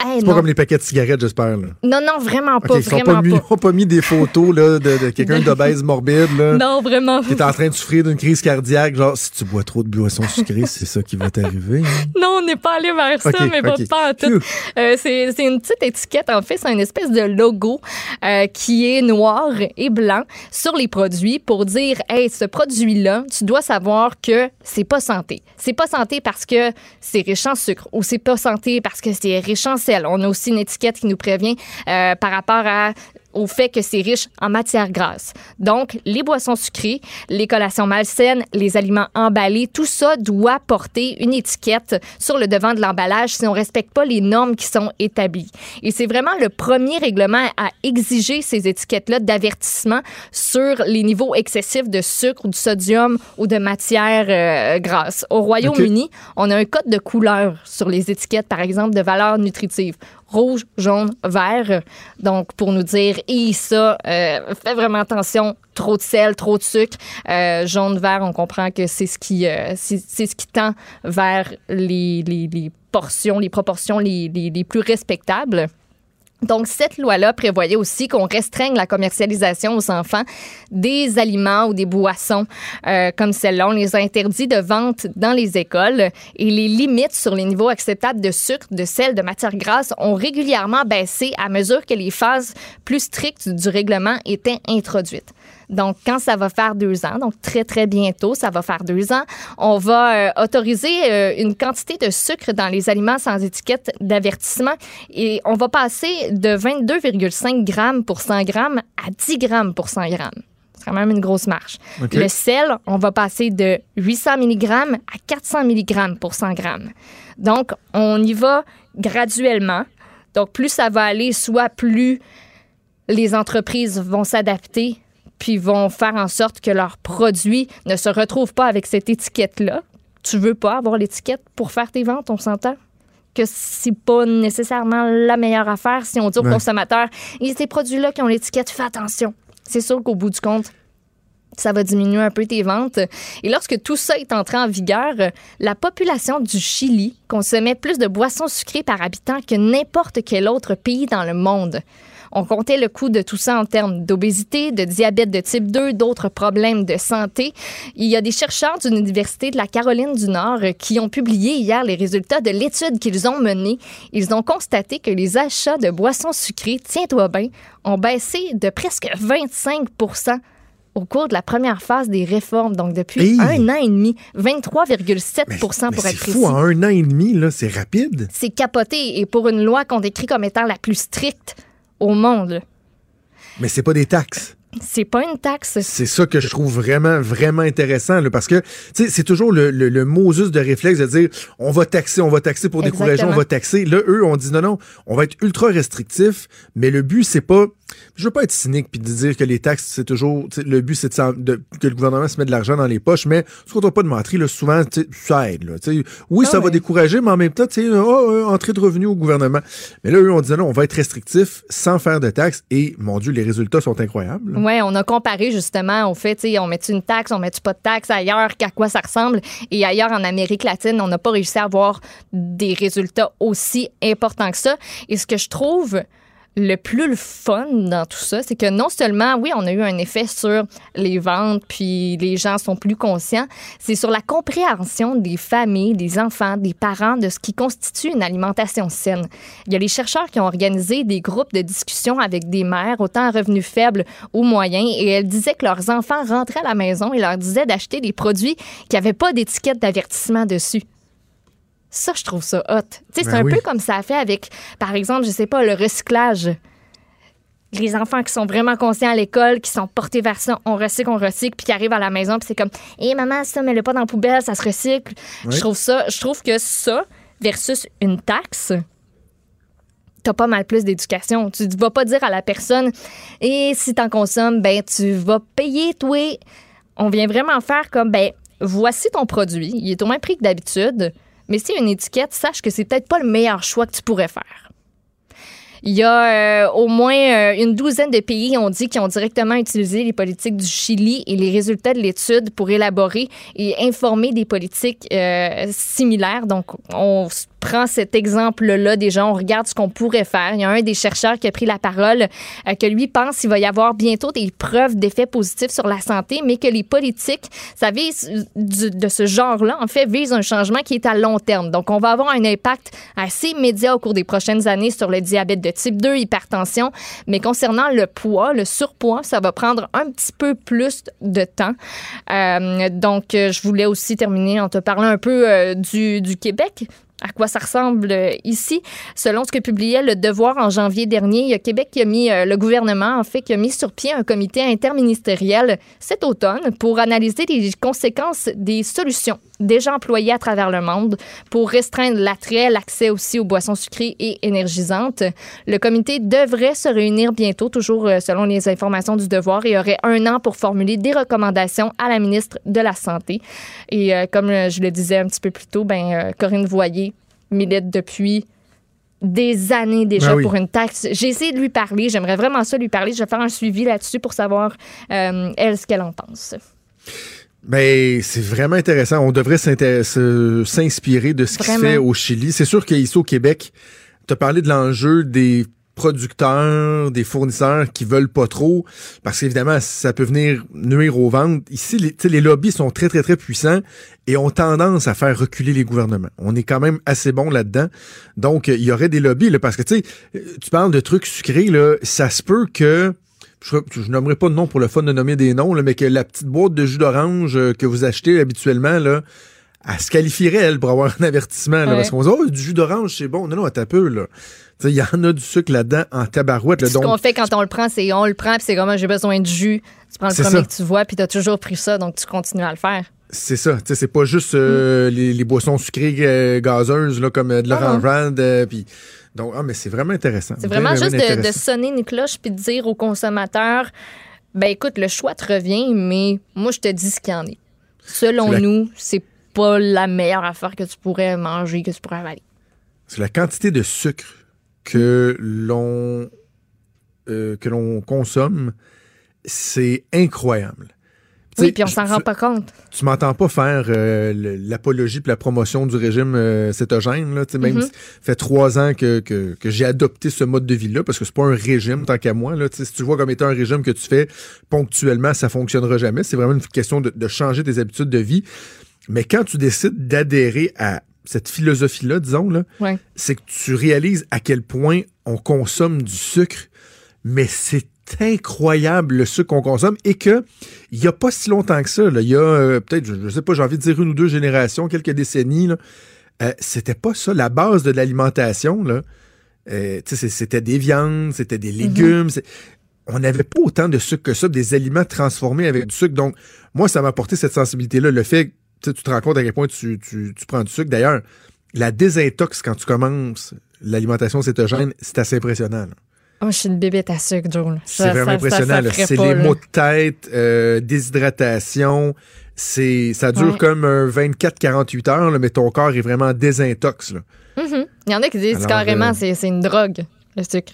Hey, C'est pas comme les paquets de cigarettes, j'espère. non, non, vraiment pas, ils pas pas. ils ont pas mis des photos là, de, de quelqu'un d'obèse morbide là, Non, vraiment qui est en train de souffrir d'une crise cardiaque. Genre, si tu bois trop de boissons sucrées, c'est ça qui va t'arriver. hein. Non, on n'est pas allé vers ça, mais pas, ok. pas en tout. Euh, c'est c'est une petite étiquette, en fait, c'est une espèce de logo euh, qui est noir et blanc sur les produits pour dire, hey, ce produit-là, tu dois savoir que c'est pas santé. C'est pas santé parce que c'est riche en sucre ou c'est pas santé parce que c'est riche en On a aussi une étiquette qui nous prévient euh, par rapport à au fait que c'est riche en matières grasses. Donc, les boissons sucrées, les collations malsaines, les aliments emballés, tout ça doit porter une étiquette sur le devant de l'emballage si on respecte pas les normes qui sont établies. Et c'est vraiment le premier règlement à exiger ces étiquettes-là d'avertissement sur les niveaux excessifs de sucre ou de sodium ou de matières euh, grasses. Au Royaume-Uni, on a un code de couleur sur les étiquettes, par exemple, de valeur nutritive rouge, jaune, vert. Donc, pour nous dire, et ça, euh, fais vraiment attention, trop de sel, trop de sucre. Euh, jaune, vert, on comprend que c'est ce qui, euh, ce qui tend vers les, les, les portions, les proportions les, les plus respectables. Donc, cette loi-là prévoyait aussi qu'on restreigne la commercialisation aux enfants des aliments ou des boissons euh, comme celle-là. On les a interdits de vente dans les écoles et les limites sur les niveaux acceptables de sucre, de sel, de matières grasses ont régulièrement baissé à mesure que les phases plus strictes du règlement étaient introduites. Donc, quand ça va faire deux ans, donc très, très bientôt, ça va faire deux ans, on va euh, autoriser euh, une quantité de sucre dans les aliments sans étiquette d'avertissement et on va passer de 22,5 grammes pour 100 grammes à 10 grammes pour 100 grammes. C'est quand même une grosse marche. Le sel, on va passer de 800 mg à 400 mg pour 100 grammes. Donc, on y va graduellement. Donc, plus ça va aller, soit plus les entreprises vont s'adapter puis vont faire en sorte que leurs produits ne se retrouvent pas avec cette étiquette-là. Tu veux pas avoir l'étiquette pour faire tes ventes, on s'entend? Que c'est pas nécessairement la meilleure affaire si on dit aux Ouais. consommateurs, il y a ces produits-là qui ont l'étiquette, fais attention. C'est sûr qu'au bout du compte, ça va diminuer un peu tes ventes. Et lorsque tout ça est entré en vigueur, la population du Chili consommait plus de boissons sucrées par habitant que n'importe quel autre pays dans le monde. On comptait le coût de tout ça en termes d'obésité, de diabète de type 2, d'autres problèmes de santé. Il y a des chercheurs d'une université de la Caroline du Nord euh, qui ont publié hier les résultats de l'étude qu'ils ont menée. Ils ont constaté que les achats de boissons sucrées, tiens-toi bien, ont baissé de presque 25% au cours de la première phase des réformes, donc depuis Hey! un an et demi, 23,7 Mais, pour mais être c'est précis. fou, en un an et demi, là, c'est rapide. C'est capoté et pour une loi qu'on décrit comme étant la plus stricte au monde. Mais c'est pas des taxes. C'est pas une taxe. C'est ça que je trouve vraiment, vraiment intéressant, là, parce que, c'est toujours le, le, le Moses de réflexe de dire, on va taxer, on va taxer pour décourager, on va taxer. Là, eux, on dit non, non, on va être ultra restrictif, mais le but, c'est pas, je veux pas être cynique puis de dire que les taxes, c'est toujours, le but, c'est de, de- que le gouvernement se mette de l'argent dans les poches, mais ce qu'on pas de mentir, là, souvent, ça aide, là. Oui, Ah ça va décourager, mais en même temps, tu sais, oh, euh, entrée de revenus au gouvernement. Mais là, eux, on dit non, on va être restrictif sans faire de taxes et, mon Dieu, les résultats sont incroyables. là. On a comparé justement au fait, on met une taxe, on met pas de taxe ailleurs, qu'à quoi ça ressemble? Et ailleurs, en Amérique latine, on n'a pas réussi à avoir des résultats aussi importants que ça. Et ce que je trouve le plus le fun dans tout ça, c'est que non seulement, oui, on a eu un effet sur les ventes, puis les gens sont plus conscients, c'est sur la compréhension des familles, des enfants, des parents de ce qui constitue une alimentation saine. Il y a les chercheurs qui ont organisé des groupes de discussion avec des mères, autant à revenus faibles ou moyens, et elles disaient que leurs enfants rentraient à la maison et leur disaient d'acheter des produits qui n'avaient pas d'étiquette d'avertissement dessus. Ça, je trouve ça hot. Tu sais, c'est Ben un oui. peu comme ça a fait avec, par exemple, je sais pas, le recyclage. Les enfants qui sont vraiment conscients à l'école, qui sont portés vers ça, on recycle, on recycle, puis qui arrivent à la maison, puis c'est comme, hé maman, ça, mets-le pas dans la poubelle, ça se recycle. Je trouve ça, je trouve que ça, versus une taxe, t'as pas mal plus d'éducation. Tu ne vas pas dire à la personne, et si t'en consommes, ben tu vas payer, toi. on vient vraiment faire comme, ben, voici ton produit, il est au même prix que d'habitude, mais a une étiquette, sache que c'est peut-être pas le meilleur choix que tu pourrais faire. Il y a euh, au moins euh, une douzaine de pays, on dit, qui ont directement utilisé les politiques du Chili et les résultats de l'étude pour élaborer et informer des politiques euh, similaires. Donc, on prend cet exemple-là déjà, on regarde ce qu'on pourrait faire. Il y a un des chercheurs qui a pris la parole, euh, que lui pense qu'il va y avoir bientôt des preuves d'effets positifs sur la santé, mais que les politiques, ça du- de ce genre-là, en fait, vise un changement qui est à long terme. Donc, on va avoir un impact assez immédiat au cours des prochaines années sur le diabète de type 2, hypertension, mais concernant le poids, le surpoids, ça va prendre un petit peu plus de temps. Euh, donc, euh, je voulais aussi terminer en te parlant un peu euh, du, du Québec. À quoi ça ressemble euh, ici? Selon ce que publiait Le Devoir en janvier dernier, il y a Québec qui a mis, euh, le gouvernement, en fait, qui a mis sur pied un comité interministériel cet automne pour analyser les conséquences des solutions déjà employées à travers le monde pour restreindre l'attrait, l'accès aussi aux boissons sucrées et énergisantes. Le comité devrait se réunir bientôt, toujours euh, selon les informations du Devoir, et aurait un an pour formuler des recommandations à la ministre de la Santé. Et comme je le disais un petit peu plus tôt, ben, Corinne Voyer milite depuis des années déjà Ben oui. pour une taxe. J'ai essayé de lui parler. J'aimerais vraiment ça lui parler. Je vais faire un suivi là-dessus pour savoir, euh, elle, ce qu'elle en pense. Ben, c'est vraiment intéressant. On devrait s'inspirer de ce qui se fait au Chili. C'est sûr qu'ici au Québec, tu as parlé de l'enjeu des producteurs, des fournisseurs qui veulent pas trop, parce qu'évidemment, ça peut venir nuire aux ventes. Ici, les, les lobbies sont très, très, très puissants et ont tendance à faire reculer les gouvernements. On est quand même assez bon là-dedans. Donc, il y aurait des lobbies, là, parce que, tu sais, tu parles de trucs sucrés, là, ça se peut que je, je nommerai pas de nom pour le fun de nommer des noms, mais que la petite boîte de jus d'orange euh, que vous achetez habituellement, là, elle se qualifierait, elle, pour avoir un avertissement. Là, Ouais. Parce qu'on se dit, oh, du jus d'orange, c'est bon. Non, non, un peu, là. Il y en a du sucre là-dedans en tabarouette. Là, Ce qu'on fait quand on le prend, c'est on le prend, puis c'est comme j'ai besoin de jus. Tu prends le premier ça. que tu vois, puis tu as toujours pris ça, donc tu continues à le faire. c'est ça. Tu C'est pas juste euh, les, les boissons sucrées euh, gazeuses, là, comme euh, de Mm. Ah non. l'orangeade. euh, puis donc, ah, mais c'est vraiment intéressant. C'est vraiment juste de, sonner une cloche puis de dire aux consommateurs ben écoute, le choix te revient, mais moi, je te dis ce qu'il y en est. Selon nous, c'est pas la meilleure affaire que tu pourrais manger, que tu pourrais avaler. C'est la quantité de sucre que l'on euh, que l'on consomme, c'est incroyable. Oui, puis on s'en rend pas compte. tu m'entends pas faire euh, l'apologie puis la promotion du régime euh, cétogène. Là, même Mhm. si fait trois ans que, que, que j'ai adopté ce mode de vie-là, parce que c'est pas un régime tant qu'à moi. Là, si tu le vois comme étant un régime que tu fais ponctuellement, ça fonctionnera jamais. C'est vraiment une question de, de changer tes habitudes de vie. Mais quand tu décides d'adhérer à cette philosophie-là, disons, là, Ouais. c'est que tu réalises à quel point on consomme du sucre, mais c'est incroyable le sucre qu'on consomme et que il y a pas si longtemps que ça, il y a euh, peut-être, je, je sais pas, j'ai envie de dire une ou deux générations, quelques décennies, euh, c'était pas ça. La base de l'alimentation, là, euh, c'était des viandes, c'était des légumes. c'est- On n'avait pas autant de sucre que ça, des aliments transformés avec du sucre. Donc, moi, ça m'a apporté cette sensibilité-là. Le fait tu te rends compte à quel point tu, tu- tu prends du sucre. D'ailleurs, la désintox quand tu commences l'alimentation cétogène, c'est assez impressionnant. là. Oh, je suis une bébête à sucre, Joe. C'est vraiment ça- impressionnant. C'est les là. maux de tête, euh, déshydratation. C'est, ça dure Ouais. comme un 24-48 heures, là, mais ton corps est vraiment désintox. Là. Mhm. Il y en a qui disent Alors, carrément euh, c'est une drogue, le sucre.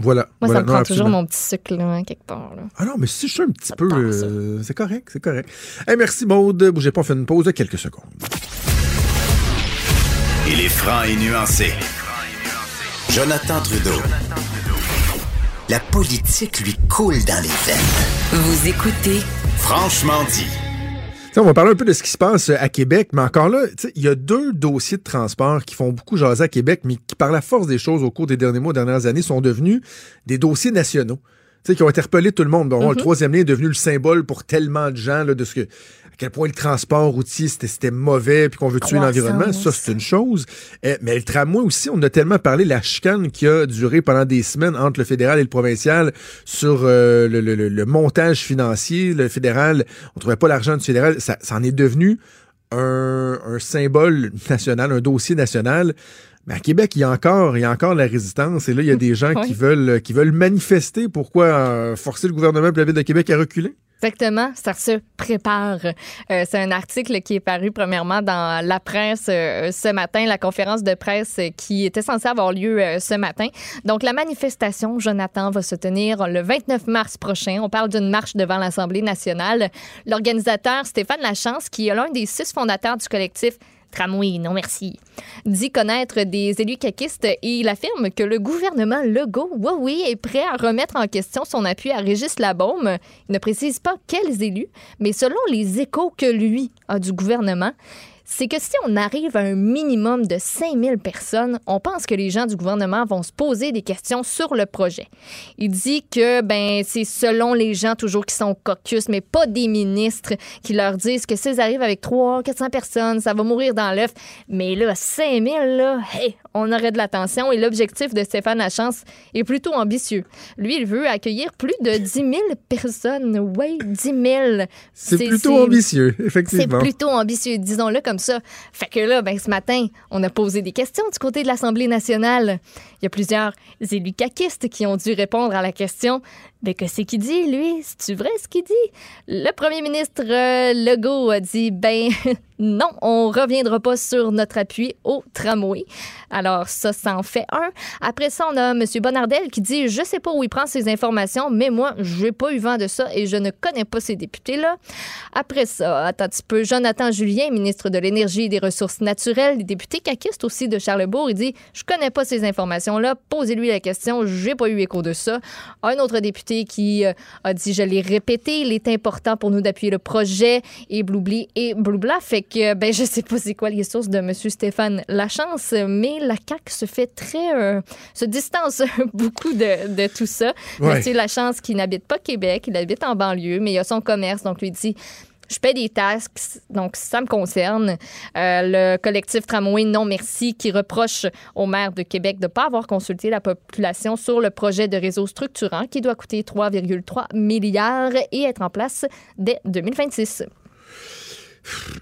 Voilà. Moi, Voilà. ça me Non, prend absolument. toujours mon petit sucre, là, hein, quelque part. là. Ah non, mais si je suis un petit Ça peu. euh, c'est correct, c'est correct. Hey, merci Maude. Bougez pas, on fait une pause de quelques secondes. Il est franc et nuancé. Jonathan Trudeau. La politique lui coule dans les veines. Vous écoutez Franchement dit. On va parler un peu de ce qui se passe à Québec, mais encore là, il y a deux dossiers de transport qui font beaucoup jaser à Québec, mais qui, par la force des choses au cours des derniers mois, dernières années, sont devenus des dossiers nationaux. Tu sais, qui ont interpellé tout le monde. Bon, Le troisième lien est devenu le symbole pour tellement de gens là, de ce que quel point le transport routier c'était mauvais puis qu'on veut tuer l'environnement. Ça, c'est une chose. Euh, mais le tramway aussi, on a tellement parlé la chicane qui a duré pendant des semaines entre le fédéral et le provincial sur euh, le, le- le- le montage financier. Le fédéral, on trouvait pas l'argent du fédéral. Ça, ça en est devenu un, un symbole national, un dossier national. Mais à Québec, il y a encore, il y a encore la résistance. Et là, il y a des gens Oui. qui veulent, qui veulent manifester pourquoi euh, forcer le gouvernement et la ville de Québec à reculer. Exactement, ça se prépare. Euh, c'est un article qui est paru premièrement dans la presse euh, ce matin, la conférence de presse euh, qui était censée avoir lieu euh, ce matin. Donc la manifestation, Jonathan, va se tenir le 29 mars prochain. On parle d'une marche devant l'Assemblée nationale. L'organisateur Stéphane Lachance, qui est l'un des six fondateurs du collectif Tramway, non merci, dit connaître des élus caquistes et il affirme que le gouvernement Legault, oui, oui, est prêt à remettre en question son appui à Régis Labaume. Il ne précise pas quels élus, mais selon les échos que lui a du gouvernement, c'est que si on arrive à un minimum de 5000 personnes, on pense que les gens du gouvernement vont se poser des questions sur le projet. Il dit que ben c'est selon les gens toujours qui sont au caucus, mais pas des ministres qui leur disent que s'ils arrivent avec 300, 400 personnes, ça va mourir dans l'œuf. Mais là, 5000, là, hey, on aurait de l'attention et l'objectif de Stéphane Lachance est plutôt ambitieux. Lui, il veut accueillir plus de 10 000 personnes. Oui, 10 000. C'est plutôt ambitieux, C'est effectivement. plutôt ambitieux, disons-le comme ça. Fait que là, ben, ce matin, on a posé des questions du côté de l'Assemblée nationale. Il y a plusieurs élus caquistes qui ont dû répondre à la question mais que c'est qu'il dit, lui? C'est-tu vrai ce qu'il dit? Le premier ministre euh, Legault a dit ben non, on reviendra pas sur notre appui au tramway. Alors, ça, ça en fait un. Après ça, on a M. Bonardel qui dit Je sais pas où il prend ses informations, mais moi, j'ai pas eu vent de ça et je ne connais pas ces députés-là. Après ça, attends un petit peu, Jonathan Julien, ministre de l'Énergie et des Ressources naturelles, député caquiste aussi de Charlebourg, il dit Je connais pas ces informations-là, posez-lui la question, j'ai pas eu écho de ça. Un autre député qui euh, a dit Je l'ai répété, il est important pour nous d'appuyer le projet et bloubli et bloubla. Fait que, ben, je sais pas c'est quoi les sources de M. Stéphane Lachance, mais la CAQ se fait très. euh, se distance beaucoup de, de tout ça. Ouais. Monsieur Lachance, qui n'habite pas Québec, il habite en banlieue, mais il a son commerce, donc lui dit. Je paie des taxes, donc ça me concerne. Euh, le collectif Tramway Non Merci qui reproche au maire de Québec de ne pas avoir consulté la population sur le projet de réseau structurant qui doit coûter 3,3 milliards et être en place dès 2026.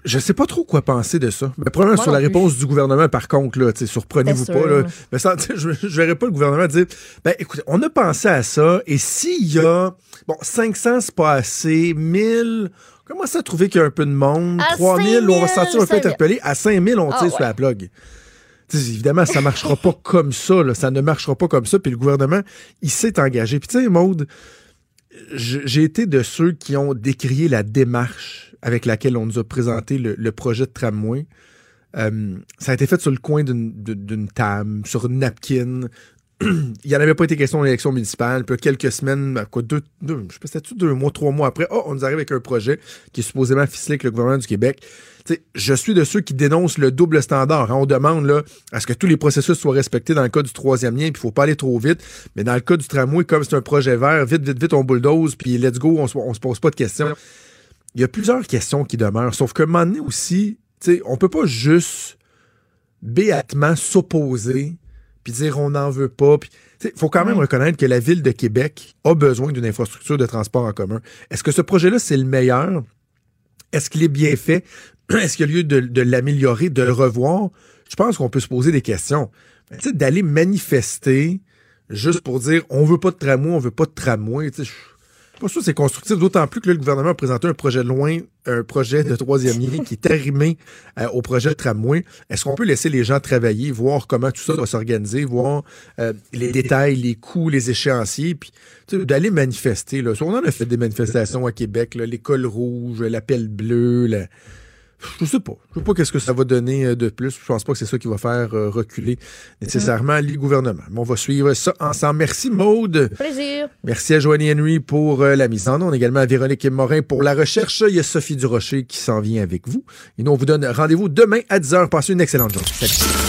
Je sais pas trop quoi penser de ça. Mais probablement sur la plus. réponse du gouvernement, par contre, là, surprenez-vous pas. Là. Mais ça, je, je verrais pas le gouvernement dire Ben écoutez, on a pensé à ça, et s'il y a bon 500, c'est pas assez, 1000. On commence à trouver qu'il y a un peu de monde? À 3000, on va se 5000, sentir un peu 5000. interpellé. À 5000, on Ah, tire sur la plug. Évidemment, ça marchera pas comme ça. Là. Ça ne marchera pas comme ça. Puis le gouvernement, il s'est engagé. Puis tu sais, Maude, j'ai été de ceux qui ont décrié la démarche avec laquelle on nous a présenté le, le projet de tramway. Euh, ça a été fait sur le coin d'une table, sur une napkin. Il n'y en avait pas été question de l'élection municipale. Puis quelques semaines, à quoi, deux, deux, je sais pas, c'était deux mois, trois mois après, oh, on nous arrive avec un projet qui est supposément ficelé avec le gouvernement du Québec. Je suis de ceux qui dénoncent le double standard. hein. On demande là, à ce que tous les processus soient respectés dans le cas du troisième lien, puis il faut pas aller trop vite. Mais dans le cas du tramway, comme c'est un projet vert, vite, vite, vite, on bulldoze, puis let's go, on on se pose pas de questions. Il y a plusieurs questions qui demeurent. Sauf qu'à un moment aussi, on peut pas juste béatement s'opposer puis dire on n'en veut pas. Puis, il faut quand même reconnaître que la ville de Québec a besoin d'une infrastructure de transport en commun. Est-ce que ce projet-là, c'est le meilleur? Est-ce qu'il est bien fait? Est-ce qu'il y a lieu de, de l'améliorer, de le revoir? Je pense qu'on peut se poser des questions. Mais, tu sais, D'aller manifester juste pour dire on veut pas de tramway, on veut pas de tramway, je sûr que c'est constructif, d'autant plus que le gouvernement a présenté un projet de loin, un projet de troisième lien qui est arrimé euh, au projet de tramway. Est-ce qu'on peut laisser les gens travailler, voir comment tout ça doit s'organiser, voir euh, les détails, les coûts, les échéanciers, puis d'aller manifester. Là? On en a fait des manifestations à Québec, là, l'école rouge, l'appel bleu, la- je sais pas. Je sais pas qu'est-ce que ça va donner euh, de plus. Je pense pas que c'est ça qui va faire euh, reculer nécessairement les gouvernements. Mais on va suivre ça ensemble. Merci Maude. Plaisir. Merci à Joanie Henry pour euh, la mise en onde, également à Véronique Morin pour la recherche. Il y a Sophie Durocher qui s'en vient avec vous. Et nous, on vous donne rendez-vous demain à 10h. Passez une excellente journée. Salut.